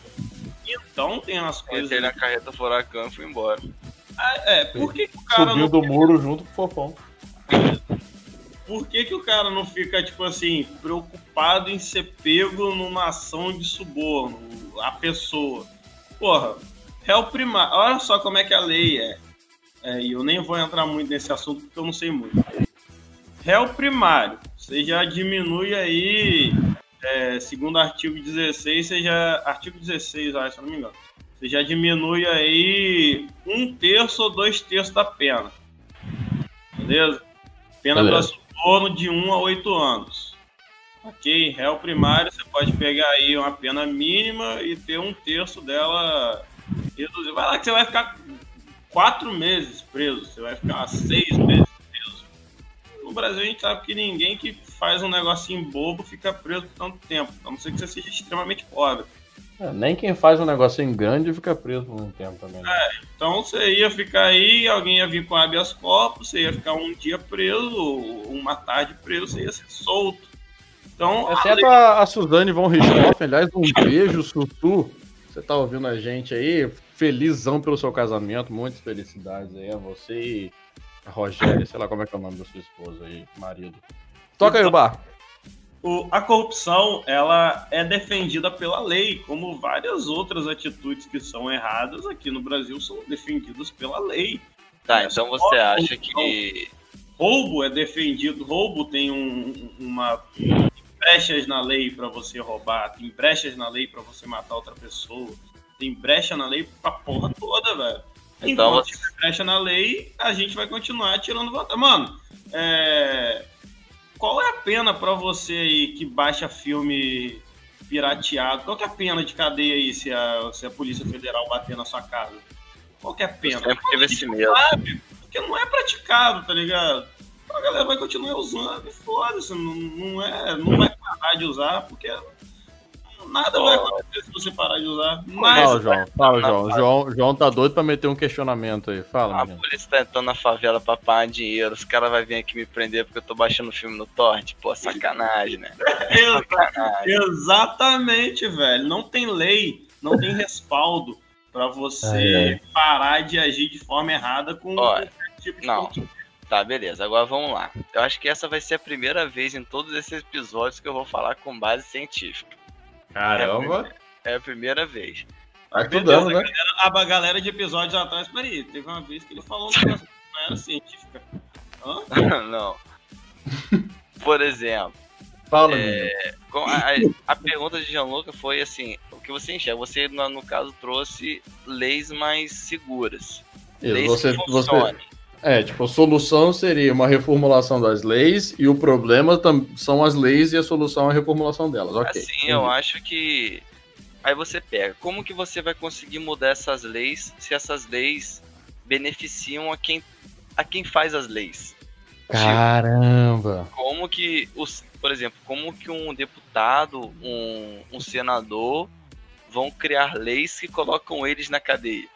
S3: Então tem as coisas.
S2: Entrei na carreta furacão e fui embora.
S3: É, é por que, que o cara.
S1: Subiu do muro junto com o fofão.
S3: Por que, que o cara não fica, tipo assim, preocupado em ser pego numa ação de suborno? A pessoa. Porra, réu primário. Olha só como é que a lei é. É. E eu nem vou entrar muito nesse assunto porque eu não sei muito. Réu primário. Você já diminui aí. É, segundo artigo 16, você já. Artigo 16, ah, se eu não me engano. Você já diminui aí um terço ou dois terços da pena. Beleza? Pena Beleza torno de 1 a 8 anos. Ok? Réu primário, você pode pegar aí uma pena mínima e ter um terço dela reduzido. Vai lá que você vai ficar quatro meses preso, você vai ficar seis meses preso. No Brasil a gente sabe que ninguém que faz um negocinho bobo fica preso por tanto tempo, a não ser que você seja extremamente pobre.
S1: É, nem quem faz um negocinho grande fica preso por um tempo também. Né?
S3: É, então você ia ficar aí, alguém ia vir com habeas corpus, você ia ficar um dia preso, uma tarde preso, você ia ser solto.
S1: Então, Exceto a, a Suzane von Richthofen, aliás, um beijo, Sussu. Você tá ouvindo a gente aí, felizão pelo seu casamento, muitas felicidades aí a você e a Rogéria, sei lá como é que é o nome da sua esposa aí, marido. Toca aí o bar
S3: o, a corrupção ela é defendida pela lei, como várias outras atitudes que são erradas aqui no Brasil são defendidas pela lei.
S2: Tá, então você acha que
S3: roubo é defendido, roubo tem um, uma brechas na lei para você roubar, tem brechas na lei para você matar outra pessoa, tem brecha na lei pra porra toda, velho. Então, Enquanto você... tiver brecha na lei, a gente vai continuar tirando vantagem. Mano, é qual é a pena para você aí que baixa filme pirateado? Qual é a pena de cadeia aí se a, se a Polícia Federal bater na sua casa? Qual é a pena?
S2: Sempre teve esse medo.
S3: Sabe, porque não é praticado, tá ligado? A galera vai continuar usando e foda-se, não, não, é, não vai parar de usar, porque nada oh. vai acontecer se você parar de usar.
S1: Mas... Fala, João. Fala, João. João. João tá doido pra meter um questionamento aí. Fala,
S2: A polícia tá entrando na favela pra pagar dinheiro. Os caras vão vir aqui me prender porque eu tô baixando filme no torrent. Pô, sacanagem, né? *laughs*
S3: sacanagem. Exatamente, velho. Não tem lei, não tem respaldo pra você é. parar de agir de forma errada com
S2: Olha, tipo de não. Tá, beleza. Agora vamos lá. Eu acho que essa vai ser a primeira vez em todos esses episódios que eu vou falar com base científica.
S1: Caramba!
S2: É a primeira, vez.
S1: Tá estudando, né?
S3: A galera, a galera de episódios atrás, peraí, teve uma vez que ele falou que não era científica.
S2: Hã? *laughs* não. Por exemplo.
S1: Fala, é,
S2: a, a, pergunta de Gianluca foi assim: o que você enxerga? Você, no, no caso, trouxe leis mais seguras.
S1: Isso, leis você, que você, é, tipo, a solução seria uma reformulação das leis e o problema são as leis e a solução é a reformulação delas. Ok.
S2: Assim, eu acho que. Aí você pega, como que você vai conseguir mudar essas leis se essas leis beneficiam a quem, a quem faz as leis?
S1: Caramba!
S2: Tipo, como que, os, por exemplo, como que um deputado, um, um senador vão criar leis que colocam eles na cadeia?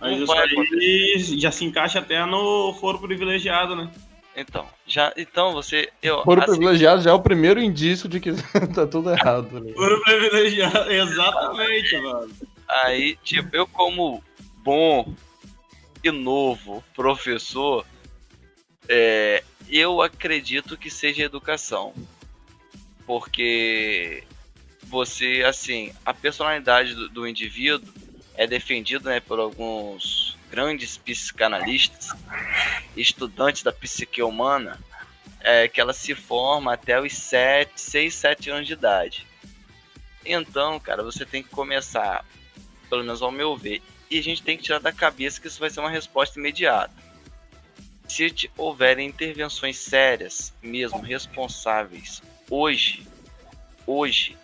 S3: Mas isso aí já se encaixa até no foro privilegiado, né?
S2: Então, já, então você. Eu,
S1: foro assim, privilegiado já é o primeiro indício de que *laughs* tá tudo errado.
S3: Né? Foro privilegiado, *laughs* exatamente, mano.
S2: Aí, tipo, eu como bom e novo professor, é, eu acredito que seja educação. Porque você, assim, a personalidade do, do indivíduo é defendido né, por alguns grandes psicanalistas, estudantes da psique humana, é, que ela se forma até os 7, 6, 7 anos de idade. Então, cara, você tem que começar, pelo menos ao meu ver, e a gente tem que tirar da cabeça que isso vai ser uma resposta imediata. Se houverem intervenções sérias, mesmo responsáveis, hoje, hoje,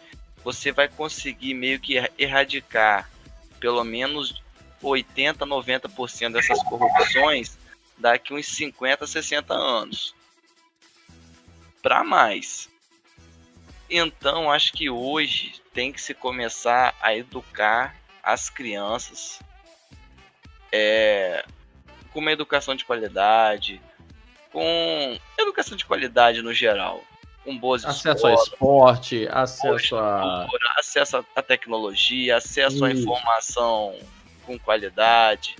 S2: você vai conseguir meio que erradicar pelo menos 80, 90% dessas corrupções daqui uns 50, 60 anos. Para mais. Então, acho que hoje tem que se começar a educar as crianças é, com uma educação de qualidade, com educação de qualidade no geral, com boas
S1: acesso escolas, a esporte, acesso a
S2: acesso à tecnologia, acesso à informação com qualidade,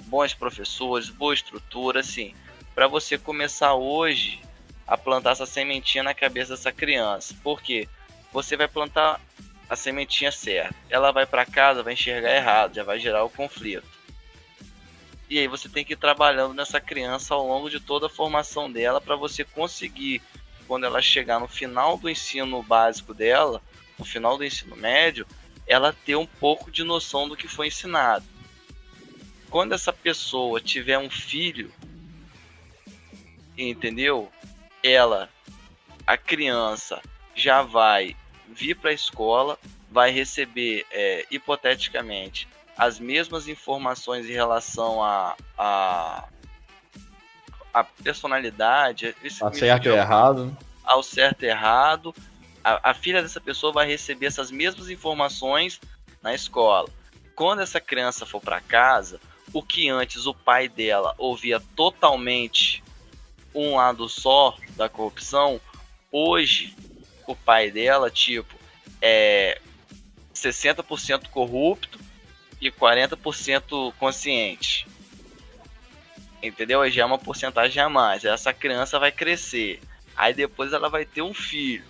S2: bons professores, boa estrutura, assim, para você começar hoje a plantar essa sementinha na cabeça dessa criança. Porque você vai plantar a sementinha certa, ela vai para casa, vai enxergar errado, já vai gerar o conflito. E aí você tem que ir trabalhando nessa criança ao longo de toda a formação dela para você conseguir, quando ela chegar no final do ensino básico dela, no final do ensino médio, ela ter um pouco de noção do que foi ensinado. Quando essa pessoa tiver um filho, entendeu? Ela, a criança, já vai vir para a escola, vai receber, é, hipoteticamente, as mesmas informações em relação a, a, a personalidade,
S1: a certo e errado,
S2: ao certo e errado. A, a filha dessa pessoa vai receber essas mesmas informações na escola. Quando essa criança for para casa, o que antes o pai dela ouvia totalmente um lado só da corrupção, hoje o pai dela, tipo, é 60% corrupto e 40% consciente. Entendeu? Já é uma porcentagem a mais. Essa criança vai crescer. Aí depois ela vai ter um filho.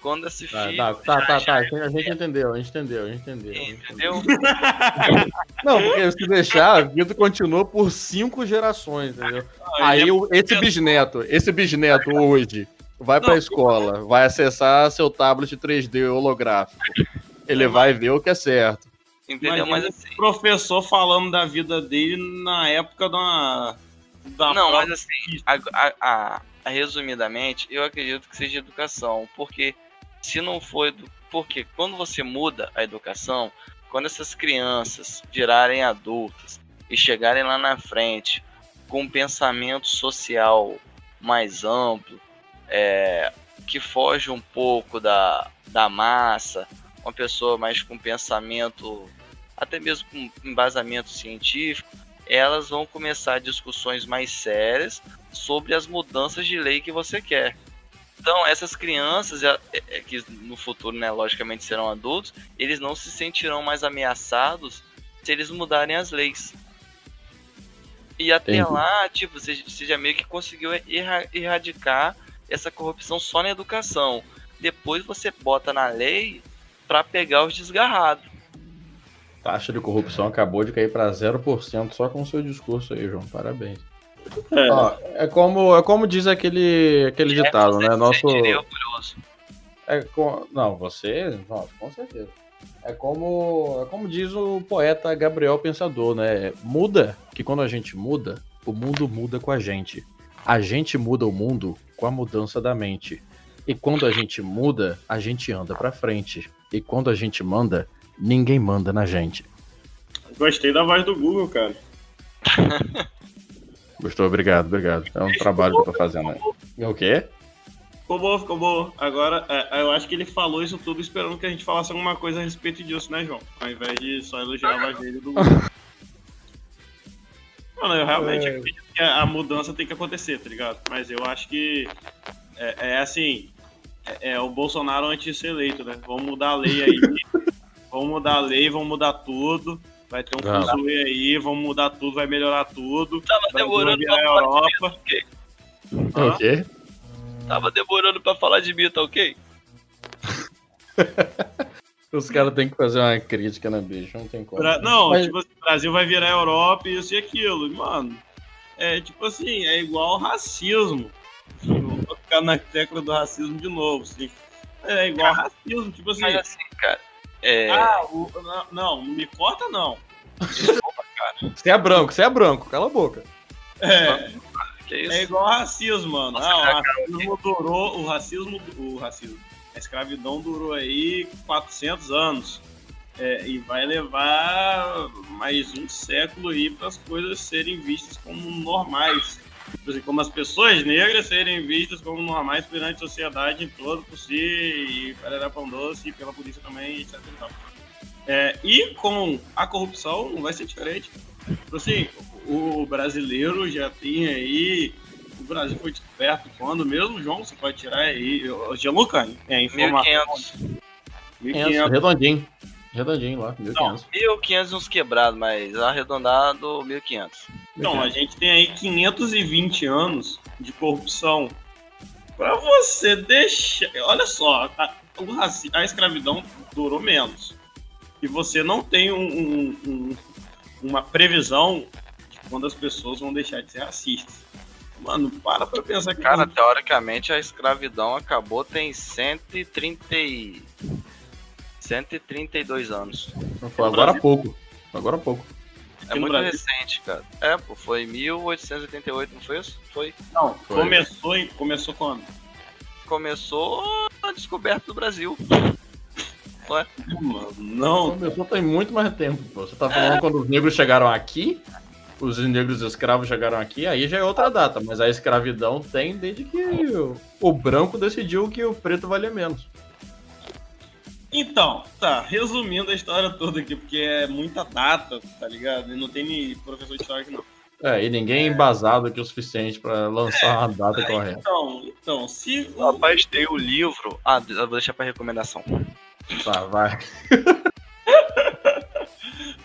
S2: Quando esse
S1: tá,
S2: filho.
S1: Tá, tá, tá, tá. A gente entendeu, a gente entendeu, a gente entendeu.
S2: Entendeu?
S1: Não, porque se deixar, a vida continua por cinco gerações, entendeu? Aí esse bisneto, esse bisneto hoje vai pra escola, vai acessar seu tablet 3D holográfico. Ele vai ver o que é certo.
S3: Entendeu? Mas assim. Professor falando da vida dele na época da.
S2: da não, mas assim, a, a, a, resumidamente, eu acredito que seja educação. Porque se não for. Porque quando você muda a educação, quando essas crianças virarem adultas e chegarem lá na frente com um pensamento social mais amplo, é, que foge um pouco da, da massa, uma pessoa mais com pensamento até mesmo com embasamento científico, elas vão começar discussões mais sérias sobre as mudanças de lei que você quer. Então, essas crianças, é, é, que no futuro, né, logicamente serão adultos, eles não se sentirão mais ameaçados se eles mudarem as leis. E até Entendi. lá, tipo, você, você já meio que conseguiu erradicar essa corrupção só na educação. Depois você bota na lei para pegar os desgarrados
S1: taxa de corrupção acabou de cair para 0% só com o seu discurso aí, João. Parabéns. É, Ó, é como, é como diz aquele, aquele é, ditado, né? Nosso. É com... Não, você. Nossa, com certeza. É como, é como diz o poeta Gabriel Pensador, né? Muda, que quando a gente muda, o mundo muda com a gente. A gente muda o mundo com a mudança da mente. E quando a gente muda, a gente anda para frente. E quando a gente manda, ninguém manda na gente.
S3: Gostei da voz do Google, cara. *laughs*
S1: Gostou? Obrigado, obrigado. É um trabalho que eu tô fazendo aí. O quê?
S3: Ficou bom, ficou bom. Agora, é, eu acho que ele falou isso tudo esperando que a gente falasse alguma coisa a respeito disso, né, João? Ao invés de só elogiar a voz dele do Google. *laughs* Mano, eu realmente é... acredito que a mudança tem que acontecer, tá ligado? Mas eu acho que é, é assim, é, é, o Bolsonaro antes de ser eleito, né? Vamos mudar a lei aí *laughs* vamos mudar a lei, vamos mudar tudo. Vai ter um fuzuê aí, vamos mudar tudo, vai melhorar tudo.
S2: Tava demorando pra falar Europa. de mim, tá ok?
S1: O quê?
S2: Tava demorando pra falar de mim, tá ok? *laughs*
S1: Os caras têm que fazer uma crítica na bicha, não tem como.
S3: Pra, não, Mas... tipo, assim, o Brasil vai virar Europa e isso e aquilo. Mano, é tipo assim, é igual racismo. Vou ficar na tecla do racismo de novo, assim. É igual cara, racismo, tipo assim. Mas
S2: assim, cara, é...
S3: Ah, o, não, não, me corta não.
S1: Você é branco, você é branco, cala a boca.
S3: É. É igual racismo, mano. ah, o racismo durou, o racismo, o racismo, a escravidão durou aí 400 anos. É, e vai levar mais um século aí para as coisas serem vistas como normais. Como as pessoas negras serem vistas como normais perante a sociedade em todo por si, e para pão doce, e pela polícia também, etc. E, é, e com a corrupção não vai ser diferente. Tipo assim, o brasileiro já tem aí. O Brasil foi descoberto quando mesmo, João? Você pode tirar aí. Gianluca, é informação.
S1: 1500. 1500. Redondinho. Redondinho lá, 1500.
S2: Não, 1500 uns quebrados, mas arredondado 1500.
S3: Então, a gente tem aí 520 anos de corrupção. Pra você deixar. Olha só, a, a escravidão durou menos. E você não tem um, um, um, uma previsão de quando as pessoas vão deixar de ser racistas. Mano, para pra pensar que.
S2: Cara, teoricamente a escravidão acabou tem 130 e... 132 anos.
S1: Foi agora há pouco. Agora há pouco.
S2: É muito Brasil. recente, cara. É, pô, foi 1888, não foi isso? Foi.
S3: Não, foi. começou, em, começou quando?
S2: Começou a descoberta do Brasil. *laughs*
S1: Ué? Não. Começou tem muito mais tempo, pô. Você tá falando é. quando os negros chegaram aqui? Os negros escravos chegaram aqui, aí já é outra data, mas a escravidão tem desde que o, o branco decidiu que o preto valia menos.
S3: Então, tá, resumindo a história toda aqui, porque é muita data, tá ligado? E não tem nem professor de história aqui, não.
S1: É, e ninguém é embasado aqui o suficiente para lançar é, uma data é, correta.
S3: Então, então, se.
S2: Rapaz, tem o livro. Ah, eu vou deixar pra recomendação.
S1: Tá, vai. *laughs*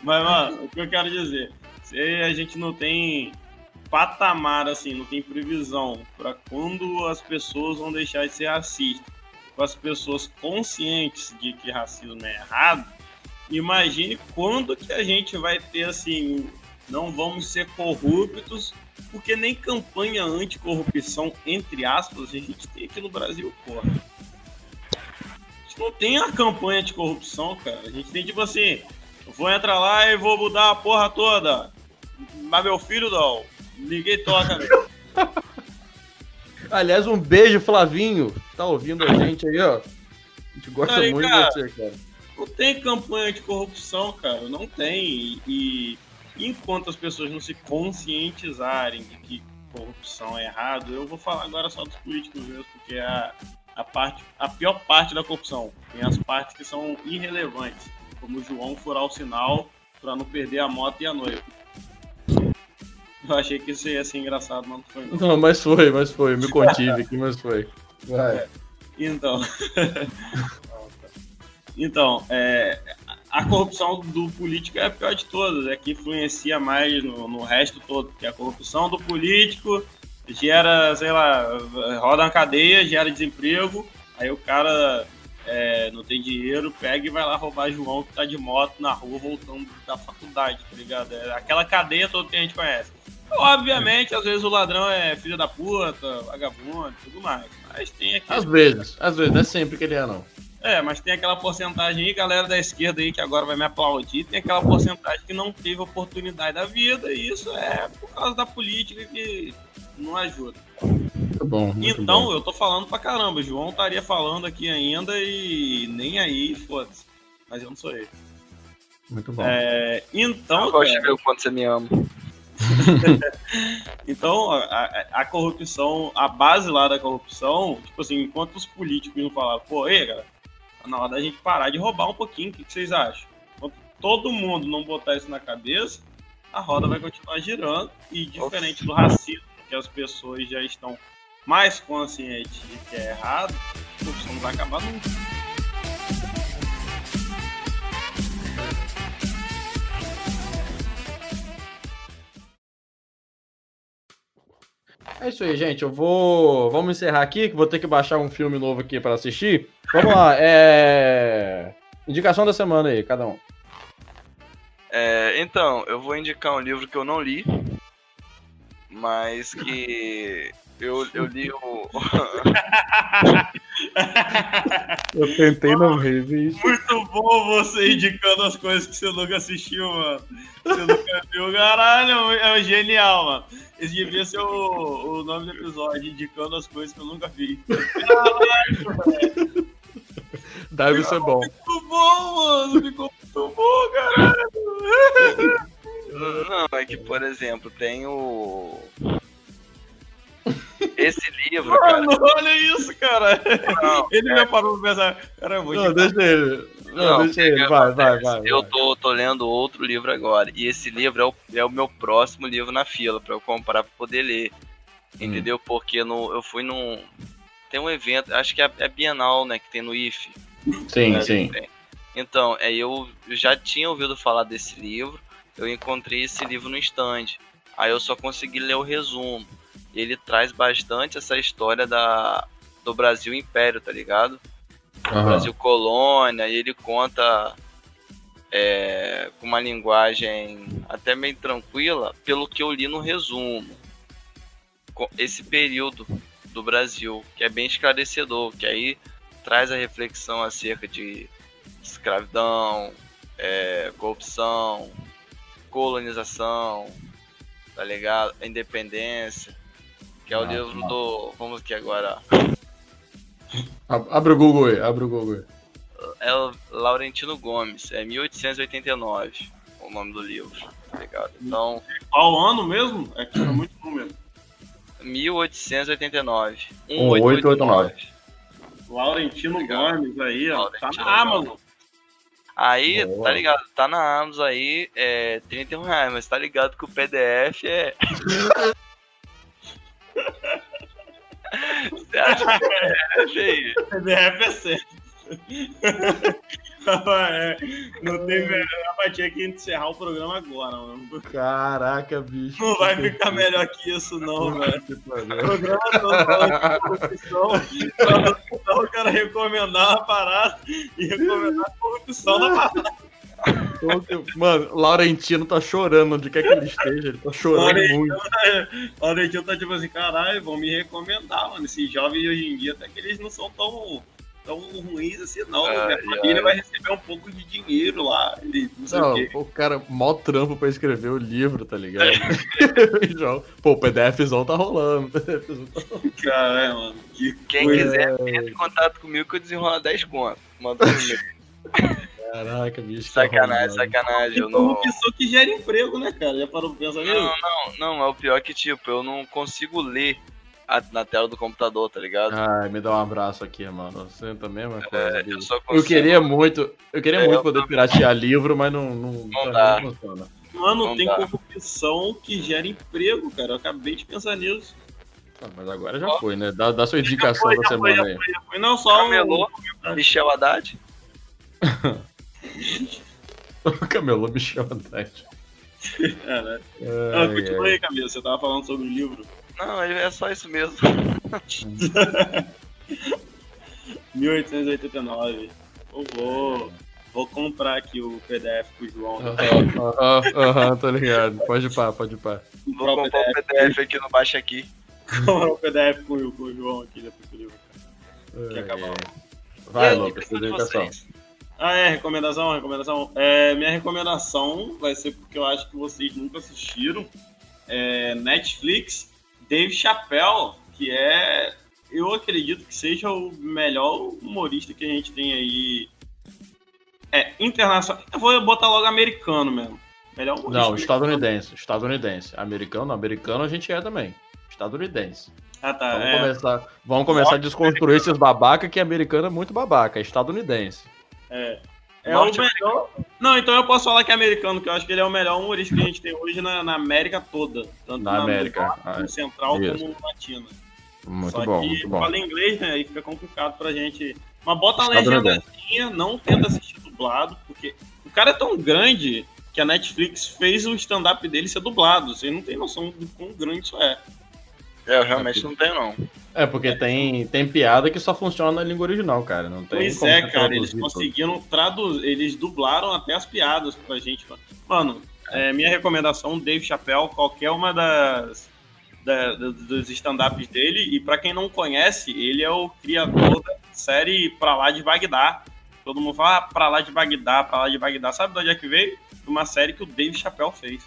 S3: Mas, mano, o que eu quero dizer? Se a gente não tem patamar, assim, não tem previsão para quando as pessoas vão deixar de ser racistas com as pessoas conscientes de que racismo é errado, imagine quando que a gente vai ter assim, não vamos ser corruptos, porque nem campanha anticorrupção, entre aspas, a gente tem aqui no Brasil, porra. A gente não tem a campanha anticorrupção, cara. A gente tem tipo assim, vou entrar lá e vou mudar a porra toda. Mas meu filho não. Ninguém toca, velho. *laughs*
S1: Aliás, um beijo, Flavinho. Tá ouvindo a gente aí, ó. A gente gosta aí, muito cara, de você, cara.
S3: Não tem campanha de corrupção, cara. Não tem. E, e enquanto as pessoas não se conscientizarem de que corrupção é errado, eu vou falar agora só dos políticos mesmo, porque é a, a, parte, a pior parte da corrupção. Tem as partes que são irrelevantes, como o João furar o sinal para não perder a moto e a noiva. Eu achei que isso ia ser engraçado, mas não foi. Não,
S1: não mas foi, mas foi. Eu me *laughs* contive aqui, mas foi.
S3: Vai. É, então. então, é, a corrupção do político é a pior de todas, é que influencia mais no, no resto todo. Que a corrupção do político gera, sei lá, roda uma cadeia, gera desemprego, aí o cara é, não tem dinheiro, pega e vai lá roubar João que tá de moto na rua voltando da faculdade, tá ligado? É aquela cadeia toda que a gente conhece. Obviamente, às vezes o ladrão é filho da puta, vagabundo tudo mais. Mas tem aqui.
S1: Às vezes, às vezes, não é sempre que ele é, não.
S3: É, mas tem aquela porcentagem aí, galera da esquerda aí que agora vai me aplaudir, tem aquela porcentagem que não teve oportunidade da vida, e isso é por causa da política que não ajuda.
S1: Muito bom. Muito
S3: então,
S1: bom.
S3: eu tô falando pra caramba, o João estaria falando aqui ainda e nem aí, foda-se. Mas eu não sou ele.
S1: Muito bom.
S3: É, então.
S2: Eu gosto de ver o quanto você me ama. *laughs*
S3: então, a, a, corrupção, a base lá da corrupção, tipo assim, enquanto os políticos não falavam, pô, ei, cara, tá na hora da gente parar de roubar um pouquinho, o que, que vocês acham? Enquanto todo mundo não botar isso na cabeça, a roda vai continuar girando e diferente do racismo, que as pessoas já estão mais conscientes de que é errado, a corrupção não vai acabar nunca.
S1: É isso aí, gente. Eu vou. Vamos encerrar aqui, que vou ter que baixar um filme novo aqui para assistir. Vamos lá. É... Indicação da semana aí, cada um.
S2: É, então, eu vou indicar um livro que eu não li, mas que eu, eu li o. *laughs* *laughs* *laughs*
S1: eu tentei não ver, bicho.
S3: Muito bom você indicando as coisas que você nunca assistiu, mano. Você nunca viu, caralho, é genial, mano. Esse devia ser o, o nome do episódio, indicando as coisas que eu nunca vi. Caralho,
S1: velho. Deve ser bom.
S3: Muito bom, mano. Ficou muito bom, caralho.
S2: Não, é que, por exemplo, tem o. Esse livro.
S3: Mano, cara... olha isso, cara. Não, ele é... já parou pra pensar. Cara, eu vou
S1: Não, deixa ele. Não, não deixa ele. Vai, vai, vai.
S2: Eu tô, tô lendo outro livro agora. E esse livro é o, é o meu próximo livro na fila pra eu comprar pra poder ler. Hum. Entendeu? Porque no, eu fui num. Tem um evento, acho que é, é Bienal, né? Que tem no IFE.
S1: Sim, né, sim.
S2: Então, é, eu já tinha ouvido falar desse livro. Eu encontrei esse livro no stand. Aí eu só consegui ler o resumo. Ele traz bastante essa história da, do Brasil Império, tá ligado? Uhum. Brasil Colônia, e ele conta é, com uma linguagem até meio tranquila, pelo que eu li no resumo. Esse período do Brasil, que é bem esclarecedor, que aí traz a reflexão acerca de escravidão, é, corrupção, colonização, tá ligado? Independência, que é o livro do. Vamos aqui agora.
S1: Abre o Google aí, abre o Google aí.
S2: É o Laurentino Gomes, é 1889 o nome do livro, tá ligado? Então.
S3: Qual ano mesmo? É que era muito número.
S2: 1889.
S1: 1889.
S3: Laurentino Gomes aí, ó. Laurentino tá na Amazon.
S2: Aí, Boa. tá ligado? Tá na Amazon aí, é 31 reais, mas tá ligado que o PDF é. *laughs* Você acha que é PDF aí?
S3: PDF é certo. é, não tem melhor. Ter que encerrar o programa agora, mano.
S1: Caraca, bicho.
S3: Não vai ficar melhor que isso, não, velho. O programa todo falando de corrupção. Então eu quero recomendar uma parada e recomendar a corrupção da parada.
S1: Mano, Laurentino tá chorando onde quer que ele esteja, ele tá chorando Laurentino, muito. *laughs*
S3: Laurentino tá tipo assim, caralho, vão me recomendar, mano. Esses jovens hoje em dia, até que eles não são tão tão ruins assim, não. Ah, Minha família ai. vai receber um pouco de dinheiro lá. não,
S1: não o cara, mó trampo pra escrever o livro, tá ligado? *laughs* *laughs* Pô, o PDFzão tá rolando. PDFzão
S3: tá rolando. Caralho, mano.
S2: Que Quem coisa... quiser, entre em contato comigo que eu desenrolo 10 contas. Manda um.
S1: Caraca, bicho.
S2: Sacanagem, sacanagem. Eu
S3: não... Uma pessoa que gera emprego, né, cara? Já parou pra pensar
S2: nisso? Não, não, não. É o pior que, tipo, eu não consigo ler na tela do computador, tá ligado?
S1: Ai, me dá um abraço aqui, mano. Você também é uma coisa. É, eu, consigo... eu, queria muito, eu queria é, muito poder piratear livro, mas não, não,
S2: não, dá. não
S3: funciona. Mano, não tem dá. corrupção que gera emprego, cara. Eu acabei de pensar nisso.
S1: Ah, mas agora já foi, né? Dá, dá sua indicação foi, da semana foi,
S3: aí. Foi. Não, só
S2: Camelô, um... Michel Haddad. *laughs* *laughs*
S1: Camelô, Michel Haddad.
S3: Caralho. Ah, continua aí, Camila. Você tava falando sobre o livro.
S2: Não, é só isso mesmo. *laughs*
S3: 1889. Eu vou, vou comprar aqui o PDF pro João.
S1: Aham, uhum, tô ligado. Pode ir pá, pode ir pá.
S2: Vou comprar o PDF aqui no baixo aqui.
S3: Comprar o PDF com, o João aqui depois do livro. Que acabou.
S1: Vai, Lucas, sua dedicação.
S3: Ah, é, recomendação, recomendação. É, minha recomendação vai ser porque eu acho que vocês nunca assistiram. É Netflix Dave Chappelle, que é, eu acredito que seja o melhor humorista que a gente tem aí. É, internacional. Eu vou botar logo americano mesmo.
S1: Melhor humorista. Não, estadunidense. Estadunidense. Americano, americano a gente é também. Estadunidense.
S3: Ah, tá.
S1: Vamos é... começar, vamos começar a desconstruir esses babaca, que americano é muito babaca, é estadunidense.
S3: É. É Norte o melhor. Não, então eu posso falar que é americano, que eu acho que ele é o melhor humorista que a gente tem hoje na, na América toda. Tanto
S1: na, na América.
S3: Norte, ah, Central isso. como Latina.
S1: Muito Só bom, que muito bom.
S3: fala inglês, né? Aí fica complicado pra gente. Mas bota a legendazinha, não tenta assistir dublado, porque o cara é tão grande que a Netflix fez o stand-up dele ser dublado. Você não tem noção do quão grande isso é.
S2: É, eu realmente não tenho, não.
S1: É, porque tem, tem piada que só funciona na língua original, cara. Não tem
S3: pois é, cara, eles conseguiram traduzir, eles dublaram até as piadas pra gente. Mano, é, minha recomendação, Dave Chappelle, qualquer uma das, da, dos stand-ups dele, e para quem não conhece, ele é o criador da série Pra Lá de Bagdá. Todo mundo fala ah, Pra Lá de Bagdá, Pra Lá de Bagdá. Sabe de onde é que veio? De uma série que o Dave Chappelle fez.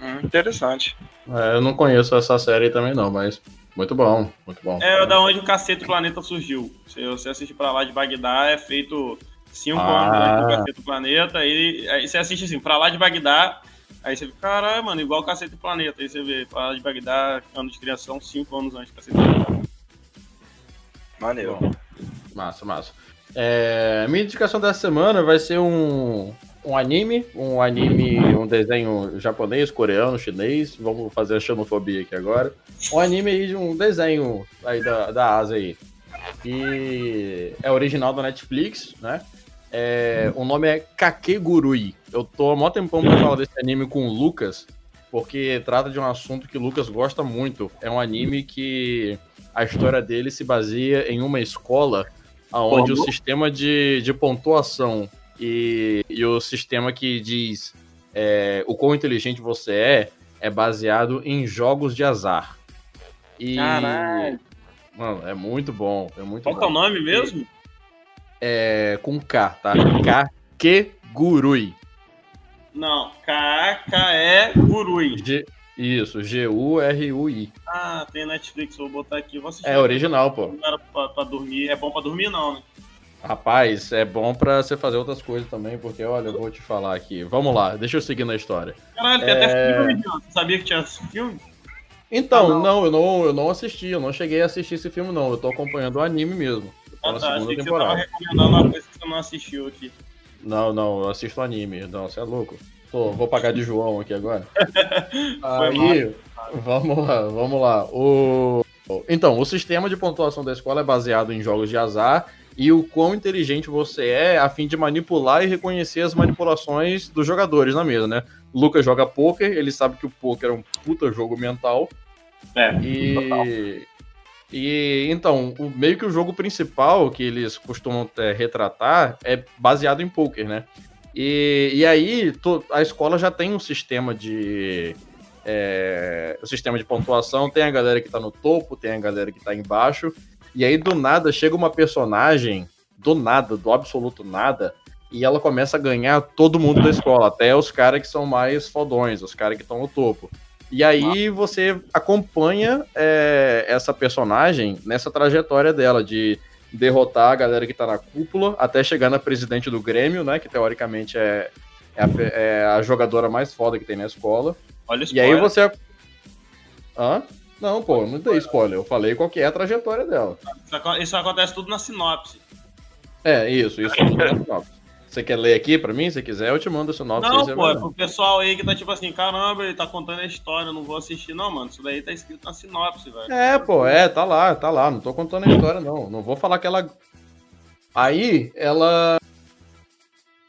S2: Hum, interessante.
S1: É, eu não conheço essa série também não, mas muito bom, muito bom.
S3: É da onde o Cacete Planeta surgiu. Se você assistir pra lá de Bagdá, é feito. Cinco ah. anos do Cacete do Planeta. Aí, aí você assiste assim, pra lá de Bagdá. Aí você fica, caralho, mano, igual o Cacete do Planeta. Aí você vê, pra lá de Bagdá, ano de criação, cinco anos antes do Cacete do Planeta.
S2: Maneiro.
S1: Massa, massa. É, minha indicação dessa semana vai ser um, um anime, um anime, um desenho japonês, coreano, chinês. Vamos fazer a xenofobia aqui agora. Um anime aí de um desenho aí da, da Ásia aí. E é original da Netflix, né? É, o nome é Kakegurui. Eu tô há mó tempão pra falar desse anime com o Lucas, porque trata de um assunto que o Lucas gosta muito. É um anime que a história dele se baseia em uma escola onde o sistema de, de pontuação e, e o sistema que diz é, o quão inteligente você é é baseado em jogos de azar. E,
S3: Caralho.
S1: Mano, é muito bom. É muito
S3: Qual
S1: bom. é
S3: o nome mesmo?
S1: É com K, tá? Kakegurui.
S3: Não, K-K-E Gurui.
S1: G isso, G-U-R-U-I.
S3: Ah, tem Netflix, vou botar aqui. Vou
S1: é original, pô.
S3: Não era pra, pra, dormir. É bom pra dormir, não, né?
S1: Rapaz, é bom pra você fazer outras coisas também, porque olha, eu vou te falar aqui. Vamos lá, deixa eu seguir na história.
S3: Caralho, tem é... até filme, Você sabia que tinha filme?
S1: Então, ah, não. não. eu não, eu não assisti, eu não cheguei a assistir esse filme, não. Eu tô acompanhando o anime mesmo.
S3: Ah, tá, achei que temporada. você tava recomendando uma coisa que você não assistiu aqui.
S1: Não, não, eu assisto anime. Não, você é louco. Tô, vou pagar de João aqui agora. *laughs* Aí, vamos lá, vamos lá. O... Então, o sistema de pontuação da escola é baseado em jogos de azar e o quão inteligente você é a fim de manipular e reconhecer as manipulações dos jogadores na mesa, né? O Lucas joga poker, ele sabe que o poker é um puta jogo mental.
S3: É,
S1: e... Total. E então, o, meio que o jogo principal que eles costumam é, retratar é baseado em poker, né? E, e aí to, a escola já tem um sistema de. É, sistema de pontuação, tem a galera que tá no topo, tem a galera que tá embaixo. E aí, do nada, chega uma personagem, do nada, do absoluto nada, e ela começa a ganhar todo mundo da escola, até os caras que são mais fodões, os caras que estão no topo. E aí você acompanha é, essa personagem nessa trajetória dela, de derrotar a galera que tá na cúpula, até chegar na presidente do Grêmio, né? Que teoricamente é, é, a, é a jogadora mais foda que tem na escola.
S3: Olha
S1: E aí você. Hã? Não, pô, não dei spoiler. Eu falei qual que é a trajetória dela.
S3: Isso acontece tudo na sinopse.
S1: É, isso, isso tudo na sinopse. Você quer ler aqui pra mim? Se quiser, eu te mando o sinopse.
S3: Não, pô, é pro pessoal aí que tá tipo assim, caramba, ele tá contando a história, não vou assistir. Não, mano, isso daí tá escrito na sinopse, velho.
S1: É, pô, é, tá lá, tá lá. Não tô contando a história, não. Não vou falar que ela. Aí, ela.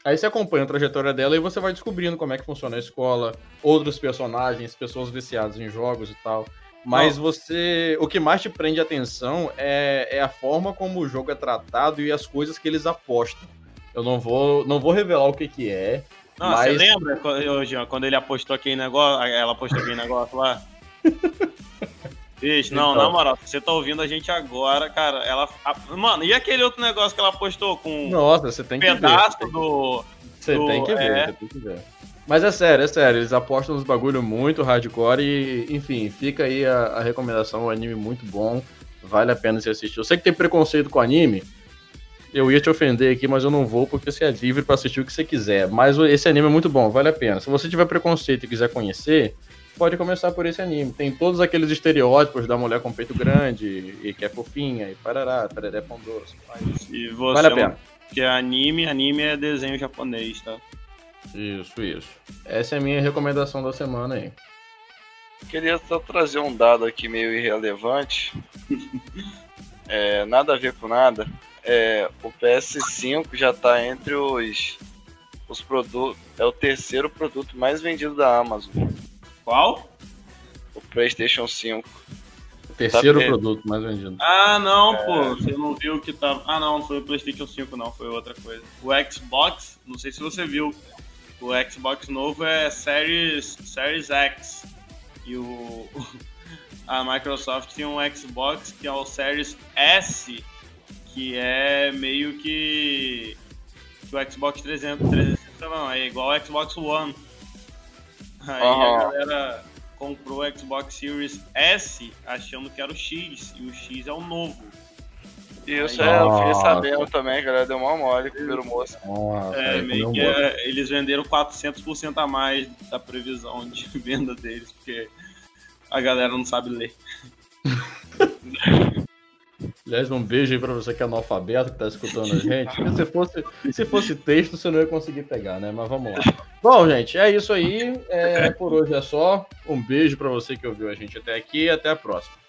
S1: Aí você acompanha a trajetória dela e você vai descobrindo como é que funciona a escola, outros personagens, pessoas viciadas em jogos e tal. Mas não. você. O que mais te prende atenção é, é a forma como o jogo é tratado e as coisas que eles apostam. Eu não vou, não vou revelar o que que é.
S3: Não, mas... Você lembra, hoje, quando ele apostou aquele negócio, ela apostou aquele negócio lá? *laughs* Bicho, não, então. na moral, você tá ouvindo a gente agora, cara, ela... A, mano, e aquele outro negócio que ela postou com...
S1: Nossa, você tem que
S3: ver. pedaço do...
S1: Você do, tem que ver, é... você tem que ver. Mas é sério, é sério, eles apostam nos bagulho muito hardcore e, enfim, fica aí a, a recomendação, um anime muito bom, vale a pena se assistir. Eu sei que tem preconceito com anime, eu ia te ofender aqui, mas eu não vou porque você é livre para assistir o que você quiser. Mas esse anime é muito bom, vale a pena. Se você tiver preconceito e quiser conhecer, pode começar por esse anime. Tem todos aqueles estereótipos da mulher com peito grande e que é fofinha e parará, pararé pão doce.
S3: Mas... E você vale a pena. Que é anime, anime é desenho japonês, tá?
S1: Isso, isso. Essa é a minha recomendação da semana aí.
S2: Queria só trazer um dado aqui meio irrelevante. *laughs* é, nada a ver com nada é, o PS5 já está entre os, os produtos. É o terceiro produto mais vendido da Amazon.
S3: Qual?
S2: O PlayStation 5.
S1: O terceiro tá produto mais vendido.
S3: Ah, não, é... pô. Você não viu que tava. Ah, não, não foi o PlayStation 5, não. Foi outra coisa. O Xbox, não sei se você viu. O Xbox novo é Series, Series X. E o. *laughs* A Microsoft tem um Xbox que é o Series S que é meio que, que o Xbox 300, 360 não, é igual ao Xbox One. Aí a galera comprou o Xbox Series S achando que era o X, e o X é o novo.
S2: Isso, é, eu fiquei sabendo também, a galera deu mal mole com o primeiro moço.
S3: Nossa, é, meio que é, eles venderam 400% a mais da previsão de *laughs* venda deles, porque a galera não sabe ler. *laughs*
S1: Aliás, um beijo aí pra você que é analfabeto, que tá escutando a *laughs* gente. se fosse, se fosse texto, você não ia conseguir pegar, né? Mas vamos lá. Bom, gente, é isso aí. É, por hoje é só. Um beijo pra você que ouviu a gente até aqui e até a próxima.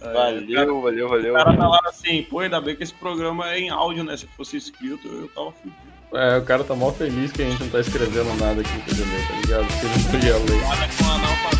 S2: Valeu, cara, valeu, valeu.
S3: O cara tá lá assim, pô, ainda bem que esse programa é em áudio, né? Se fosse escrito, eu tava fudido.
S1: É, o cara tá mal feliz que a gente não tá escrevendo nada aqui, entendeu? Tá ligado? Porque não podia ler.